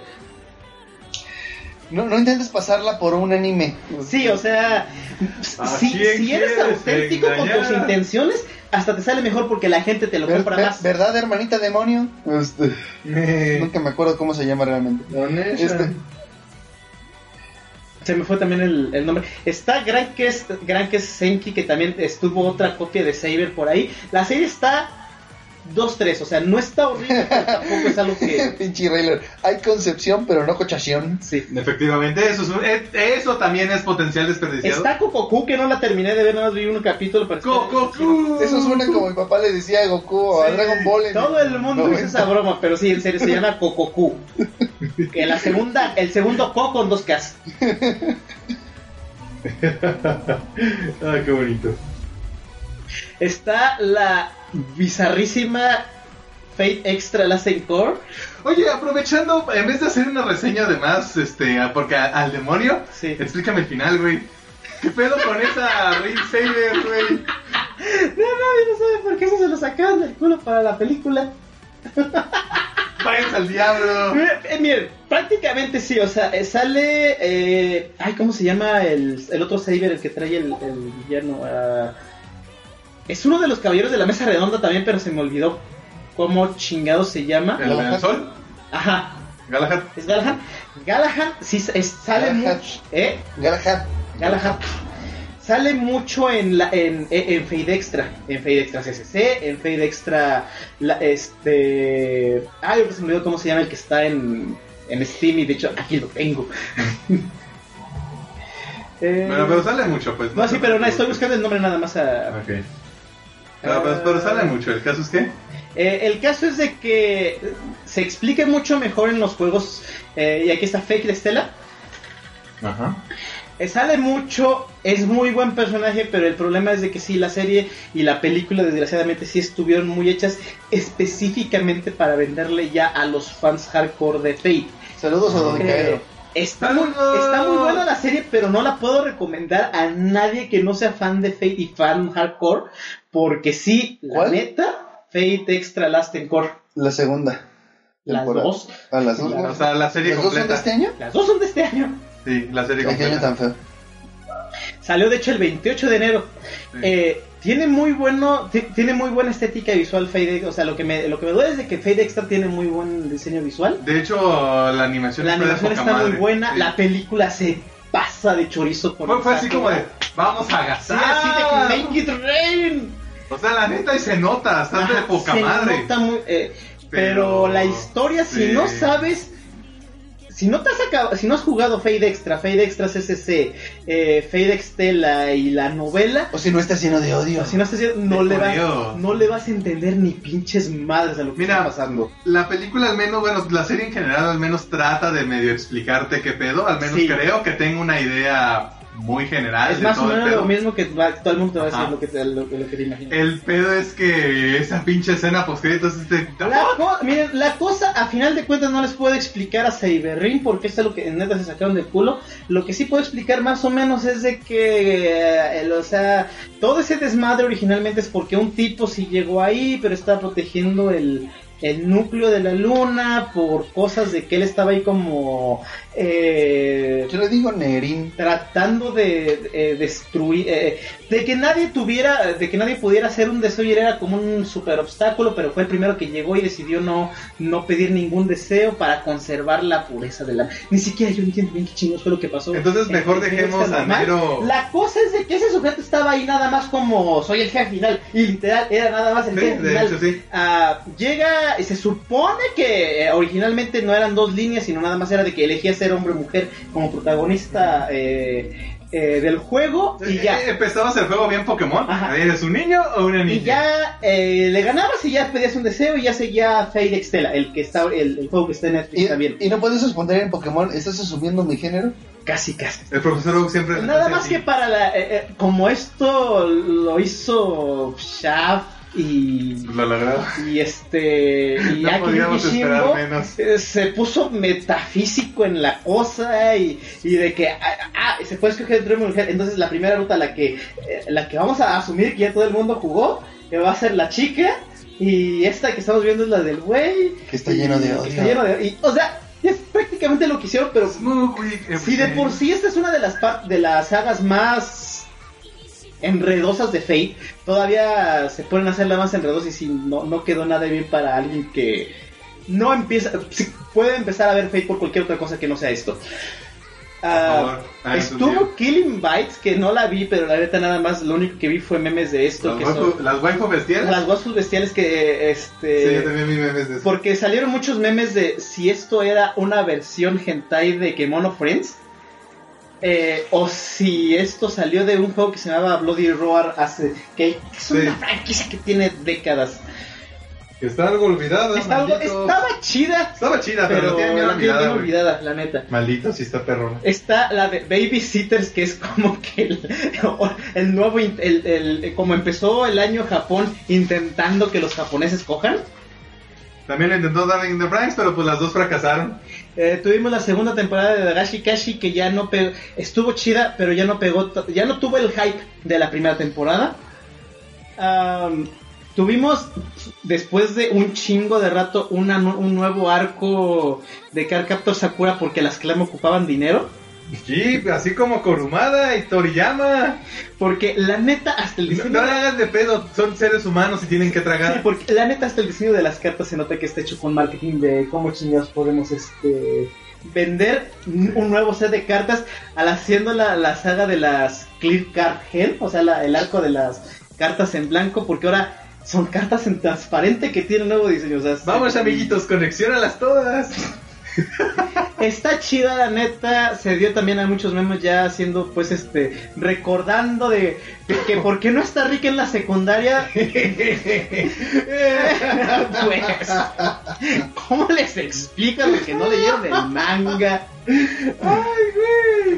No, no intentes pasarla por un anime. Sí, o sea, ¿A si, eres auténtico con tus intenciones, hasta te sale mejor porque la gente te lo Ver- compra ver- más. ¿Verdad, hermanita demonio? Este, Eh, nunca me acuerdo cómo se llama realmente. Este, Se me fue también el, el nombre. Está Gran Quest, Gran Quest Senki, que también estuvo otra copia de Saber por ahí. La serie está dos, tres. O sea, no está horrible, pero tampoco es algo que. Pinche Rayler. Hay concepción, pero no cochación. Sí. Efectivamente, eso, es un- eh, eso también es potencial desperdiciado. Está Cococu, que no la terminé de ver, nada más vi un capítulo. Pero Cococu. Eso suena como mi papá le decía a Goku o a. Dragon Ball. en Todo el mundo 90. esa broma, pero sí, en serio, se llama Cococu. Que la segunda, el segundo Co con dos Ks. Ay, qué bonito. Está la bizarrísima Fate Extra Last Encore. Oye, aprovechando, en vez de hacer una reseña de más, este, porque a- al demonio, Sí. explícame el final, güey. ¿Qué pedo con esa Ring Saber, güey? No, nadie no sabe por qué eso se lo sacaron del culo para la película. Váyanse al diablo. Eh, eh, miren, prácticamente sí, o sea, eh, sale. Eh, ay, ¿cómo se llama el, el otro Saber, el que trae el, el villano? Ah, es uno de los caballeros de la mesa redonda también, pero se me olvidó cómo chingado se llama. ¿El sol? Ajá, Galahad. ¿es Galahad? Galahad sí es- sale Galahad. mucho. ¿Eh? Galahad. Galahad. Sale mucho en la en, en, en Fade Extra, en Fade Extra CCC, en Fade Extra la, este ay, se me olvidó cómo se llama el que está en, en Steam y de hecho aquí lo tengo. Eh, Bueno, pero sale mucho, pues. no, sí, pero no, estoy buscando el nombre nada más a, Ok. No, pero, pero sale mucho. ¿El caso es que? Eh, el caso es de que se explique mucho mejor en los juegos. eh, y aquí está Fake de Stella. Ajá. Eh, sale mucho, es muy buen personaje, pero el problema es de que sí, la serie y la película desgraciadamente sí estuvieron muy hechas específicamente para venderle ya a los fans hardcore de Fate. Saludos a Don Eh. Está, muy, está muy buena la serie, pero no la puedo recomendar a nadie que no sea fan de Fate y fan hardcore, porque sí, la ¿Cuál? neta, Fate Extra Last Encore, La segunda. las temporada. dos, A las dos. O sea, la serie ¿Las dos son de completa. este año? las dos son de este año. Sí, la serie Ay, qué año completa. tan feo. Salió de hecho el 28 de enero. Sí. Eh, tiene muy bueno, ti- tiene muy buena estética visual Fade, o sea, lo que me lo que me duele es de que Fade Extra tiene muy buen diseño visual. De hecho, la animación La animación está muy madre. buena, Sí. la película se pasa de chorizo con Fue, fue así como de, vamos a Sí, gastar. así de que make it rain. O sea, la neta, y se nota, está de Ajá, poca se madre. nota muy- eh, pero, Pero- la historia, si sí. no sabes, si no te has acab- si no has jugado Fade Extra, Fade Extra CCC, eh, Fade Extella y la novela, O si no está lleno de odio. si no estás haciendo- no De le vas, judío. no le vas a entender ni pinches madres a lo que Mira, está pasando. La película al menos, bueno, la serie en general al menos trata de medio explicarte qué pedo. Al menos Sí. creo que tengo una idea muy general Es más o menos lo mismo que todo el mundo te va a decir lo que te, lo, que- lo que te imaginas. El pedo es que esa pinche escena post créditos es de... La, co- miren, la cosa, a final de cuentas, no les puedo explicar a Cyberring porque esto es lo que en neta se sacaron del culo. Lo que sí puedo explicar más o menos es de que, eh, el- o sea, todo ese desmadre originalmente es porque un tipo sí llegó ahí, pero estaba protegiendo el, el núcleo de la luna por cosas de que él estaba ahí como eh, Yo le digo Nerin. tratando de eh, destruir, eh, de que nadie tuviera, de que nadie pudiera hacer un deseo y era como un super obstáculo, pero fue el primero que llegó y decidió no, no pedir ningún deseo para conservar la pureza de la... Ni siquiera yo entiendo bien qué chingos fue lo que pasó. Entonces, mejor En- dejemos a. Nero- La cosa es de que ese sujeto estaba ahí nada más como soy el jefe final y literal era nada más el Sí, jefe final. hecho, sí. Ah, llega y se supone que eh, originalmente no eran dos líneas, sino nada más era de que elegía ser hombre o mujer como protagonista eh, eh, del juego y ya. Eh, Empezabas el juego bien Pokémon. Ajá. ¿Eres un niño o una niña? Y ya eh, le ganabas y ya pedías un deseo y ya seguía Fade Extella, el que está el, el juego que está en Netflix Y, también. y no puedes responder en Pokémon. ¿Estás asumiendo mi género? Casi, casi. El profesor Oak siempre... Nada más que para la... eh, eh, como esto lo hizo Shaft y... Logró. Y este... Y No podíamos esperar menos. eh, se puso metafísico en la cosa y, y de que ah, ah, se puede escoger entre mujer. Entonces la primera ruta la que eh, la que vamos a asumir que ya todo el mundo jugó que va a ser la chica y esta que estamos viendo es la del güey Que está lleno de odio. está lleno de y, o sea es prácticamente lo que hicieron pero si de por sí esta es una de las de las sagas más enredosas de Fate, todavía se pueden hacer la más enredosas y si no, no quedó nada bien para alguien que no empieza, puede empezar a ver Fate por cualquier otra cosa que no sea esto. Ah, estuvo. Killing Bites, que no la vi, pero la neta nada más lo único que vi fue memes de esto, Las que waifu, son las waifu bestiales. las waifus bestiales que este Sí, yo también vi memes de eso. porque salieron muchos memes de si esto era una versión hentai de Kemono Friends eh, o si esto salió de un juego que se llamaba Bloody Roar hace que es una Sí. franquicia que tiene décadas. Está algo olvidada. Está algo- estaba chida, Estaba chida, pero, pero la olvidada. bien olvidada, la neta. Maldito, sí está perro. Está la de Babysitters, que es como que el, el nuevo, el, el- como empezó el año Japón intentando que los japoneses cojan. También lo intentó Darling in the Franks, pero pues las dos fracasaron. Eh, tuvimos la segunda temporada de Dagashi Kashi que ya no pegó, estuvo chida, pero ya no pegó, ya no tuvo el hype de la primera temporada. Tuvimos después de un chingo de rato un nuevo arco de Car Captor Sakura porque las clam ocupaban dinero. Sí, así como Kurumada y Toriyama. Porque la neta hasta el No, diseño no le hagas de pedo, son seres humanos y tienen que Sí, tragar. porque la neta hasta el diseño de las cartas se nota que está hecho con marketing de cómo chingados podemos este vender un nuevo set de cartas al haciendo la, la saga de las Clear Card Gen, o sea, la- el arco de las cartas en blanco, porque ahora son cartas en transparente que tienen nuevo diseño. o sea, Vamos, amiguitos, conexiónalas todas. Está chida la neta, se dio también a muchos memes ya haciendo pues este recordando de, de que por qué no está rica en la secundaria. pues ¿Cómo les explican lo que no leyeron el manga?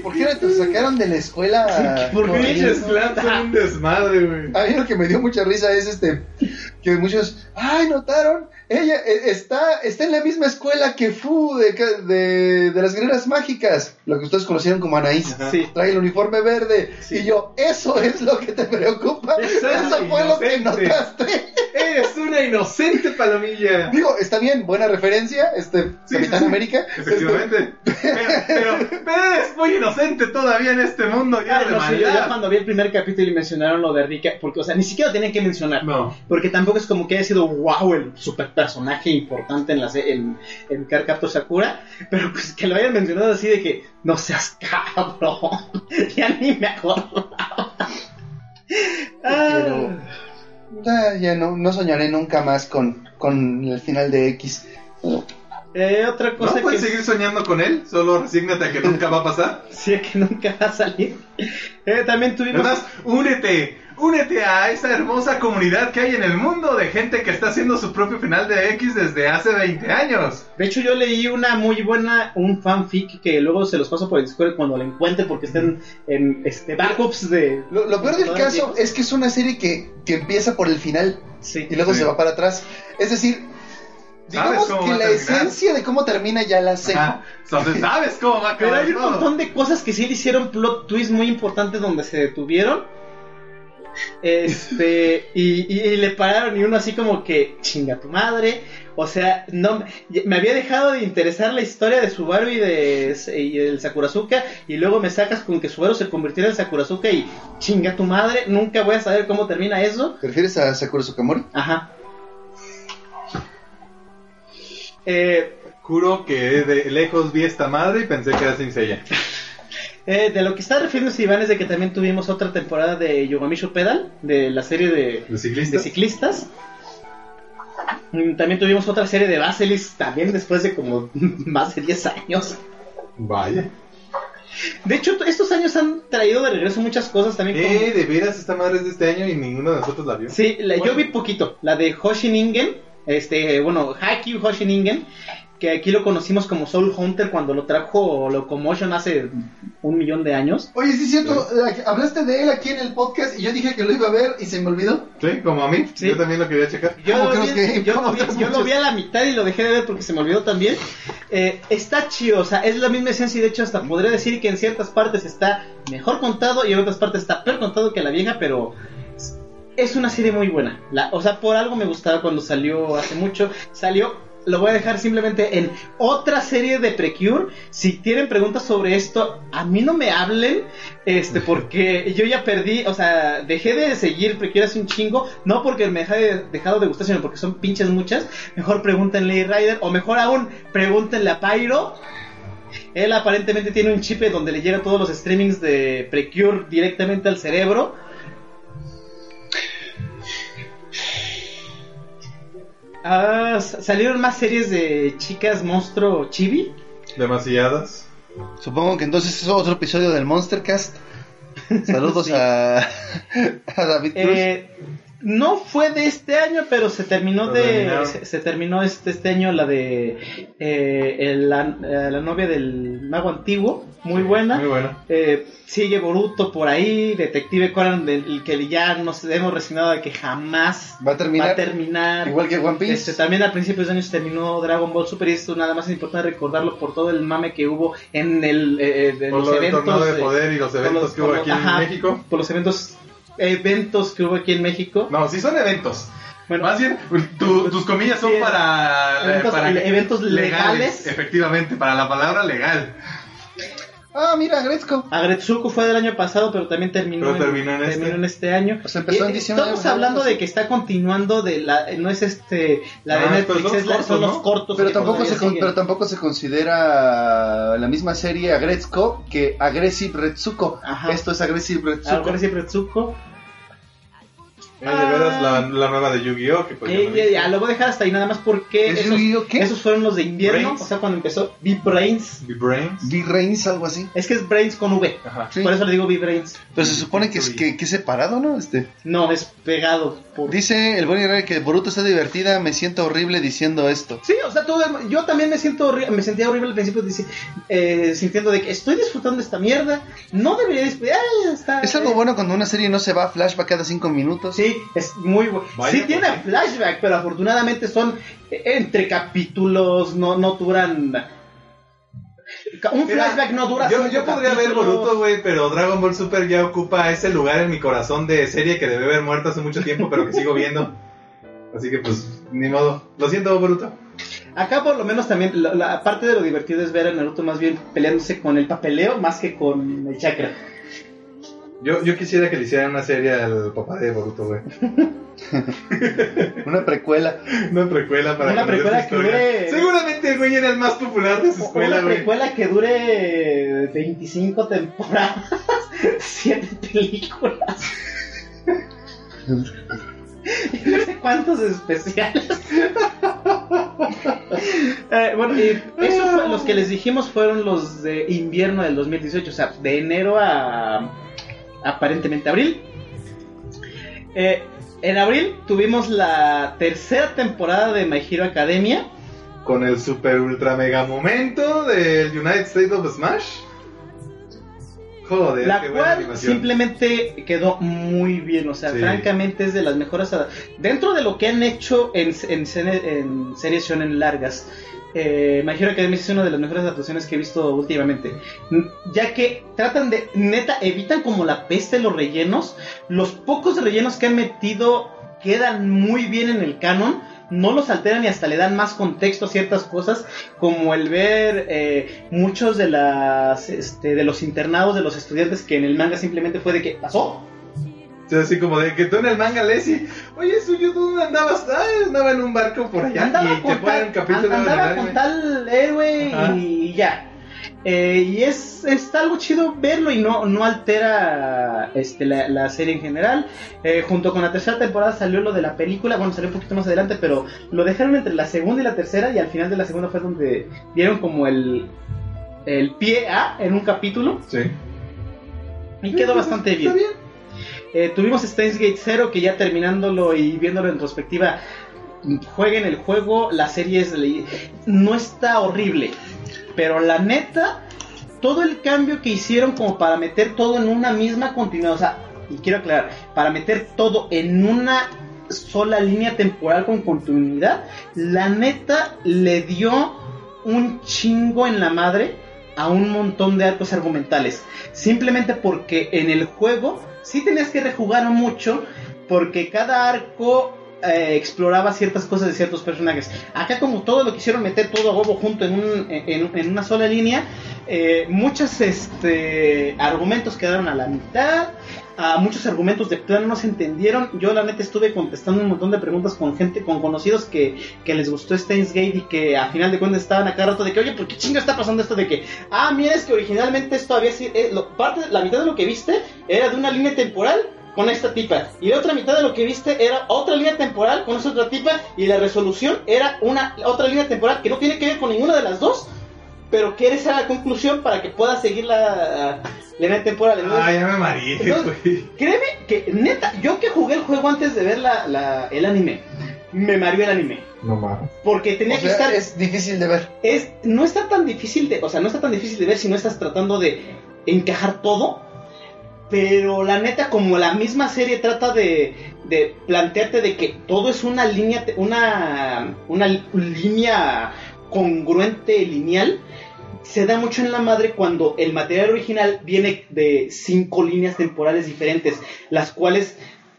¿Por qué no te sacaron de la escuela? ¿Por qué son un desmadre, güey. A mí lo que me dio mucha risa es este que muchos, ay, notaron, ella eh, está está en la misma escuela que Fu de, de, de las guerreras mágicas, lo que ustedes conocieron como Anaís. Sí. Trae el uniforme verde y yo, eso es lo que te preocupa. Eso es Eso fue lo que notaste. Eres una inocente palomilla. Digo, está bien, buena referencia, este Sí, Capitán sí, sí. América. Efectivamente. Pero, pero, pero eres muy inocente todavía en este mundo lleno Ah, de no yo ya maldad. cuando vi el primer capítulo y mencionaron lo de Rika, porque, o sea, ni siquiera tenían que mencionar. No. Porque tampoco es como que haya sido wow el super personaje importante en la en, en Captor Sakura. Pero pues que lo hayan mencionado así de que no seas cabrón. ya ni me acuerdo. Pero ya, ya no, no soñaré nunca más con, con el final de X. Eh, otra ¿No cosa que puedes seguir soñando con él? Solo resígnate a que nunca va a pasar. sí que nunca va a salir. Eh, también tuvimos Además, únete, únete a esa hermosa comunidad que hay en el mundo de gente que está haciendo su propio final de X desde hace 20 años. De hecho, yo leí una muy buena, un fanfic que luego se los paso por el Discord cuando lo encuentre porque están en este backups de. Lo, lo peor del de caso es que es una serie que, que empieza por el final Sí. y luego Sí. se va para atrás. Es decir, ¿Sabes digamos cómo que va a la esencia de cómo termina ya la sé. Entonces, ¿sabes cómo va a Pero acabar hay un todo? montón de cosas que sí le hicieron plot twist muy importantes donde se detuvieron. Este, y, y- y le pararon y uno así como que, chinga tu madre. O sea, no me había dejado de interesar la historia de Subaru y de y del Sakurazuka. Y luego me sacas con que Subaru se convirtiera en Sakurazuka y chinga tu madre. Nunca voy a saber cómo termina eso. ¿Te refieres a Sakura Sukamori? Ajá. Eh, Juro que de lejos vi esta madre y pensé que era Saint Seiya. Eh, de lo que está refiriéndose Iván es de que también tuvimos otra temporada de Yogamisho Pedal, de la serie de, ¿De ciclistas? de ciclistas. Mm, También tuvimos otra serie de Baselis, también después de como más de 10 años. Vaya. De hecho, estos años han traído de regreso muchas cosas también. como- Eh, de veras esta madre es de este año y ninguno de nosotros la vio. Sí, la- yo vi poquito, la de Hoshiningen, este, bueno, Haki Hoshiningen, que aquí lo conocimos como Soul Hunter cuando lo trajo Locomotion hace un millón de años. Oye, sí es cierto, hablaste de él aquí en el podcast y yo dije que lo iba a ver y se me olvidó. Sí, como a mí. Sí. Yo también lo quería checar. Yo, ¿Cómo lo vi, que- yo, lo vi, otros yo lo muchos? vi a la mitad y lo dejé de ver porque se me olvidó también. Eh, está chido, o sea, es la misma esencia y de hecho hasta podría decir que en ciertas partes está mejor contado y en otras partes está peor contado que la vieja, pero es una serie muy buena. La, o sea, por algo me gustaba cuando salió hace mucho. Salió, lo voy a dejar simplemente en otra serie de Precure. Si tienen preguntas sobre esto, a mí no me hablen, este, porque yo ya perdí, o sea, dejé de seguir Precure hace un chingo, no porque me haya dejado de gustar, sino porque son pinches muchas. Mejor pregúntenle a Ryder, o mejor aún, pregúntenle a Pyro. Él aparentemente tiene un chip donde le llega todos los streamings de Precure directamente al cerebro. Ah, salieron más series de chicas monstruo chibi. Demasiadas. Supongo que entonces es otro episodio del Monstercast. Saludos Sí. a, a David Cruz. Eh, no fue de este año, pero se terminó de se, se terminó este, este año la de eh, el- la, eh, la novia del mago antiguo, muy buena. Muy bueno. Eh, sigue Boruto por ahí, Detective Conan, del que ya nos hemos resignado de que jamás Va a terminar va a terminar. igual que One Piece. Este, también a principios de años terminó Dragon Ball Super y esto nada más es importante recordarlo por todo el mame que hubo en el eh, en Por los lo eventos de eh, poder y los eventos los- que hubo aquí en México. por los eventos eventos que hubo aquí en México. No, sí son eventos. Bueno, Más bien, tu- tus comillas son Sí, para, eh, eventos- para eventos legales. Efectivamente, para la palabra legal. Ah, mira, Gretzko. Agretsuko fue del año pasado, pero también terminó, Pero terminó en este. terminó en este año. Empezó en Y, eh, diciembre, Estamos hablando de que está continuando de la no es este la de Ah, pero Netflix, son es la- cortos, son los ¿no? cortos Pero tampoco, se siguen. pero tampoco se considera la misma serie Agretzko que Aggressive Retsuko. Ajá. Esto es Aggressive Retsuko. Ahora sí, Eh, de veras, la, la nueva de Yu-Gi-Oh! Que pues, Eh, ya, ya, lo voy a dejar hasta ahí nada más porque ¿Es esos, qué? esos fueron los de invierno, Brains. o sea, cuando empezó V-Brains. B-Brains. V-Reigns, algo así. Es que es Brains con V. Ajá. Sí. Por eso le digo V-Brains. Pero se supone que es, que, que es separado, ¿no? Este. No, es pegado. Por... Dice el buen Israel que Boruto está divertida, me siento horrible diciendo esto. Sí, o sea, todo el- yo también me siento me sentía horrible al principio dice, eh, sintiendo de que estoy disfrutando esta mierda, no debería disfrutar, está- Es algo eh, bueno cuando una serie no se va a flashback cada cinco minutos. Sí, es muy bueno. Sí ¿por tiene flashback, pero afortunadamente son entre capítulos, no, no duran... Un Mira, flashback no dura Yo, yo podría ver. Boruto, güey, pero Dragon Ball Super ya ocupa ese lugar en mi corazón de serie que debe haber muerto hace mucho tiempo, pero que sigo viendo. Así que pues, ni modo. Lo siento, Boruto. Acá por lo menos también, la, la parte de lo divertido es ver a Naruto más bien peleándose con el papeleo más que con el chakra. Yo, yo quisiera que le hicieran una serie al papá de Boruto, güey. Una precuela. Una precuela para Una precuela que dure- Seguramente el güey era el más popular de su escuela, Una güey. precuela que dure 25 temporadas, 7 películas. Y no sé cuántos especiales. Eh, bueno, y eso fue- los que les dijimos fueron los de invierno del 2018, o sea, de enero a aparentemente abril. Eh, en abril tuvimos la tercera temporada de My Hero Academia. Con el super ultra mega momento del United States of Smash. Joder, La qué buena cual animación. simplemente quedó muy bien, o sea, Sí. francamente es de las mejores dentro de lo que han hecho en, en, en series shonen largas. Eh, My Academia es una de las mejores adaptaciones que he visto últimamente, ya que tratan de, neta, evitan como la peste los rellenos, los pocos rellenos que han metido quedan muy bien en el canon, no los alteran y hasta le dan más contexto a ciertas cosas, como el ver eh, muchos de las este, de los internados de los estudiantes que en el manga simplemente fue de que pasó. Así como de que tú en el manga lees y, oye, Suyo, ¿dónde andabas? Ah, andaba en un barco por allá andaba y te con ponen tal, un capítulo andaba con tal héroe y ya. Eh, y es está algo chido verlo y no, no altera este, la, la serie en general. Eh, junto con la tercera temporada salió lo de la película, bueno, salió un poquito más adelante, pero lo dejaron entre la segunda y la tercera y al final de la segunda fue donde dieron como el, el pie a en un capítulo Sí. y quedó bastante bien. Está bien. Eh, tuvimos Steins Gate 0 que ya terminándolo y viéndolo en retrospectiva, jueguen el juego, la serie es no está horrible, pero la neta, todo el cambio que hicieron como para meter todo en una misma continuidad, o sea, y quiero aclarar, para meter todo en una sola línea temporal con continuidad, la neta le dio un chingo en la madre a un montón de arcos argumentales. Simplemente porque en el juego sí tenías que rejugar mucho, porque cada arco eh, exploraba ciertas cosas de ciertos personajes. Acá como todo lo quisieron meter todo a huevo junto en, un, en, una sola línea, eh, muchos este, argumentos quedaron a la mitad, a muchos argumentos de plano no se entendieron. Yo la neta estuve contestando un montón de preguntas con gente, con conocidos que, que les gustó Steins Gate y que a final de cuentas estaban acá rato de que, oye, ¿por qué chingo está pasando esto de que, ah, mira, es que originalmente esto había sido, eh, parte, la mitad de lo que viste era de una línea temporal con esta tipa. Y la otra mitad de lo que viste era otra línea temporal con esa otra tipa. Y la resolución era una otra línea temporal que no tiene que ver con ninguna de las dos. Pero que esa era la conclusión para que puedas seguir la, la línea temporal. Entonces, Ah, ya me mareé, güey. Créeme que, neta, yo que jugué el juego antes de ver la, la- el anime, me mareó el anime. No mames. Porque tenía O que sea, estar. es difícil de ver. es no está tan difícil de, o sea, no está tan difícil de ver si no estás tratando de encajar todo. Pero la neta, como la misma serie trata de, de plantearte de que todo es una línea, te- una, una línea congruente, lineal, se da mucho en la madre cuando el material original viene de cinco líneas temporales diferentes, las cuales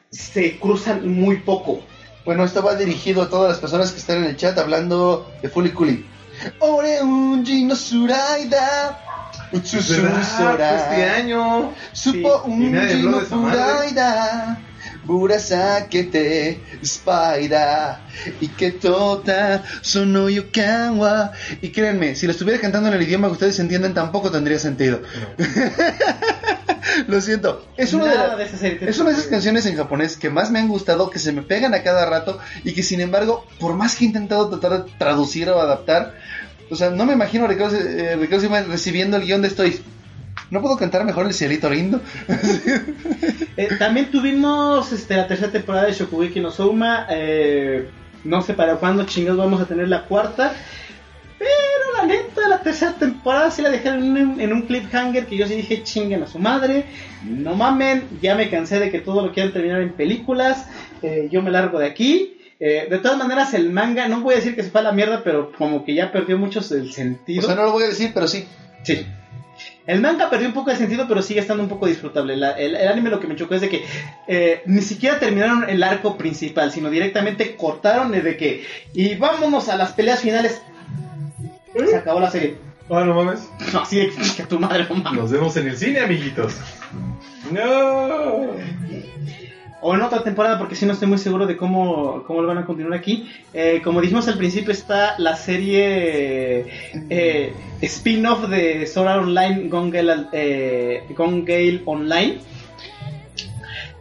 se cruzan muy poco. Bueno, esto va dirigido a todas las personas que están en el chat hablando de Fully Cooley. Ore no suraida. Este año. Supo Sí, y nadie habló no de esa madre. furaida. Burasakete spaida. Iketota sono yokawa. Y créanme, si lo estuviera cantando en el idioma que ustedes entienden, tampoco tendría sentido. Lo siento. Es una de, la- de es una de esas canciones en japonés que más me han gustado, que se me pegan a cada rato y que sin embargo, por más que he intentado tratar de traducir o adaptar, o sea, no me imagino a Ricardo, eh, Ricardo recibiendo el guion de estoy. ¿No puedo cantar mejor el cielito lindo? Eh, también tuvimos este, la tercera temporada de Shokugeki no Souma. eh, no sé para cuándo chingados vamos a tener la cuarta. Pero la neta, la tercera temporada sí la dejaron en un, en un cliffhanger que yo sí dije chinguen a su madre. No mamen, ya me cansé de que todo lo quieran terminar en películas. eh, yo me largo de aquí. Eh, de todas maneras, el manga, no voy a decir que se fue a la mierda, pero como que ya perdió mucho el sentido. O sea, no lo voy a decir, pero sí. Sí. El manga perdió un poco de sentido, pero sigue estando un poco disfrutable. La- el, el anime lo que me chocó es de que eh, ni siquiera terminaron el arco principal, sino directamente cortaron de que y vámonos a las peleas finales. Se acabó la serie. Ah, no mames. Así de que tu madre no mames. Nos vemos en el cine, amiguitos. No. O en otra temporada, porque si no estoy muy seguro de cómo, cómo lo van a continuar aquí. Eh, como dijimos al principio, está la serie eh, spin-off de Sword Art Online, Gone Gale, eh, Gone Online.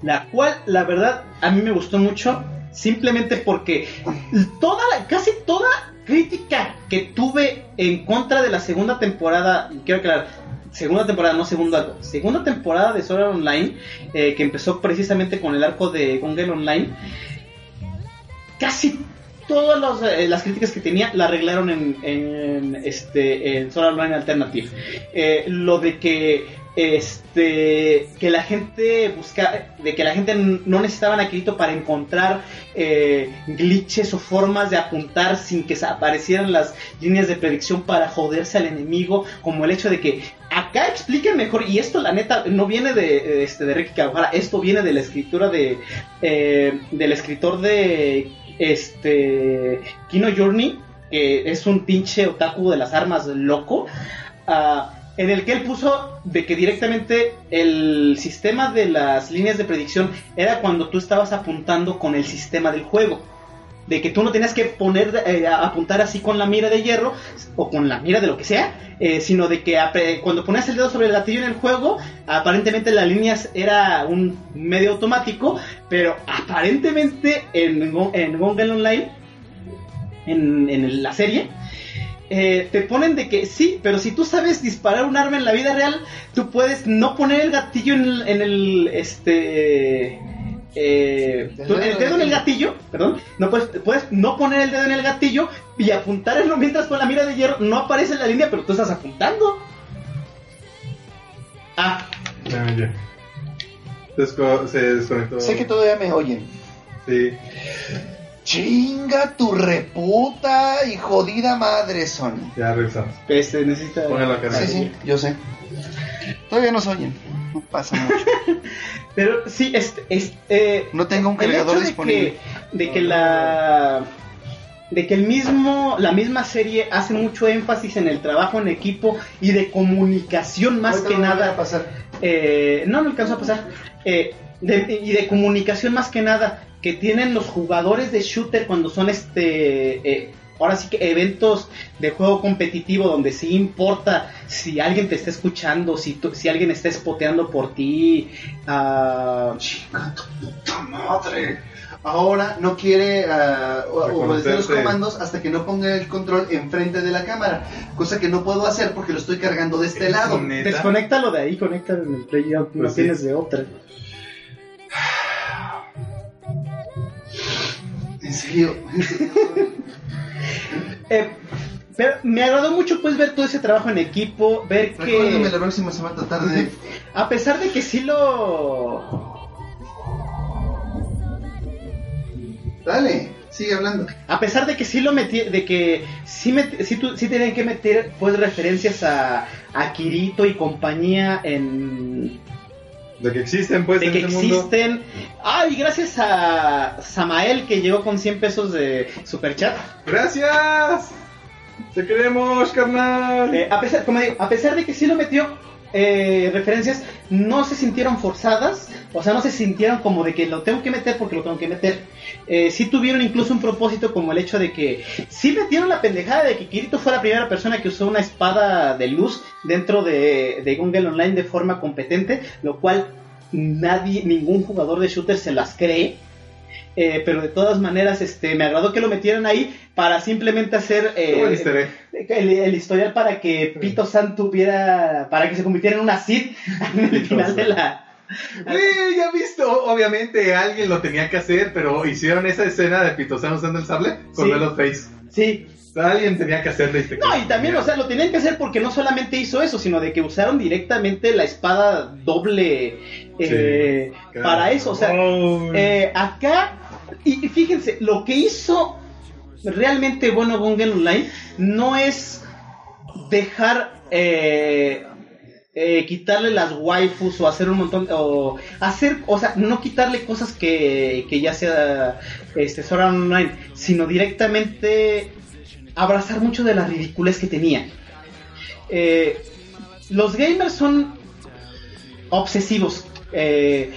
La cual, la verdad, a mí me gustó mucho. Simplemente porque toda la, casi toda crítica que tuve en contra de la segunda temporada, quiero aclarar, segunda temporada, no segundo arco, segunda temporada de Sword Art Online, eh, que empezó precisamente con el arco de Gone Gale Online, casi todas eh, las críticas que tenía la arreglaron en, en, este en Sword Art Online Alternative. Eh, lo de que este que la gente busca de que la gente no necesitaban a Kirito para encontrar eh, glitches o formas de apuntar sin que aparecieran las líneas de predicción para joderse al enemigo como el hecho de que acá expliquen mejor y esto la neta no viene de este de Ricky Kawahara esto viene de la escritura de eh, del escritor de este Kino Journey que es un pinche otaku de las armas loco. Ah, en el que él puso de que directamente el sistema de las líneas de predicción era cuando tú estabas apuntando con el sistema del juego. De que tú no tenías que poner, eh, apuntar así con la mira de hierro o con la mira de lo que sea, eh, sino de que cuando ponías el dedo sobre el gatillo en el juego, aparentemente las líneas era un medio automático, pero aparentemente en, en Gone Gale Online, en, en la serie, eh, te ponen de que sí, pero si tú sabes disparar un arma en la vida real, tú puedes no poner el gatillo en el, en el, este, eh, tú- el dedo en el gatillo, perdón, no puedes, puedes no poner el dedo en el gatillo y apuntarlo mientras con la mira de hierro no aparece en la línea, pero tú estás apuntando. Ah, Ah, ya. Desco- se desconectó. Sé que todavía me oyen. Sí. Chinga tu reputa y jodida madre, Sony. Ya regresamos. este necesita. Póngalo acá. Sí, sí, yo sé. Todavía nos oyen. No pasa mucho. Pero sí, este, este, eh, No tengo un cargador disponible. que de que la de que el mismo la misma serie hace mucho énfasis en el trabajo en equipo y de comunicación más Ahorita que no nada a pasar. eh, no me alcanzó a pasar Eh, de- y de comunicación más que nada que tienen los jugadores de shooter cuando son este eh, ahora sí que eventos de juego competitivo donde sí importa si alguien te está escuchando si tú- si alguien está espoteando por ti ah, Chica, tu puta madre. Ahora no quiere ah, o- obedecer los comandos hasta que no ponga el control enfrente de la cámara. Cosa que no puedo hacer porque lo estoy cargando de este lado. ¿Neta? desconéctalo de ahí conéctalo en el play no Pues sí. tienes de otra En serio. Eh, pero me agradó mucho pues ver todo ese trabajo en equipo ver Recuérdame que la próxima semana tratar de. A pesar de que sí lo. Dale, sigue hablando. A pesar de que sí lo metí. De que sí, met- sí, tu- sí tenían que meter pues referencias a, a Kirito y compañía en. De que existen, pues, De que este mundo. existen. Ay, gracias a Samael que llegó con 100 pesos de superchat. ¡Gracias! ¡Te queremos, carnal! Eh, a, pesar, como digo, a pesar de que sí lo metió eh, referencias, no se sintieron forzadas, o sea, no se sintieron como de que lo tengo que meter porque lo tengo que meter. Eh, tuvieron incluso un propósito como el hecho de que sí metieron la pendejada de que Kirito fue la primera persona que usó una espada de luz dentro de, de Gungle Online de forma competente, lo cual nadie, ningún jugador de shooter se las cree. Eh, pero de todas maneras, este, me agradó que lo metieran ahí para simplemente hacer eh, el historial para que Pito San tuviera, para que se convirtiera en una el Pito final de San. la... Güey, ya visto, obviamente alguien lo tenía que hacer, pero hicieron esa escena de Pitozan usando el sable con Sí. Face. Sí, Alguien tenía que hacerlo y te no, y también, o sea, lo tenían que hacer porque no solamente hizo eso, sino de que usaron directamente la espada doble eh, Sí, para eso, o sea, Oh, Eh, acá, y fíjense, lo que hizo realmente bueno Gungan Online no es dejar eh, eh, quitarle las waifus o hacer un montón, o hacer, o sea, no quitarle cosas que, que ya sea este, Sword Art Online, sino directamente abrazar mucho de las ridiculez que tenía. Eh, los gamers son obsesivos. eh,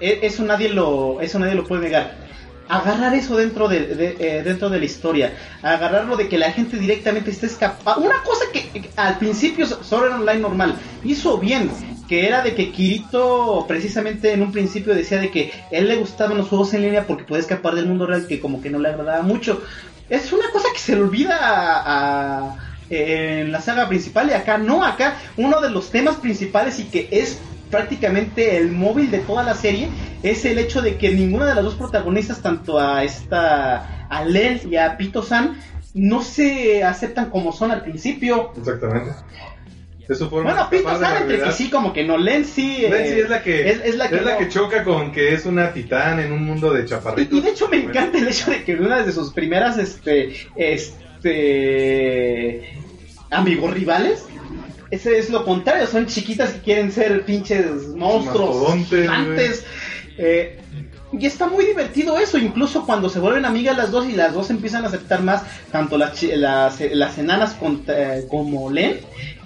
e- eso nadie lo eso nadie lo puede negar. Agarrar eso dentro de, eh, dentro de la historia, agarrarlo de que la gente directamente esté escapando. Una cosa que, al principio Sword Art Online normal hizo bien, que era de que Kirito precisamente en un principio decía de que él le gustaban los juegos en línea porque puede escapar del mundo real que como que no le agradaba mucho. Es una cosa que se le olvida en la saga principal y acá no, acá uno de los temas principales y que es prácticamente el móvil de toda la serie es el hecho de que ninguna de las dos protagonistas, tanto a esta a Len y a Pito San, no se aceptan como son al principio. Exactamente. Bueno, Pito San la entre que sí, como que no, Len sí. Len eh, es la que, es- es la que no. choca con que es una titán en un mundo de chaparritos. y de hecho me encanta el hecho de que una de sus primeras este este amigos rivales ese es lo contrario, son chiquitas que quieren ser pinches monstruos gigantes. Eh, y está muy divertido eso, incluso cuando se vuelven amigas las dos y las dos empiezan a aceptar más, tanto las, chi- las, las enanas con- eh, como Len.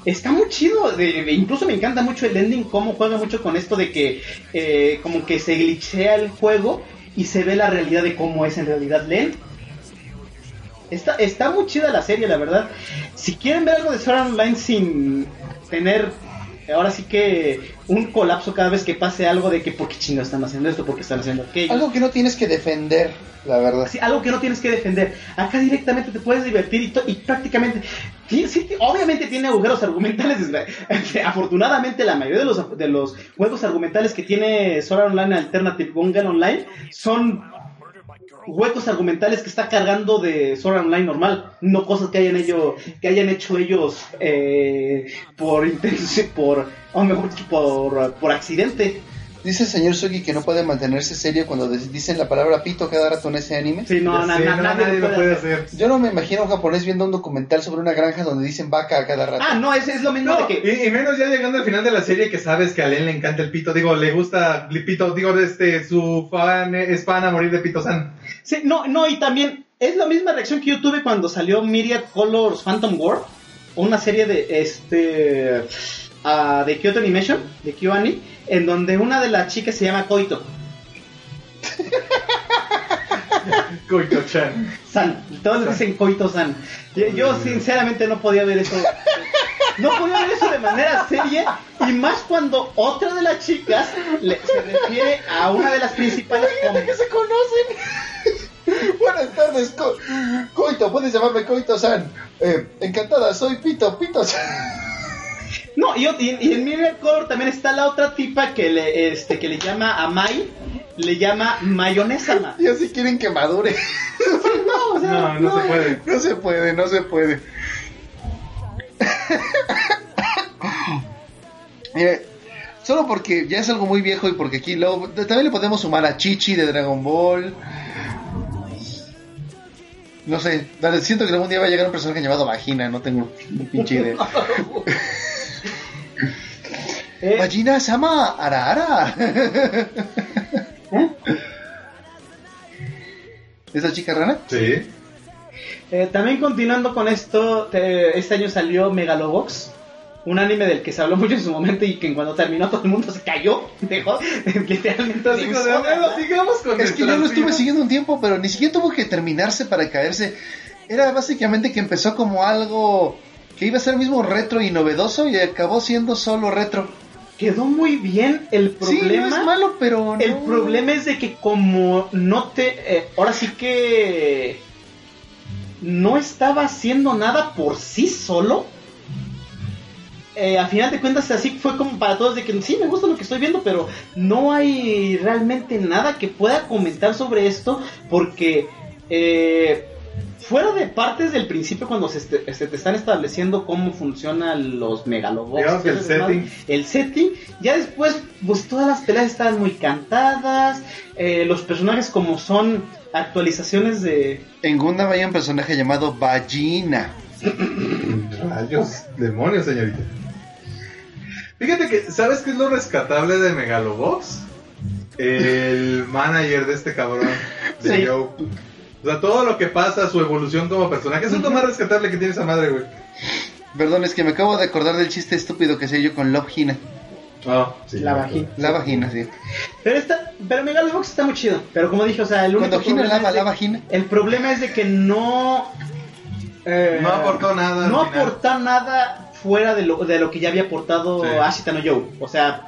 Está muy chido, de- de- incluso me encanta mucho el ending, cómo juega mucho con esto de que eh, como que se glitchea el juego y se ve la realidad de cómo es en realidad Len. Está, está muy chida la serie, la verdad. Si quieren ver algo de Sword Online sin tener ahora sí que un colapso cada vez que pase algo de que por qué chingados están haciendo esto, por qué están haciendo aquello. Algo que no tienes que defender, la verdad. Así, algo que no tienes que defender. Acá directamente te puedes divertir y, y prácticamente. sí, sí, obviamente tiene agujeros argumentales. desgra- Afortunadamente, la mayoría de los, de los juegos argumentales que tiene Sword Art Online Alternative Gungan Online son huecos argumentales que está cargando de Sword Online normal, no cosas que hayan ello, que hayan hecho ellos eh, por intención, por, o mejor por, por accidente. Dice el señor Sugi que no puede mantenerse serio cuando dicen la palabra pito cada rato en ese anime. Sí, no, na- sé, na- no, nadie, lo puede hacer. Yo no me imagino a un japonés viendo un documental sobre una granja donde dicen vaca a cada rato. Ah, no, es, es lo mismo No, de que... y, y menos ya llegando al final de la serie que sabes que a Len le encanta el pito. Digo, le gusta el pito. Digo, este, su fan es fan a morir de pito san. Sí, no, no, y también es la misma reacción que yo tuve cuando salió Myriad Colors Phantom War, una serie de este ah, de Kyoto Animation, de KyoAni, en donde una de las chicas se llama Koito. Koito-chan. San, todos les dicen Koito San. Yo, yo sinceramente no podía ver eso. No podía ver eso de manera seria y más cuando otra de las chicas le- se refiere a una de las principales como que se conocen. Buenas tardes, Co- Coito, puedes llamarme Coito-san. Eh, encantada, soy Pito, Pito-san. No, y, y, y en Miracle Color también está la otra tipa que le, este, que le llama a Mai, le llama mayonesa. ma. Y así quieren que madure. No, o sea, No, no se puede. No se puede, no se puede. Mire, solo porque ya es algo muy viejo y porque aquí luego también le podemos sumar a Chichi de Dragon Ball. No sé, dale, siento que algún día va a llegar un personaje llamado Vagina, no tengo ni pinche idea. Eh, Vagina Sama Ara Ara. ¿Esa chica rana? Sí. eh, también continuando con esto, eh, este año salió Megalobox, un anime del que se habló mucho en su momento y que cuando terminó todo el mundo se cayó, dejó literalmente Así dejó como de, de "Bueno, hablar. sigamos con Es que yo lo estuve vidas". siguiendo un tiempo, pero ni siquiera tuvo que terminarse para caerse. Era básicamente que empezó como algo que iba a ser mismo retro y novedoso y acabó siendo solo retro. Quedó muy bien el Sí, problema. no es malo, pero no. El problema es de que como no te... eh, ahora sí que... No estaba haciendo nada por sí solo. Eh, a final de cuentas así fue como para todos de que sí, me gusta lo que estoy viendo, pero no hay realmente nada que pueda comentar sobre esto porque... eh, fuera de partes del principio cuando se, este- se te están estableciendo cómo funcionan los que el setting. el setting, ya después pues todas las peleas estaban muy cantadas, eh, los personajes como son actualizaciones de... En Gundam hay un personaje llamado Vagina. Rayos, demonios, señorita. Fíjate que, ¿sabes qué es lo rescatable de Megalobox? El manager de este cabrón, de Sí. Joe. O sea, todo lo que pasa, su evolución como personaje, eso es lo más rescatable que tiene esa madre, güey. Perdón, es que me acabo de acordar del chiste estúpido que sé yo con Love Hina. Ah, sí, La vagina. La vagina, sí. Pero está, pero Megalobox está muy chido, pero como dije, o sea, el único Cuando problema lava la vagina. El problema es de que no... eh, No aportó nada No aportó nada fuera de lo, de lo que ya había aportado Sí. Ashita no Joe. O sea,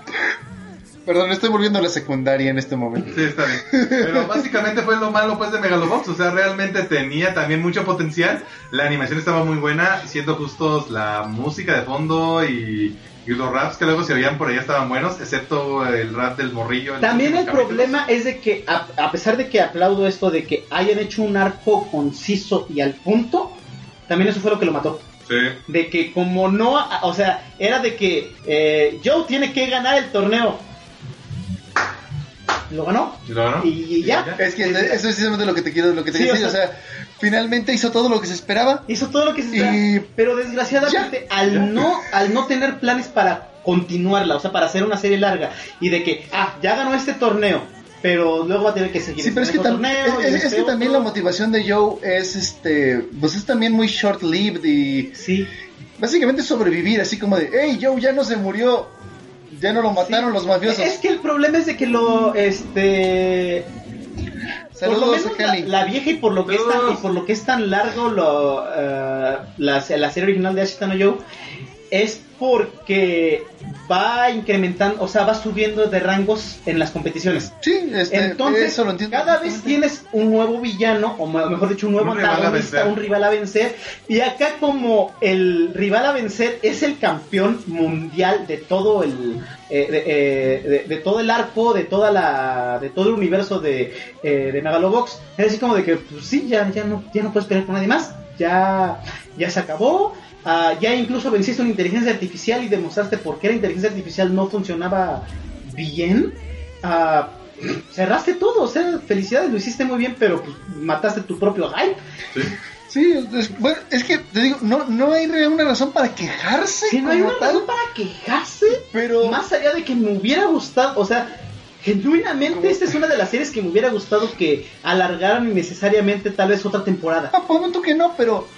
Perdón, estoy volviendo a la secundaria en este momento. Sí, está bien. Pero básicamente fue lo malo pues de Megalobox. O sea, realmente tenía también mucho potencial. La animación estaba muy buena. Siendo justos, la música de fondo y, y los raps que luego se oían por ahí estaban buenos. Excepto el rap del morrillo. También el capítulos. problema es de que, a, a pesar de que aplaudo esto de que hayan hecho un arco conciso y al punto, también eso fue lo que lo mató. Sí. De que como no, o sea, era de que eh, Joe tiene que ganar el torneo. Lo ganó. ¿Y luego, no? Y ya. Es que eso es precisamente lo que te quiero, lo que te Sí, o decir. O sea, finalmente hizo todo lo que se esperaba. Hizo todo lo que se esperaba. Y- Pero desgraciadamente, al no, al no tener planes para continuarla, o sea, para hacer una serie larga, y de que, ah, ya ganó este torneo, pero luego va a tener que seguir Sí, pero es este que, torneo, es, es- es este que también la motivación de Joe es este, pues es también muy short-lived y Sí, básicamente sobrevivir, así como de, hey, Joe ya no se murió, ya no lo mataron los mafiosos. Es que el problema es de que lo, este... por lo Saludos menos la, vieja y por lo que es tan, Saludos. y por lo que es tan largo lo, eh, la, la serie original de Ashita no Joe es porque va incrementando, o sea, va subiendo de rangos en las competiciones. Sí, este, Entonces, eso lo entiendo. cada vez tienes un nuevo villano, o me- mejor dicho, un nuevo Un antagonista, un rival a vencer. Y acá, como el rival a vencer es el campeón mundial de todo el. eh, de, eh, de- de todo el arco, de toda la. de todo el universo de, eh, de Megalobox. Es así como de que, pues sí, ya, ya, no, ya no puedes pelear con nadie más. Ya, ya se acabó. Ah, ya incluso venciste una inteligencia artificial y demostraste por qué la inteligencia artificial no funcionaba bien. ah, cerraste todo, o sea, felicidades, lo hiciste muy bien, pero pues, mataste tu propio hype. Sí, es, bueno, es que te digo, no, no hay una razón para quejarse. Si no hay una tal, razón para quejarse, pero más allá de que me hubiera gustado, o sea, genuinamente esta es una de las series que me hubiera gustado que alargaran innecesariamente tal vez otra temporada. Ah, por un momento que no, pero.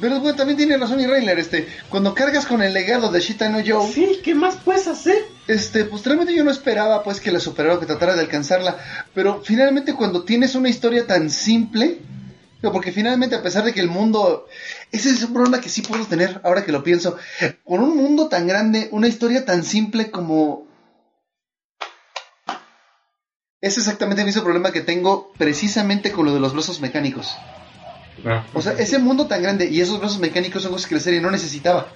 Pero bueno, también tiene razón y Reiler, este, cuando cargas con el legado de Shita no Joe, Sí, ¿qué más puedes hacer? este, pues realmente yo no esperaba pues que la superara o que tratara de alcanzarla, pero finalmente cuando tienes una historia tan simple, porque finalmente a pesar de que el mundo, ese es un problema que sí puedo tener ahora que lo pienso, con un mundo tan grande, una historia tan simple como... Es exactamente el mismo problema que tengo precisamente con lo de los brazos mecánicos. Ah. O sea, ese mundo tan grande y esos brazos mecánicos son cosas que la serie no necesitaba.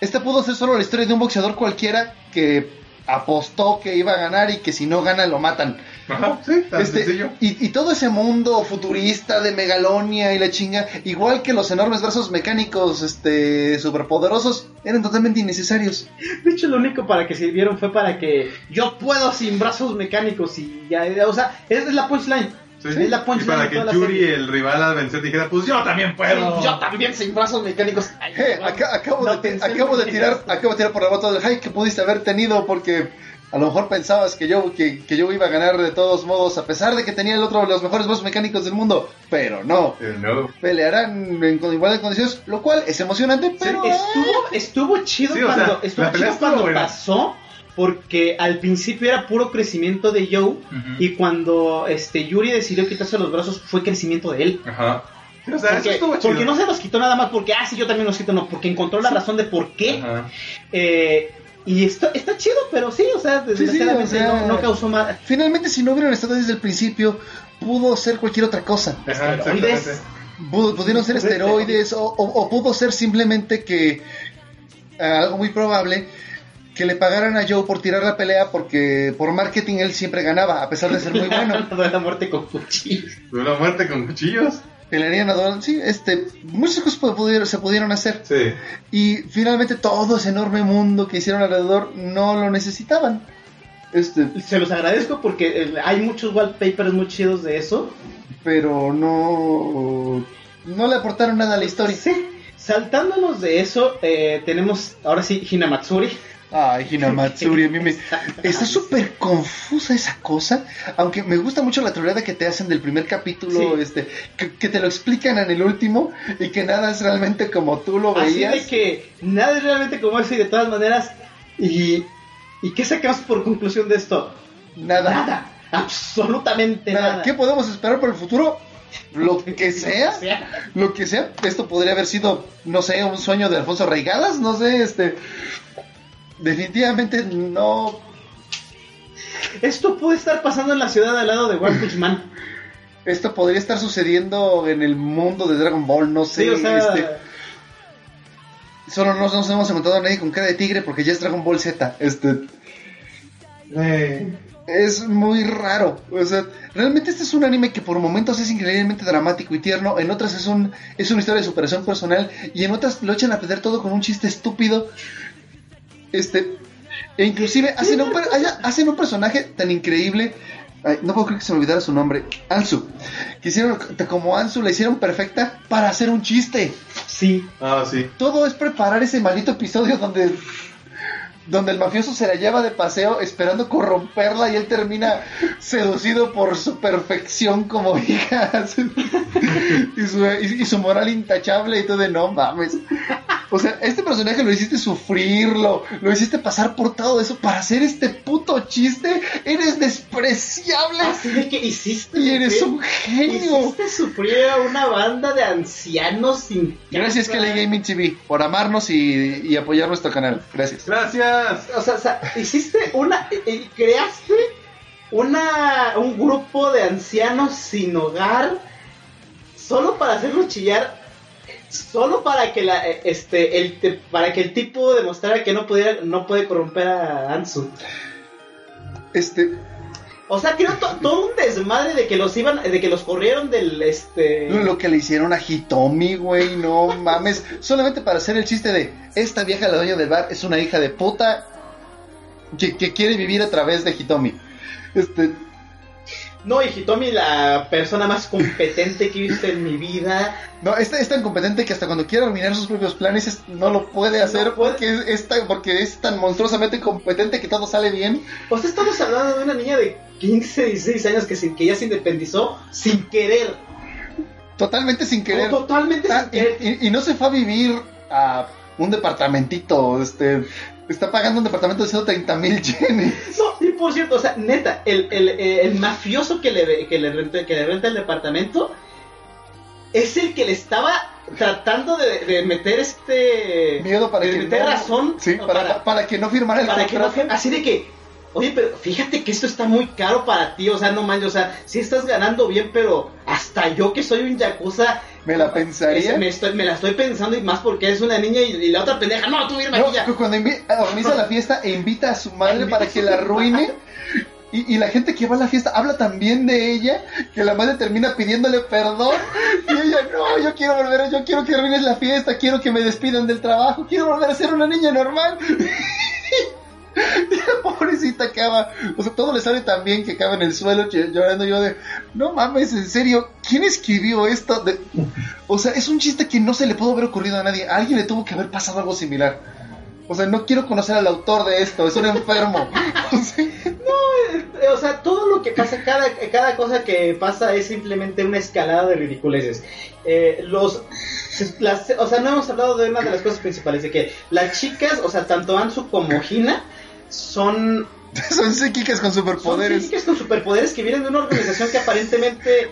Esta pudo ser solo la historia de un boxeador cualquiera que apostó que iba a ganar y que si no gana lo matan. Ajá, sí, tan Este, y, y todo ese mundo futurista de megalonia y la chinga, igual que los enormes brazos mecánicos este superpoderosos, eran totalmente innecesarios. De hecho, lo único para que sirvieron fue para que yo puedo sin brazos mecánicos y ya, o sea, esa es la punchline. Sí. La y para que Yuri, serie. el rival a vencer, dijera, pues yo también puedo. Sí, yo también sin brazos mecánicos. Ay, Eh, acabo, No de, acabo tirar, acabo de tirar por la bota del hype que pudiste haber tenido porque a lo mejor pensabas que yo, que, que yo iba a ganar de todos modos, a pesar de que tenía el otro de los mejores brazos mecánicos del mundo, pero no. Eh, no. Pelearán en con igualdad de condiciones, lo cual es emocionante, pero Estuvo, estuvo chido Sí, o cuando, sea, estuvo chido cuando pasó, porque al principio era puro crecimiento de Joe, y cuando este Yuri decidió quitarse los brazos fue crecimiento de él. Ajá. O sea, eso Porque, estuvo chido. porque no se los quitó nada más porque, ah, sí, yo también los quito, no, porque encontró la razón de por qué. Ajá. Eh, y esto está chido, pero sí, o sea, desgraciadamente o sea, no, no causó más. finalmente si no hubieran estado desde el principio, pudo ser cualquier otra cosa. Ajá, Esteroides. pudieron ser esteroides o, o- o pudo ser simplemente que eh, algo muy probable que le pagaran a Joe por tirar la pelea porque por marketing él siempre ganaba a pesar de ser muy bueno de la muerte con cuchillos. De una muerte con cuchillos. pelearían a Donald sí este muchas cosas pudieron- se pudieron hacer Sí. y finalmente todo ese enorme mundo que hicieron alrededor no lo necesitaban este Se los agradezco porque eh, hay muchos wallpapers muy chidos de eso. pero no no le aportaron nada a la historia Sí, saltándonos de eso, eh, tenemos ahora sí Hinamatsuri. Ay, Hinamatsuri, a mí me... Está súper confusa esa cosa, aunque me gusta mucho la troleada que te hacen del primer capítulo, Sí. este, que, que te lo explican en el último y que nada es realmente como tú lo Así veías. de que nada es realmente como eso y de todas maneras. ¿Y, ¿y qué sacamos por conclusión de esto? Nada, nada, Nada, absolutamente nada. ¿Qué podemos esperar por el futuro? Lo que sea, lo que sea. Esto podría haber sido, no sé, un sueño de Alfonso Reigadas, no sé, este... Definitivamente no... esto puede estar pasando en la ciudad al lado de One Punch Man. Esto podría estar sucediendo en el mundo de Dragon Ball, no sé. Sí, o sea, este, Solo no nos hemos encontrado a nadie con cara de tigre porque ya es Dragon Ball Z. Este Eh, es muy raro. O sea, realmente este es un anime que por momentos es increíblemente dramático y tierno, en otras es un es una historia de superación personal y en otras lo echan a perder todo con un chiste estúpido. Este e inclusive hacen un, hacen un personaje tan increíble. Ay, no puedo creer que se me olvidara su nombre. Ansu. Que hicieron como Ansu la hicieron perfecta para hacer un chiste sí. ah, sí. todo es preparar ese maldito episodio donde donde el mafioso se la lleva de paseo esperando corromperla y él termina seducido por su perfección como hija y, su, y- y su moral intachable y todo de no mames o sea este personaje lo hiciste sufrirlo lo hiciste pasar por todo eso para hacer este puto chiste eres despreciable Así de que hiciste. y eres un genio Hiciste sufrir a una banda de ancianos sin. gracias casa. Kelly Gaming TV por amarnos y, y apoyar nuestro canal gracias Gracias. O sea, o sea, hiciste una. creaste una, un grupo de ancianos sin hogar solo para hacerlos chillar. Solo para que la eh, este el para que el tipo demostrara que no pudiera no puede corromper a Ansu. este O sea, creo to- todo un desmadre de que los iban de que los corrieron del este Lo que le hicieron a Hitomi, güey, no mames. Solamente para hacer el chiste de esta vieja, la dueña del bar, es una hija de puta. que, que quiere vivir a través de Hitomi. Este, No, y Hitomi, la persona más competente que he visto en mi vida. no, este es tan competente que hasta cuando quiere arruinar sus propios planes es- no lo puede hacer puede. porque es, es tan, porque es tan monstruosamente competente que todo sale bien. O sea, estamos hablando de una niña de 15, 16 años que, se- que ya se independizó sin querer. Totalmente sin querer. No, totalmente Ah, sin querer. y, y- y no se fue a vivir a un departamentito, este, está pagando un departamento de 130 mil yenes. No, y por cierto, o sea, neta, el, el, eh, el mafioso que le, que, le renta, que le renta el departamento es el que le estaba tratando de, de meter este. Miedo para de que meter no- razón. Sí, para, para, que no firmara el para que no así de que oye pero fíjate que esto está muy caro para ti o sea no manches o sea sí estás ganando bien pero hasta yo que soy un yakuza Me la pensaría. es- me, estoy- me la estoy pensando y más porque es una niña y, y la otra pendeja no tú firma No, aquí ya cuando organiza la fiesta e invita a su madre para que la arruine. Y, y la gente que va a la fiesta habla tan bien de ella que la madre termina pidiéndole perdón. Y ella, no, yo quiero volver, yo quiero que arruines la fiesta, quiero que me despidan del trabajo, quiero volver a ser una niña normal. Pobrecita acaba, o sea, todo le sale tan bien que acaba en el suelo llorando yo de, no mames, en serio, ¿quién escribió esto? De- o sea, es un chiste que no se le pudo haber ocurrido a nadie, alguien le tuvo que haber pasado algo similar. O sea, no quiero conocer al autor de esto, es un enfermo. O sea, Eh, o sea todo lo que pasa cada cada cosa que pasa es simplemente una escalada de ridiculeces Eh, los las, o sea no hemos hablado de una de las cosas principales de que las chicas o sea tanto Ansu como Hina son son psíquicas con Son superpoderes. físicas con superpoderes que vienen de una organización que aparentemente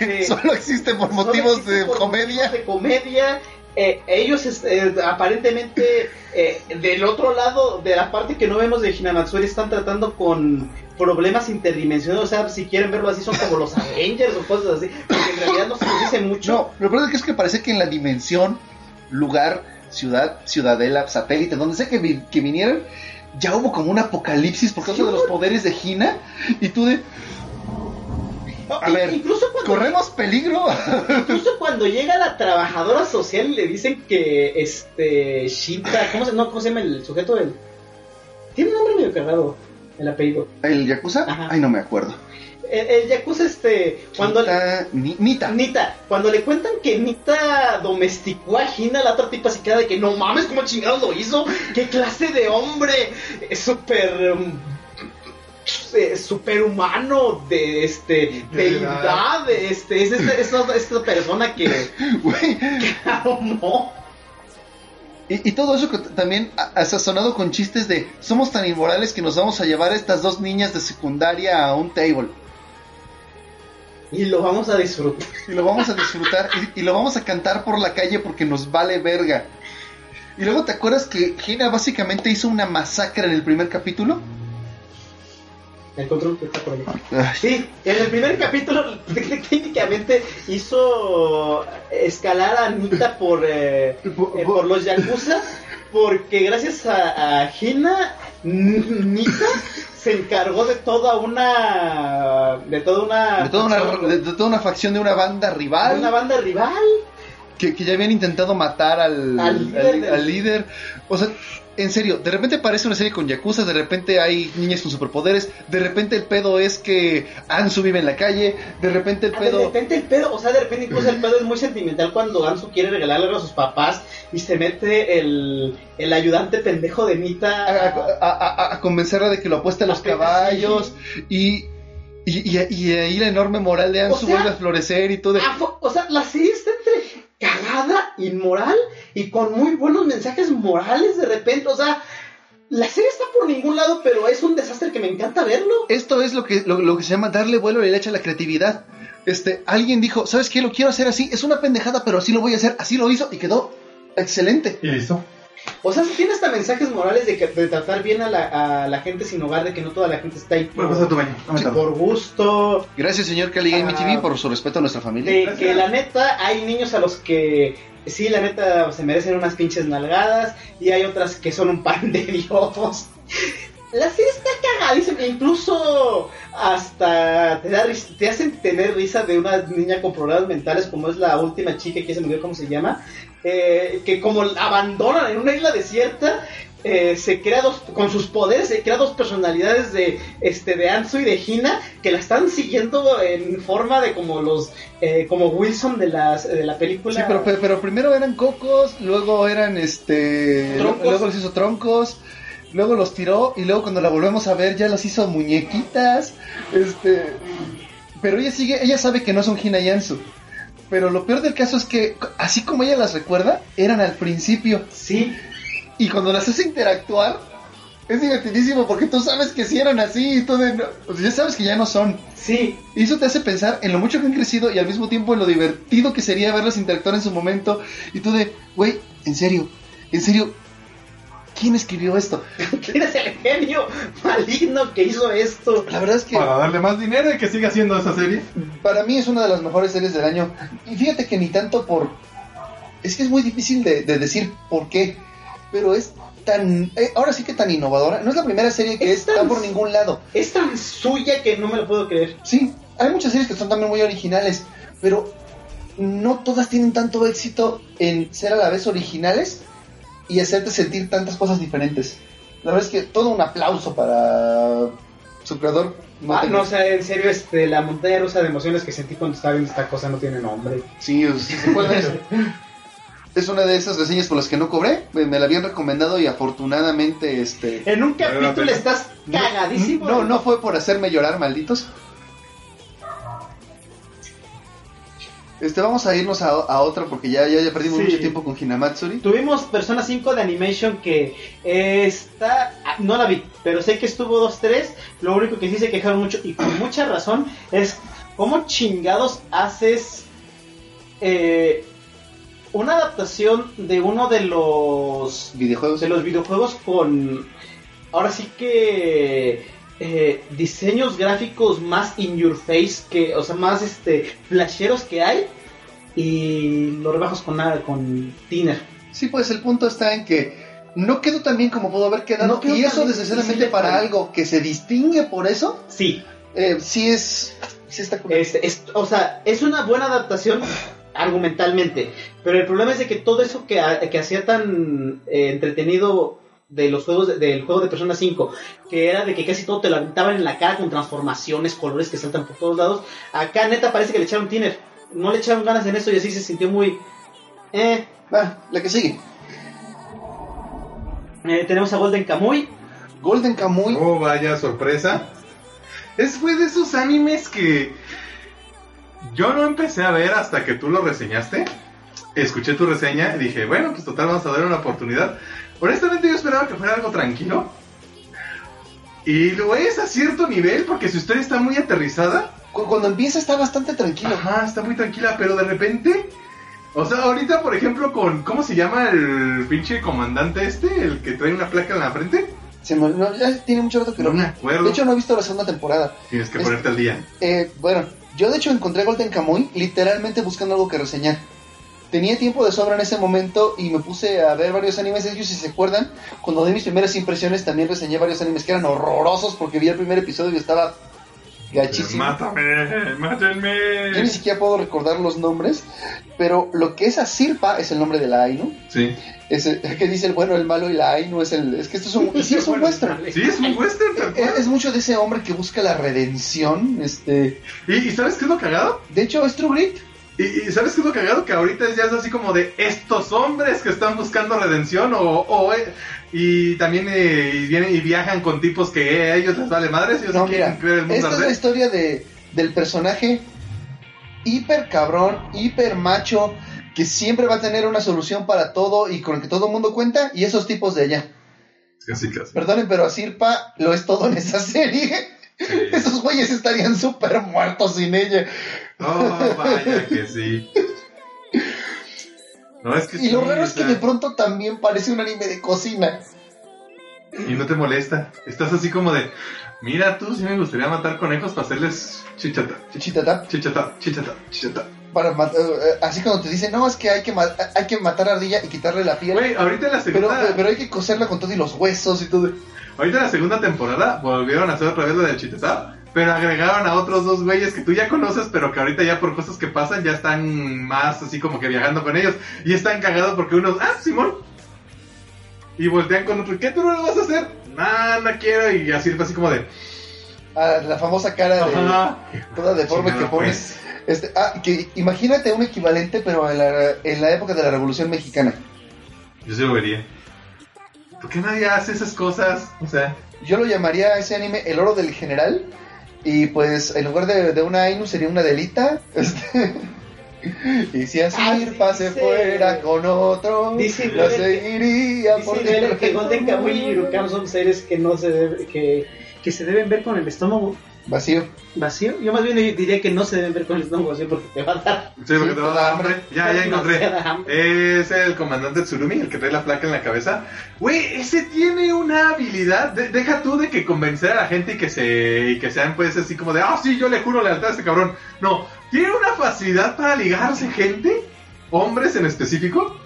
este, Solo existe por motivos existe de por comedia. motivos de comedia. Eh, ellos este, aparentemente eh, del otro lado de la parte que no vemos de Hinamatsuri están tratando con problemas interdimensionales, o sea, si quieren verlo así son como los Avengers o cosas así, porque en realidad no se les dice mucho. No, lo peor es que es que parece que en la dimensión, lugar, ciudad, ciudadela, satélite, donde sea que, vi- que vinieran, ya hubo como un apocalipsis por causa de los poderes de Hina. Y tú de, a ver, incluso cuando ¿corremos peligro? Incluso cuando llega la trabajadora social y le dicen que este Shita, ¿cómo se, no, ¿cómo se llama el sujeto del? Tiene un nombre medio cargado, el apellido. ¿El Yakuza? Ajá. Ay, no me acuerdo. El, el Yakuza este, cuando Nita, Ni- Nita. Nita, cuando le cuentan que Nita domesticó a Hina, la otra tipa se queda de que no mames, ¿cómo chingados lo hizo? ¿Qué clase de hombre? Es súper um, superhumano de este deidad de este es esta, esta, esta persona que Y, y todo eso que también ha sazonado con chistes de somos tan inmorales que nos vamos a llevar a estas dos niñas de secundaria a un table. Y lo vamos a disfrutar. Y lo vamos a disfrutar y, y lo vamos a cantar por la calle porque nos vale verga. Y luego te acuerdas que Gina básicamente hizo una masacre en el primer capítulo. El control que está por ahí. Ay, Sí, en el primer capítulo técnicamente hizo escalar a Nita por, eh, eh, por los Yakuza, porque gracias a, a Hina, N- Nita se encargó de toda una... de toda una... de, toda una, de, de toda una facción de una banda de rival una banda rival. que, que ya habían intentado matar al, Al al- líder del- al líder. O sea, en serio, de repente parece una serie con yakuza, de repente hay niñas con superpoderes, de repente el pedo es que Ansu vive en la calle, de repente el Ah, De pedo... repente el pedo, o sea, de repente incluso el pedo es muy sentimental cuando Ansu quiere regalarle algo a sus papás y se mete el, el ayudante pendejo de Nita a, a- a- a convencerla de que lo apueste a los A pegar, caballos y, y, y- y ahí la enorme moral de Ansu O sea, vuelve a florecer y todo. de- Ah, o sea, la serie está entre cagada, inmoral y con muy buenos mensajes morales de repente. O sea, la serie está por ningún lado, pero es un desastre que me encanta verlo. Esto es lo que, lo, lo que se llama darle vuelo a la leche a la creatividad. Este, alguien dijo, ¿sabes qué? Lo quiero hacer así. Es una pendejada, pero así lo voy a hacer. Así lo hizo y quedó excelente. Y listo. O sea, tiene hasta mensajes morales de, que, de tratar bien a la, a la gente sin hogar, de que no toda la gente está ahí Bueno, pasa tu por, baño. gusto. Gracias, señor Cali Game Ah. TV, por su respeto a nuestra familia. De que la neta hay niños a los que sí, la neta se merecen unas pinches nalgadas y hay otras que son un pan de dios. La serie está cagadísima, incluso hasta te, da te hacen tener risa de una niña con problemas mentales como es la última chica que se me olvidó cómo se llama, eh, que como abandonan en una isla desierta, eh, se crea dos, con sus poderes, se crea dos personalidades de, este, de Anzu y de Hina que la están siguiendo en forma de como los, eh, como Wilson de, las, de la película. Sí, pero, pero, pero primero eran cocos, luego eran este. Troncos. Luego los hizo troncos, luego los tiró y luego cuando la volvemos a ver ya los hizo muñequitas. Este. Pero ella sigue, ella sabe que no son Hina y Anzu. Pero lo peor del caso es que, así como ella las recuerda, eran al principio. Sí, Y cuando las hace interactuar, es divertidísimo porque tú sabes que si eran así y tú de, no- o sea, ya sabes que ya no son. sí, Y eso te hace pensar en lo mucho que han crecido y al mismo tiempo en lo divertido que sería verlas interactuar en su momento. Y tú de, güey, en serio, en serio, ¿quién escribió esto? ¿quién es el genio maligno que hizo esto? La verdad es que Para darle más dinero y que siga haciendo esa serie. para mí es una de las mejores series del año. Y fíjate que ni tanto por... Es que es muy difícil de, de decir por qué, pero es tan... eh, ahora sí que tan innovadora. No es la primera serie que Es está tan- por ningún lado. Es tan suya que no me lo puedo creer. Sí, hay muchas series que son también muy originales, pero no todas tienen tanto éxito en ser a la vez originales y hacerte sentir tantas cosas diferentes. La verdad es que todo un aplauso para su creador. Ah, tengo- no, o sea, en serio, este, la montaña rusa de emociones que sentí cuando estaba viendo esta cosa no tiene nombre. Sí, se puede ver. Es una de esas reseñas por las que no cobré. Me, me la habían recomendado y afortunadamente este En un capítulo estás cagadísimo. no no fue por hacerme llorar, malditos. Este vamos a irnos a, a otra porque ya, ya, ya perdimos Sí. mucho tiempo con Hinamatsuri. Tuvimos Persona 5 de Animation que eh, está... ah, No la vi, pero sé que estuvo 2-3. Lo único que sí se quejaron mucho, y con mucha razón, es cómo chingados haces eh, una adaptación de uno de los Videojuegos. de los videojuegos con ahora sí que eh, diseños gráficos más in your face que o sea más este flasheros que hay y lo rebajas con nada con tiner Sí, pues el punto está en que no quedó tan bien como pudo haber quedado. No y eso necesariamente para algo que se distingue por eso, sí eh, sí es. Sí está este, es- o sea es una buena adaptación argumentalmente pero el problema es de que todo eso que, que hacía tan eh, entretenido de los juegos de- del juego de Persona 5 que era de que casi todo te lo aventaban en la cara con transformaciones colores que saltan por todos lados acá neta parece que le echaron tiner no le echaron ganas en eso y así se sintió muy eh, Va, la que sigue. eh, tenemos a Golden Kamuy Golden Kamuy. Oh, vaya sorpresa. Es fue de esos animes que yo no empecé a ver hasta que tú lo reseñaste. Escuché tu reseña y dije, bueno, pues total, vamos a dar una oportunidad. Honestamente, yo esperaba que fuera algo tranquilo. Y lo es a cierto nivel, porque su historia está muy aterrizada. Cu- Cuando empieza está bastante tranquilo. Ajá, está muy tranquila, pero de repente. O sea, ahorita, por ejemplo, con. ¿Cómo se llama el pinche comandante este? El que trae una placa en la frente. Se me- no, ya tiene mucho rato que No lo me acuerdo. De hecho, no he visto la segunda temporada. Tienes que Es- ponerte al día. Eh, bueno, yo de hecho encontré Golden Kamuy literalmente buscando algo que reseñar. Tenía tiempo de sobra en ese momento y me puse a ver varios animes. Ellos, si se acuerdan, cuando di mis primeras impresiones también reseñé varios animes que eran horrorosos porque vi el primer episodio y estaba gachísimo. Mátame, mátenme. Yo ni siquiera puedo recordar los nombres, pero lo que es Asirpa es el nombre de la Ainu. Sí. Es el, que dice el bueno, el malo y la Ainu es el... Es que esto es un, sí, es un western. Sí, es un western, es mucho de ese hombre que busca la redención. Este, ¿Y, y sabes qué es lo cagado? de hecho, es True Grit. ¿Y, y sabes qué es lo cagado? Que ahorita ya es así como de estos hombres que están buscando redención o... o, eh, y también eh, y vienen y viajan con tipos que eh, a ellos les vale madres. Ellos No, mira, creer el mundo esta es la historia de, del personaje hiper cabrón, hiper macho, que siempre va a tener una solución para todo y con el que todo el mundo cuenta, y esos tipos de allá. Casi, casi. Perdonen, pero Asirpa lo es todo en esa serie. Esos güeyes estarían súper muertos sin ella. Oh, vaya que sí. No, es que Y lo raro o es que de pronto también parece un anime de cocina. Y no te molesta. Estás así como de, mira tú, sí me gustaría matar conejos para hacerles chichata, Chichitata. chichata, chichata, chichata. Para mat- eh, así cuando te dicen, no, es que hay que, hay que matar a ardilla y quitarle la piel. Güey, ahorita en la pero, segunda, pero hay que coserla con todo y los huesos y todo. ahorita en la segunda temporada volvieron a hacer otra vez lo del chichata, pero agregaron a otros dos güeyes que tú ya conoces, pero que ahorita ya por cosas que pasan ya están más así como que viajando con ellos y están cagados porque unos, ah, Simón. Y voltean con otro, ¿qué tú no lo vas a hacer? Nah, no quiero. Y así así como de, Ah, la famosa cara de ajá. toda deforme que pones. Este, ah, que imagínate un equivalente, pero en la, en la época de la Revolución Mexicana. Yo se lo vería. ¿Por qué nadie hace esas cosas? O sea, Yo lo llamaría a ese anime El Oro del General. Y pues en lugar de, de una Ainu sería una Delita. Este, y si así Ah, pase dice- fuera con otro, dice lo Duele que- seguiría por Dice que siempre. Golden Kamuy y Yurukam son seres que no se debe- que, que se deben ver con el estómago Vacío. vacío. Yo más bien diría que no se deben ver con el estómago vacío porque te va a dar sí, porque te va a dar hambre. Ya, ya encontré. Es el comandante Tsurumi, el que trae la placa en la cabeza. Güey, ese tiene una habilidad. de- deja tú de que convencer a la gente y que se y que sean pues así como de, ah, sí, yo le juro lealtad a este cabrón. No, tiene una facilidad para ligarse gente, hombres en específico.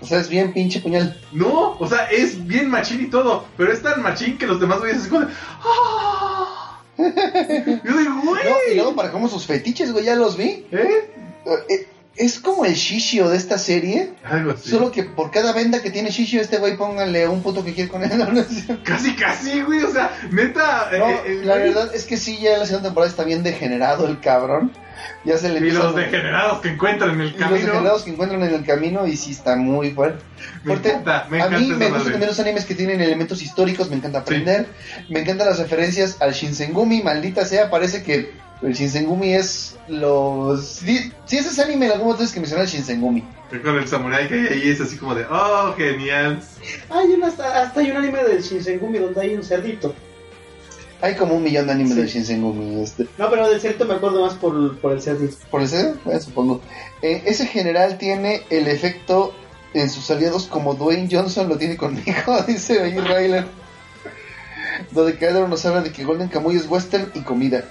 O sea, es bien pinche puñal. No, o sea, es bien machín y todo, pero es tan machín que los demás güeyes así como de, ¡ah! Yo digo, güey. No, y luego para cómo sus fetiches, güey, ya los vi. ¿Eh? Eh, Es como el shishio de esta serie. Algo así. Solo que por cada venda que tiene shishio, este güey pónganle un puto que quiere con él. No, Casi, casi, güey, o sea, neta. No, eh, eh, la verdad es que sí, ya la segunda temporada está bien degenerado el cabrón. Ya se le Y los a- degenerados que encuentran en el y los camino. degenerados que encuentran en el camino y sí está muy fuerte. Me encanta, me a encanta mí esa me gustan también los animes que tienen elementos históricos, me encanta aprender. Me encantan las referencias al Shinsengumi, maldita sea, parece que el Shinsengumi es los... Si, si ese es anime, en algún momento tienes que mencionar el Shinsengumi. Con el samurai que hay ahí es así como de, oh, genial. Hay una, hasta, hasta hay un anime del Shinsengumi donde hay un cerdito. Hay como un millón de animes Sí. del Shinsengumi. Este. No, pero del cerdito me acuerdo más por, por el cerdito. ¿Por ese? Bueno, supongo. Eh, ese general tiene el efecto en sus aliados como Dwayne Johnson lo tiene conmigo, dice ahí Ryler. Donde Kaedro nos habla de que Golden Kamuy es western y comida.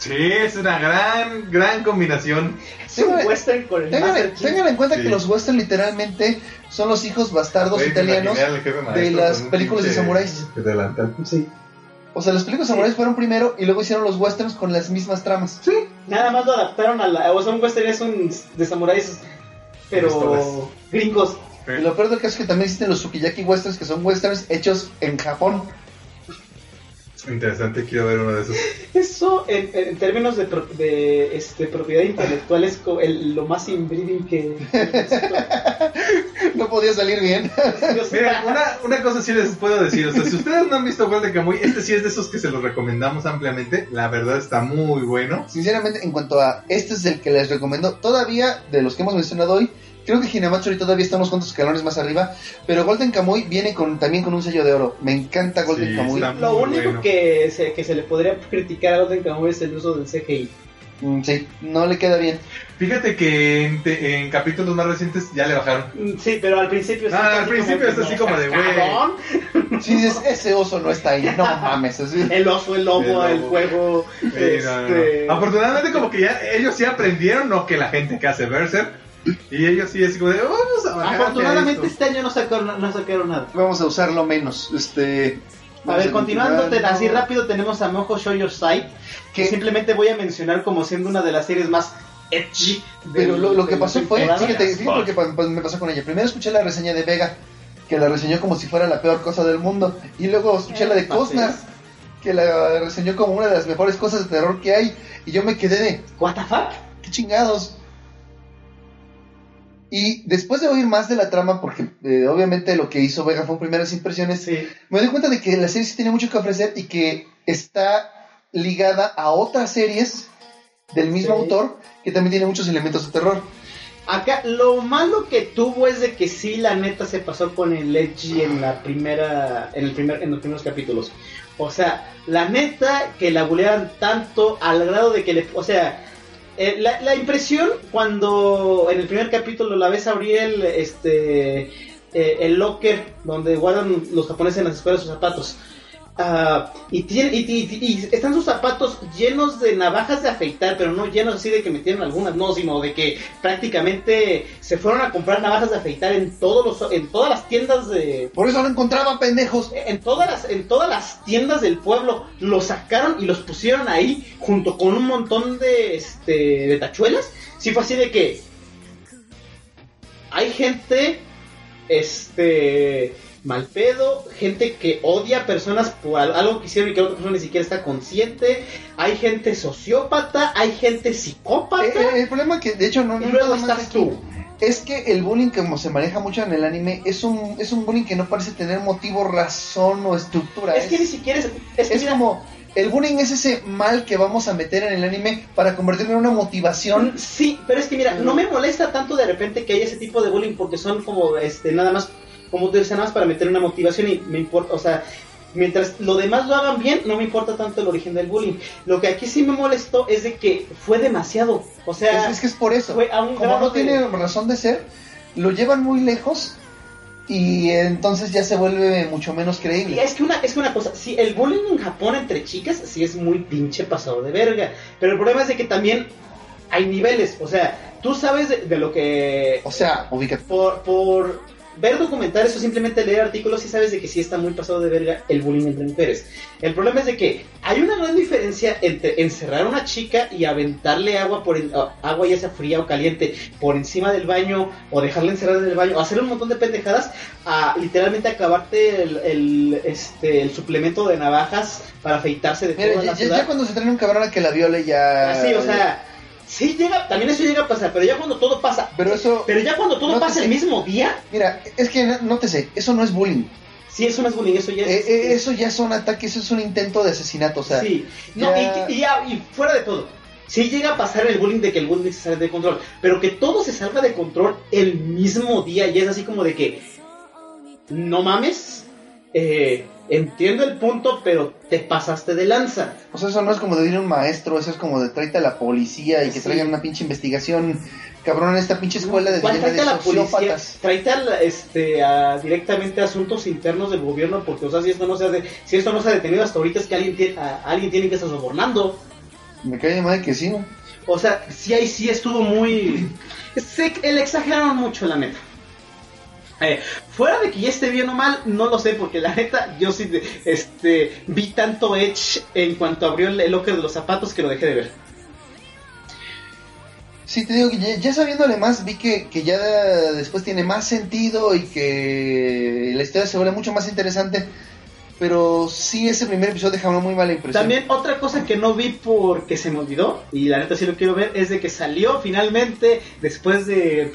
Sí, es una gran, gran combinación. Es un Tengan- western con el Tengan, Master Chief. tengan en cuenta Sí. que los western literalmente son los hijos bastardos italianos. de las películas de samuráis. delantal. Sí. O sea, las películas de samuráis fueron primero y luego hicieron los westerns con las mismas tramas. Sí. Nada más lo adaptaron a la. O sea, un western es un de samuráis, pero Pistolas. gringos. Y lo peor del caso es que también existen los sukiyaki westerns que son westerns hechos en Japón. Interesante, quiero ver uno de esos. Eso, en, en términos de, pro- de este, propiedad intelectual, es co- el- lo más inbreeding que. No podía salir bien. Mira, una, una cosa sí les puedo decir, o sea, si ustedes no han visto Golden Kamuy, este sí es de esos que se los recomendamos ampliamente, la verdad está muy bueno. Sinceramente, en cuanto a este es el que les recomiendo, todavía de los que hemos mencionado hoy, creo que Hinamatsuri todavía está unos cuantos escalones más arriba, pero Golden Kamuy viene con también con un sello de oro. Me encanta Golden Sí, Kamuy. Lo único bueno. que, se, que se le podría criticar a Golden Kamuy es el uso del CGI. Mm, sí, no le queda bien. Fíjate que en, te- en capítulos más recientes ya le bajaron. Mm, Sí, pero al principio Ah, está al así principio como está así "No como de, güey". Sí, es- ese oso no está ahí, no mames. así. El oso, el lobo, El el, lobo. fuego. Sí, no, no, no. este... Afortunadamente como que ya ellos sí aprendieron, no que la gente que hace Berserk. Y ellos sí así como de, "Oh, vamos a bajar Afortunadamente este año no sacaron, no sacaron nada. Vamos a usarlo menos. Este. A ver, continuando, te- así rápido tenemos a Mojo Show Your Sight, que simplemente voy a mencionar como siendo una de las series más edgy. Pero lo, lo que pasó fue, fíjate, fíjate lo que pa- me pasó con ella. Primero escuché la reseña de Vega, que la reseñó como si fuera la peor cosa del mundo. Y luego escuché la de Costner, que la reseñó como una de las mejores cosas de terror que hay. Y yo me quedé de, What the fuck? ¿qué chingados? Y después de oír más de la trama, porque eh, obviamente lo que hizo Vega fue primeras impresiones, Sí. me doy cuenta de que la serie sí tiene mucho que ofrecer y que está ligada a otras series del mismo Sí. autor que también tiene muchos elementos de terror. Acá lo malo que tuvo es de que sí la neta se pasó con el edgy en la primera en el primer en los primeros capítulos. O sea, la neta que la buleaban tanto al grado de que le, o sea, eh, la, impresión cuando en el primer capítulo la ves a Auriel este eh, el locker donde guardan los japoneses en las escuelas sus zapatos. Ah, y, tiene, y, y- y están sus zapatos llenos de navajas de afeitar, pero no llenos así de que metieron algunas, no, sino de que prácticamente se fueron a comprar navajas de afeitar en todos los, en todas las tiendas de, Por eso no encontraba pendejos. en todas las, en todas las tiendas del pueblo, los sacaron y los pusieron ahí junto con un montón de, este, de tachuelas. Sí fue así de que hay gente este mal pedo, gente que odia a personas por al- algo que hicieron y que la otra persona ni siquiera está consciente, hay gente sociópata, hay gente psicópata. Eh, eh, el problema que de hecho no, Y no luego más estás tú. es que el bullying como se maneja mucho en el anime es un es un bullying que no parece tener motivo, razón o estructura. es que ni siquiera es, es que es como el bullying es ese mal que vamos a meter en el anime para convertirlo en una motivación. Sí, pero es que mira, no me molesta tanto de repente que haya ese tipo de bullying porque son como este nada más como tú dices, nada más para meter una motivación y me importa, o sea, mientras lo demás lo hagan bien, no me importa tanto el origen del bullying. Lo que aquí sí me molestó es de que fue demasiado, o sea, Es, es que es por eso. fue a un Como no de- tiene razón de ser, lo llevan muy lejos y entonces ya se vuelve mucho menos Y creíble. es que una, es que una cosa, si el bullying en Japón entre chicas sí es muy pinche pasado de verga. Pero el problema es de que también hay niveles. O sea, tú sabes de, de lo que. O sea, ubícate. Por, por ver documentales o simplemente leer artículos, sí sabes de que sí está muy pasado de verga el bullying entre mujeres. El problema es de que hay una gran diferencia entre encerrar a una chica y aventarle agua por o agua ya sea fría o caliente por encima del baño o dejarla encerrada en el baño o hacer un montón de pendejadas a literalmente acabarte el, el, este, el suplemento de navajas para afeitarse de Mira, toda ya, la ya- ciudad. ya cuando se trae un cabrón a que la viole ya... Así, o sea, sí llega, también eso llega a pasar, pero ya cuando todo pasa, Pero eso... pero ya cuando todo pasa el mismo día, Mira, es que no, no te sé, eso no es bullying. sí, eso no es bullying, eso ya Eh, es... eh, eso ya son ataques, eso es un intento de asesinato, o sea... sí, no, ya- y, y ya- y fuera de todo, sí llega a pasar el bullying de que el bullying se sale de control, pero que todo se salga de control el mismo día y es así como de que, no mames, eh, entiendo el punto, pero te pasaste de lanza. O sea, eso no es como de ir a un maestro, eso es como de tráete a la policía y que traigan una pinche investigación cabrón en esta pinche escuela de, ¿Cuál de a la policía? Tráete a la- este, a, directamente a asuntos internos del gobierno, porque, o sea, si esto no se ha, de- si esto no se ha detenido hasta ahorita es que alguien, tie- a- alguien tiene que estar sobornando. Me cae de madre que sí, ¿no? O sea, sí ahí sí estuvo muy... Se, le exageraron mucho, la neta. Eh, fuera de que ya esté bien o mal, no lo sé, porque la neta, yo sí este, vi tanto Edge en cuanto abrió el, locker de los zapatos que lo dejé de ver. Sí, te digo que ya, ya sabiéndole más, vi que, que ya después tiene más sentido y que la historia se vuelve mucho más interesante. Pero sí, ese primer episodio deja una muy mala impresión. También otra cosa que no vi porque se me olvidó, y la neta sí lo quiero ver, es de que salió finalmente, después de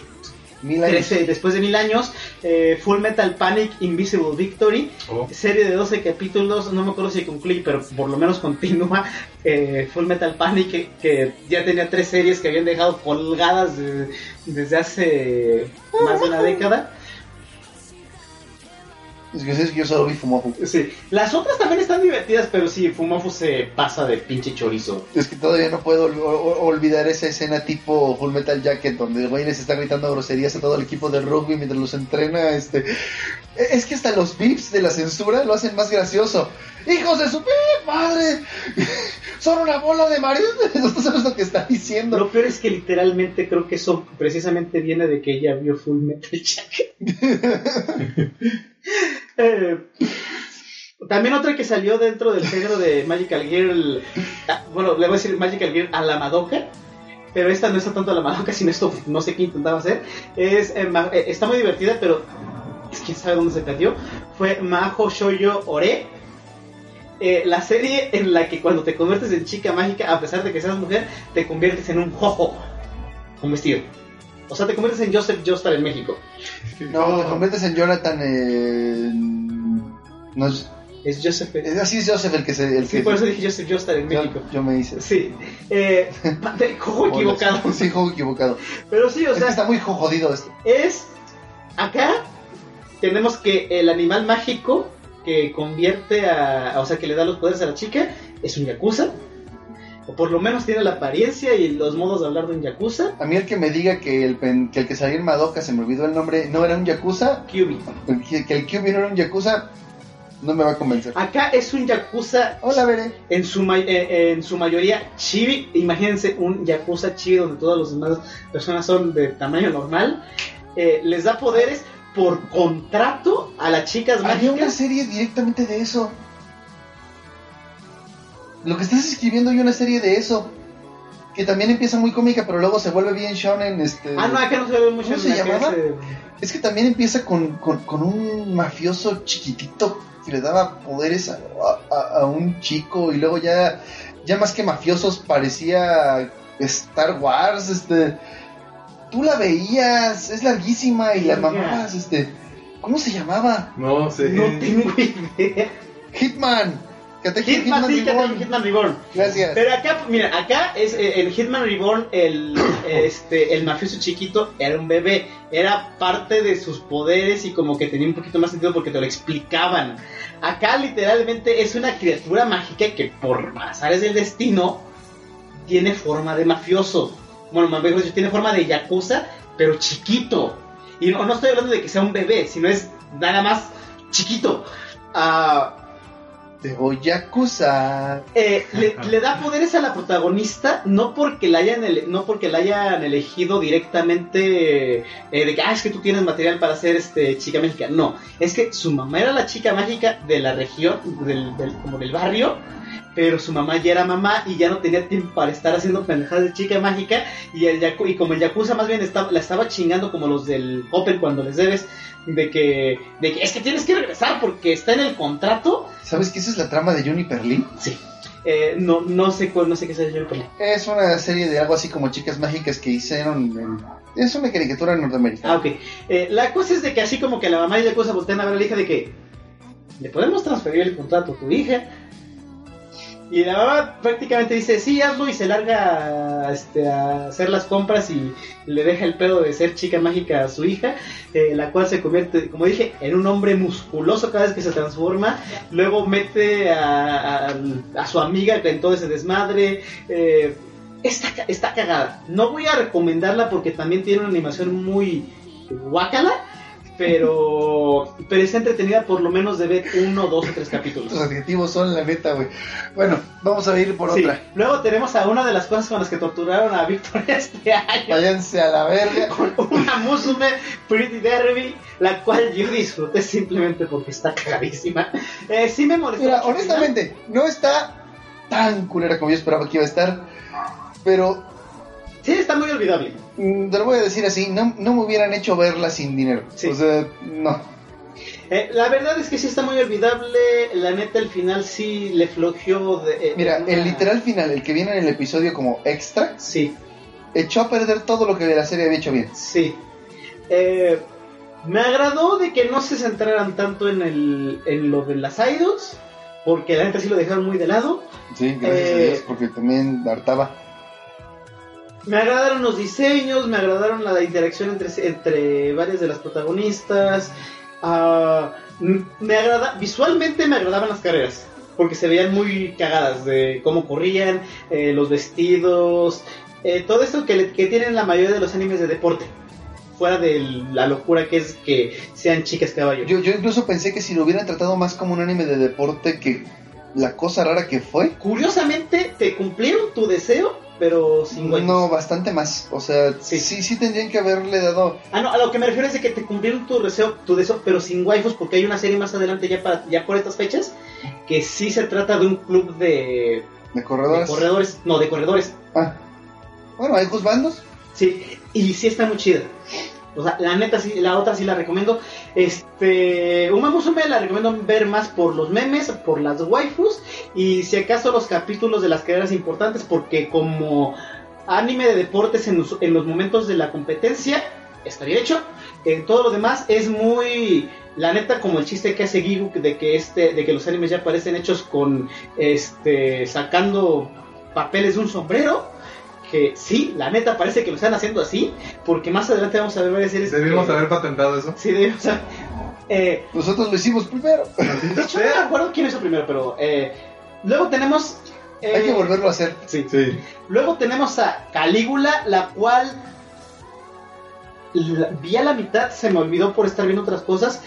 Mil años. 13, después de mil años, eh, Full Metal Panic Invisible Victory, Oh. serie de 12 capítulos, no me acuerdo si concluye, pero por lo menos continúa eh, Full Metal Panic, que, que ya tenía tres series que habían dejado colgadas de- desde hace más de una década. Es que es que yo solo vi Fumofu. Sí. Las otras también están divertidas, pero sí, Fumofu se pasa de pinche chorizo. Es que todavía no puedo ol- ol- olvidar esa escena tipo Full Metal Jacket donde les está gritando groserías a todo el equipo de rugby mientras los entrena. Este, es que hasta los beeps de la censura lo hacen más gracioso. ¡Hijos de su madre! ¡Son una bola de marionetas! No sabes lo que está diciendo. Lo peor es que literalmente creo que eso precisamente viene de que ella vio Full Metal Jacket. Eh, también otra que salió dentro del género de Magical Girl, ah, bueno, le voy a decir Magical Girl a la Madoka, pero esta no está tanto a la Madoka, sino esto no sé qué intentaba hacer. Es, eh, eh, está muy divertida, pero quién sabe dónde se perdió. Fue Majo Shoyo Ore. Eh, la serie en la que cuando te conviertes en chica mágica, a pesar de que seas mujer, te conviertes en un jojo vestido. O sea, te conviertes en Joseph Joestar en México. No, te conviertes en Jonathan. eh, no es, Es Joseph. así es Joseph el que se. El Sí, que, por eso dije Joseph Joestar en México. yo me hice. Sí. Eh, jojo equivocado. Sí, juego equivocado. Pero sí, o es que sea, está muy jodido esto. es. Acá tenemos que el animal mágico que convierte a. O sea, que le da los poderes a la chica es un yakuza. O por lo menos tiene la apariencia y los modos de hablar de un yakuza. A mí el que me diga que el, pen- que el que salió en Madoka, se me olvidó el nombre, no era un Yakuza, Kyubi. que el Kyubi no era un Yakuza, no me va a convencer. Acá es un yakuza Hola, Veré. en su, ma- eh, en su mayoría chibi. Imagínense un yakuza chibi donde todas las demás personas son de tamaño normal. Eh, les da poderes por contrato a las chicas Había una mágicas. serie directamente de eso. Lo que estás escribiendo hay una serie de eso. que también empieza muy cómica, pero luego se vuelve bien shonen, este... Ah, no, acá no se ve mucho ¿Cómo se que llamaba? es, Es que también empieza con, con, con un mafioso chiquitito que le daba poderes a, a- a un chico y luego ya, ya más que mafiosos parecía Star Wars, este... Tú la veías, es larguísima y la mamabas, este... ¿Cómo se llamaba? No sé. No tengo idea. Hitman. Katekyo Hitman, sí, Reborn. Hitman, Hitman Reborn. Gracias. Pero acá, mira, acá es eh, en Hitman Reborn el este el mafioso chiquito era un bebé, era parte de sus poderes y como que tenía un poquito más sentido porque te lo explicaban. Acá literalmente es una criatura mágica que por azares del destino tiene forma de mafioso. Bueno, más bien dicho, tiene forma de yakuza, pero chiquito. Y no, no estoy hablando de que sea un bebé, sino es nada más chiquito. Ah, Te voy a acusar. eh, le, le da poderes a la protagonista no porque la hayan ele- no porque la hayan elegido directamente eh, de que ah, es que tú tienes material para ser este chica mágica no es que su mamá era la chica mágica de la región del, del- como del barrio pero su mamá ya era mamá y ya no tenía tiempo para estar haciendo pendejadas de chica mágica y el yaku- y como el yakuza más bien estaba, la estaba chingando como los del Open cuando les debes de que, de que es que tienes que regresar porque está en el contrato ¿Sabes que esa es la trama de Juniper Lee? Sí. Eh, no, no sé cuál, no sé qué sea yo con Es una serie de algo así como chicas mágicas que hicieron. en- Es una caricatura norteamericana. Ah, ok. Eh, la cosa es de que así como que la mamá y la cosa voltean a ver a la hija de que le podemos transferir el contrato a tu hija. Y la mamá prácticamente dice, sí, hazlo y se larga este, a hacer las compras y le deja el pedo de ser chica mágica a su hija, eh, la cual se convierte, como dije, en un hombre musculoso cada vez que se transforma. Luego mete a, a- su amiga en todo ese desmadre. eh, está, está cagada. No voy a recomendarla porque también tiene una animación muy guácala, pero, pero está entretenida por lo menos de ver uno, dos o tres capítulos. Los adjetivos son la neta, güey. Bueno, vamos a ir por Sí. otra. Luego tenemos a una de las cosas con las que torturaron a Víctor este año. Váyanse a la verga. Con una Musume Pretty Derby, la cual yo disfruté simplemente porque está cagadísima. Eh, sí me molestó. Mira, final. honestamente, no está tan culera como yo esperaba que iba a estar. Pero, Sí, está muy olvidable. mm, te lo voy a decir así, no, no me hubieran hecho verla sin dinero. Sí. O sea, no. Eh, la verdad es que sí está muy olvidable. La neta, el final sí le flojeó. De, eh, Mira, una- el literal final, el que viene en el episodio como extra, Sí, echó a perder todo lo que la serie había hecho bien. sí. Eh, me agradó de que no se centraran tanto en, el, en lo de las idols. Porque la neta sí lo dejaron muy de lado. Sí, gracias a Dios, porque también hartaba. Me agradaron los diseños, me agradaron la interacción entre, entre varias de las protagonistas. m- me agrada, visualmente me agradaban las carreras, porque se veían muy cagadas de cómo corrían, eh, los vestidos, eh, todo eso que, que tienen la mayoría de los animes de deporte. Fuera de la locura que es que sean chicas caballo. Yo, yo incluso pensé que si lo hubieran tratado más como un anime de deporte que la cosa rara que fue, Curiosamente, te cumplieron tu deseo, pero sin huecos. no, bastante más. O sea, Sí. sí. sí, tendrían que haberle dado... Ah, no, a lo que me refiero es de que te cumplieron tu deseo, tu deseo, pero sin waifus, porque hay una serie más adelante ya para, ya por estas fechas, que sí se trata de un club de, De de corredores. corredores, no, de corredores, Ah. Bueno, hay bandos. sí, y sí está muy chida. O sea, la neta sí, la otra sí la recomiendo. Este, Uma Musume la recomiendo ver más por los memes, por las waifus, y si acaso los capítulos de las carreras importantes, porque como anime de deportes en los, en los momentos de la competencia, está bien hecho. En todo lo demás es muy, la neta, como el chiste que hace Gigu de que este, de que los animes ya parecen hechos con, este, sacando papeles de un sombrero. Que sí, la neta parece que lo están haciendo así, porque más adelante vamos a ver varias series. Debimos que- haber patentado eso. Sí, debimos haber- eh, Nosotros lo hicimos primero. de hecho, no me acuerdo quién hizo primero, pero eh, luego tenemos. eh, hay que volverlo a hacer. sí. Sí. Luego tenemos a Calígula, la cual la- vi a la mitad, se me olvidó por estar viendo otras cosas.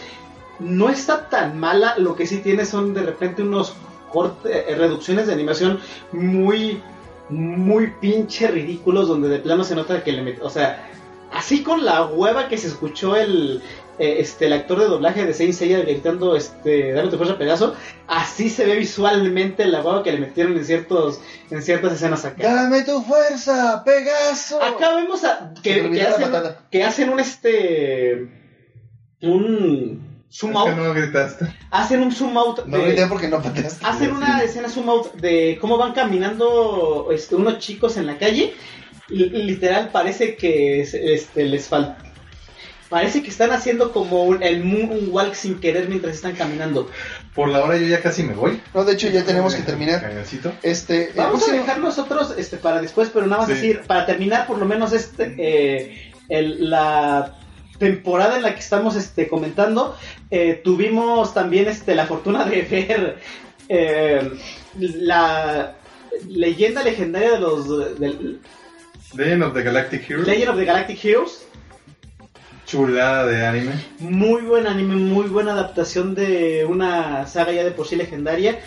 No está tan mala, lo que sí tiene son de repente unos cortes, eh, reducciones de animación muy, muy pinche ridículos, donde de plano se nota que le met- o sea, así con la hueva que se escuchó el, eh, este, el actor de doblaje de Saint Seiya gritando, este, dame tu fuerza pedazo, así se ve visualmente la huevo que le metieron en ciertos, en ciertas escenas acá. Dame tu fuerza, Pegaso. Acá vemos a, que, que hacen, que hacen un este un zoom Es out, que no gritaste. hacen un zoom out No grité porque no pateaste. hacen una escena zoom out de cómo van caminando este, unos chicos en la calle y, y literal parece que es- este les falta parece que están haciendo como un, el moonwalk sin querer mientras están caminando Por la hora yo ya casi me voy. No, de hecho ya tenemos que terminar. Cañoncito. Este, Vamos a dejar nosotros este, para después, pero nada más Sí. decir, para terminar por lo menos este eh, el- la temporada en la que estamos este, comentando, eh, tuvimos también este, la fortuna de ver eh, la leyenda legendaria de los del Legend of the Galactic Hero. Legend of the Galactic Heroes. Chulada de anime. Muy buen anime, muy buena adaptación de una saga ya de por sí legendaria.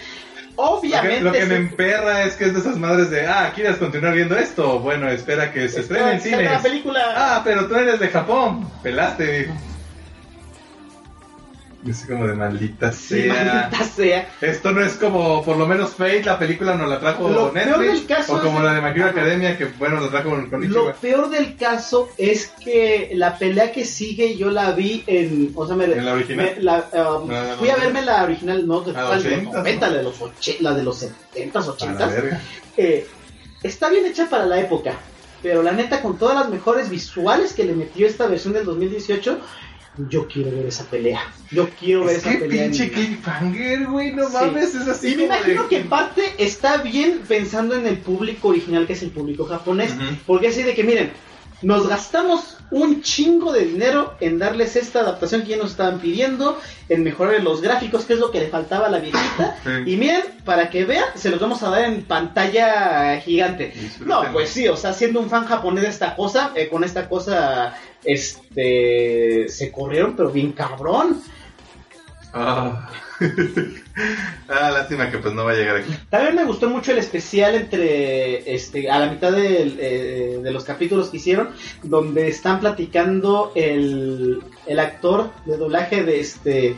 Lo que, Obviamente, lo que me emperra es que es de esas madres de, ah, ¿quieres continuar viendo esto? Bueno, espera que se estrene en cines. la película. Ah, pero tú eres de Japón. Pelaste, dijo. Y así como de maldita Sí, sea. maldita sea. Esto no es como, por lo menos Fate, la película nos la trajo Lo peor Netflix. del caso O como es- la de My Hero Academia, que bueno, la trajo con, con Lo peor del caso es que la pelea que sigue yo la vi en. O sea, me, ¿En la original? me- la, um, No, no, no, fui a no. verme la original, no, de, Ah, ¿cuál? de los 80s, 90, la de los, la de los 70s, A la 80s. verga. Eh, está bien hecha para la época, pero la neta, con todas las mejores visuales que le metió esta versión del 2018, yo quiero ver esa pelea. Yo quiero ver Es esa que pelea. pinche cliffhanger, güey, no Sí. mames, es así Y me imagino de- que en parte está bien pensando en el público original, que es el público japonés. Ujú. Porque así de que, miren, nos gastamos un chingo de dinero en darles esta adaptación que ya nos estaban pidiendo, en mejorar los gráficos, que es lo que le faltaba a la viejita. Sí. Y miren, para que vean, se los vamos a dar en pantalla gigante. No, pues sí, o sea, siendo un fan japonés de esta cosa, eh, con esta cosa, este, se corrieron, pero bien cabrón. Ah. ah, lástima que pues no va a llegar aquí. También me gustó mucho el especial entre, este, a la mitad del, eh, de los capítulos que hicieron, donde están platicando el, el actor de doblaje de este,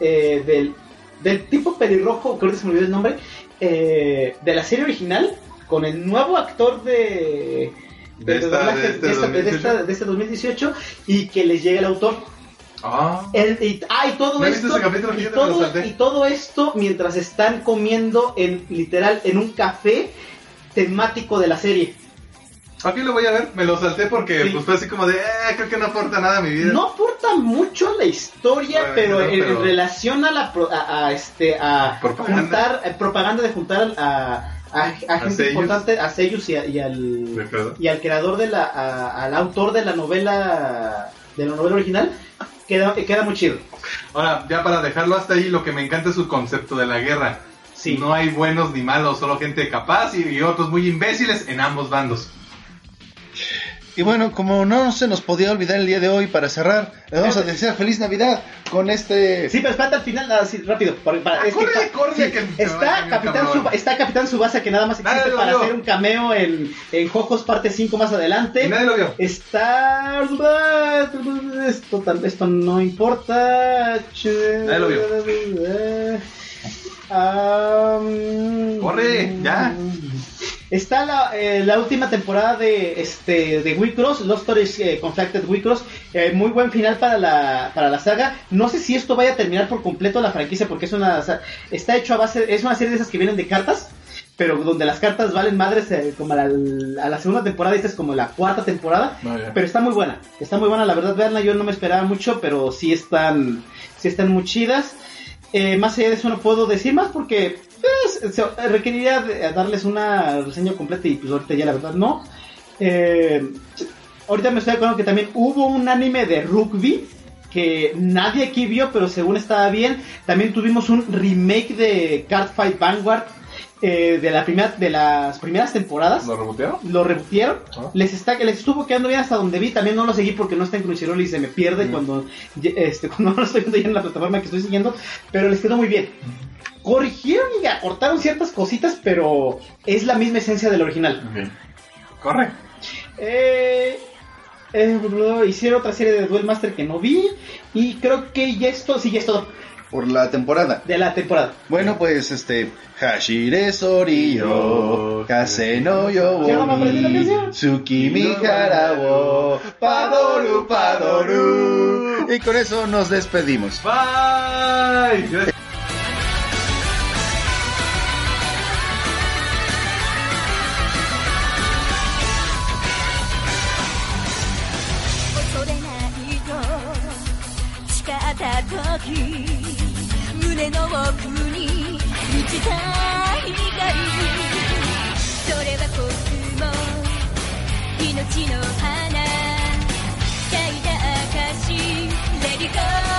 eh, del, del tipo pelirrojo, creo que se me olvidó el nombre, eh, de la serie original, con el nuevo actor de, De esta- doblaje de este de esta- de 2018. esta- de este 2018 y que les llegue el autor. Ah. El- y, ah, y todo esto, y, todo, y todo mientras están comiendo en literal en un café temático de la serie. Aquí lo voy a ver, me lo salté porque Sí. pues fue así como de, eh, creo que no aporta nada a mi vida. No aporta mucho a la historia, Bueno, pero, no, en, pero- en relación a la pro- a, a, este a Propaganda. juntar eh, propaganda de juntar a, a, a gente sellos. importante a sellos y, a- y al y al creador de la a- al autor de la novela de la novela original queda queda muy chido. Ahora, ya para dejarlo hasta ahí, lo que me encanta es su concepto de la guerra. Sí. No hay buenos ni malos, solo gente capaz y, y otros muy imbéciles en ambos bandos. Y bueno, como no se nos podía olvidar el día de hoy para cerrar, le vamos a desear feliz Navidad con este... Sí, pero espérate al final, así rápido. para- para- Ah, es que corre, corre, sí, que está, Capitán. Suba- está Capitán Subasa que nada más existe para vio. hacer un cameo en, en Jojos parte 5 más adelante. Y nadie lo vio. Está. Esto, tal- esto no importa. Nadie lo vio. Am, Corre, ya. Está la, eh, la última temporada de este de Wicross, Love Stories eh, Conflicted Wicross, eh, muy buen final para la para la saga. No sé si esto vaya a terminar por completo la franquicia porque es una está hecho a base es una serie de esas que vienen de cartas, pero donde las cartas valen madres eh, como a la, a la segunda temporada, esta es como la cuarta temporada, Vaya. pero está muy buena. Está muy buena, la verdad, veanla, yo no me esperaba mucho, pero sí están sí están muy chidas. Eh, más allá de eso no puedo decir más porque pues, se- requeriría de- darles una reseña completa y pues ahorita ya la verdad no. Eh, ahorita me estoy acordando que también hubo un anime de rugby que nadie aquí vio, pero según estaba bien. También tuvimos un remake de Cardfight Vanguard eh, de la primera de las primeras temporadas ¿Lo rebotearon? lo rebutieron. Ah. Les está les estuvo quedando bien hasta donde vi. También no lo seguí porque no está en Crunchyroll y se me pierde cuando ye- este cuando no lo estoy viendo ya en la plataforma que estoy siguiendo. Pero les quedó muy bien. Corrigieron y acortaron ciertas cositas, pero es la misma esencia del original. Corre. Eh, eh, hicieron otra serie de Duel Master que no vi. Y creo que ya esto, sí, ya es todo Por la temporada. de la temporada. Bueno, pues este. Hashire Soriyo, Kase no yo. Tsukimi Harawo, Padoru Padoru. Y con eso nos despedimos. Bye. 胸の奥に満ちた光それはコスモ命の花。咲いた証レディゴー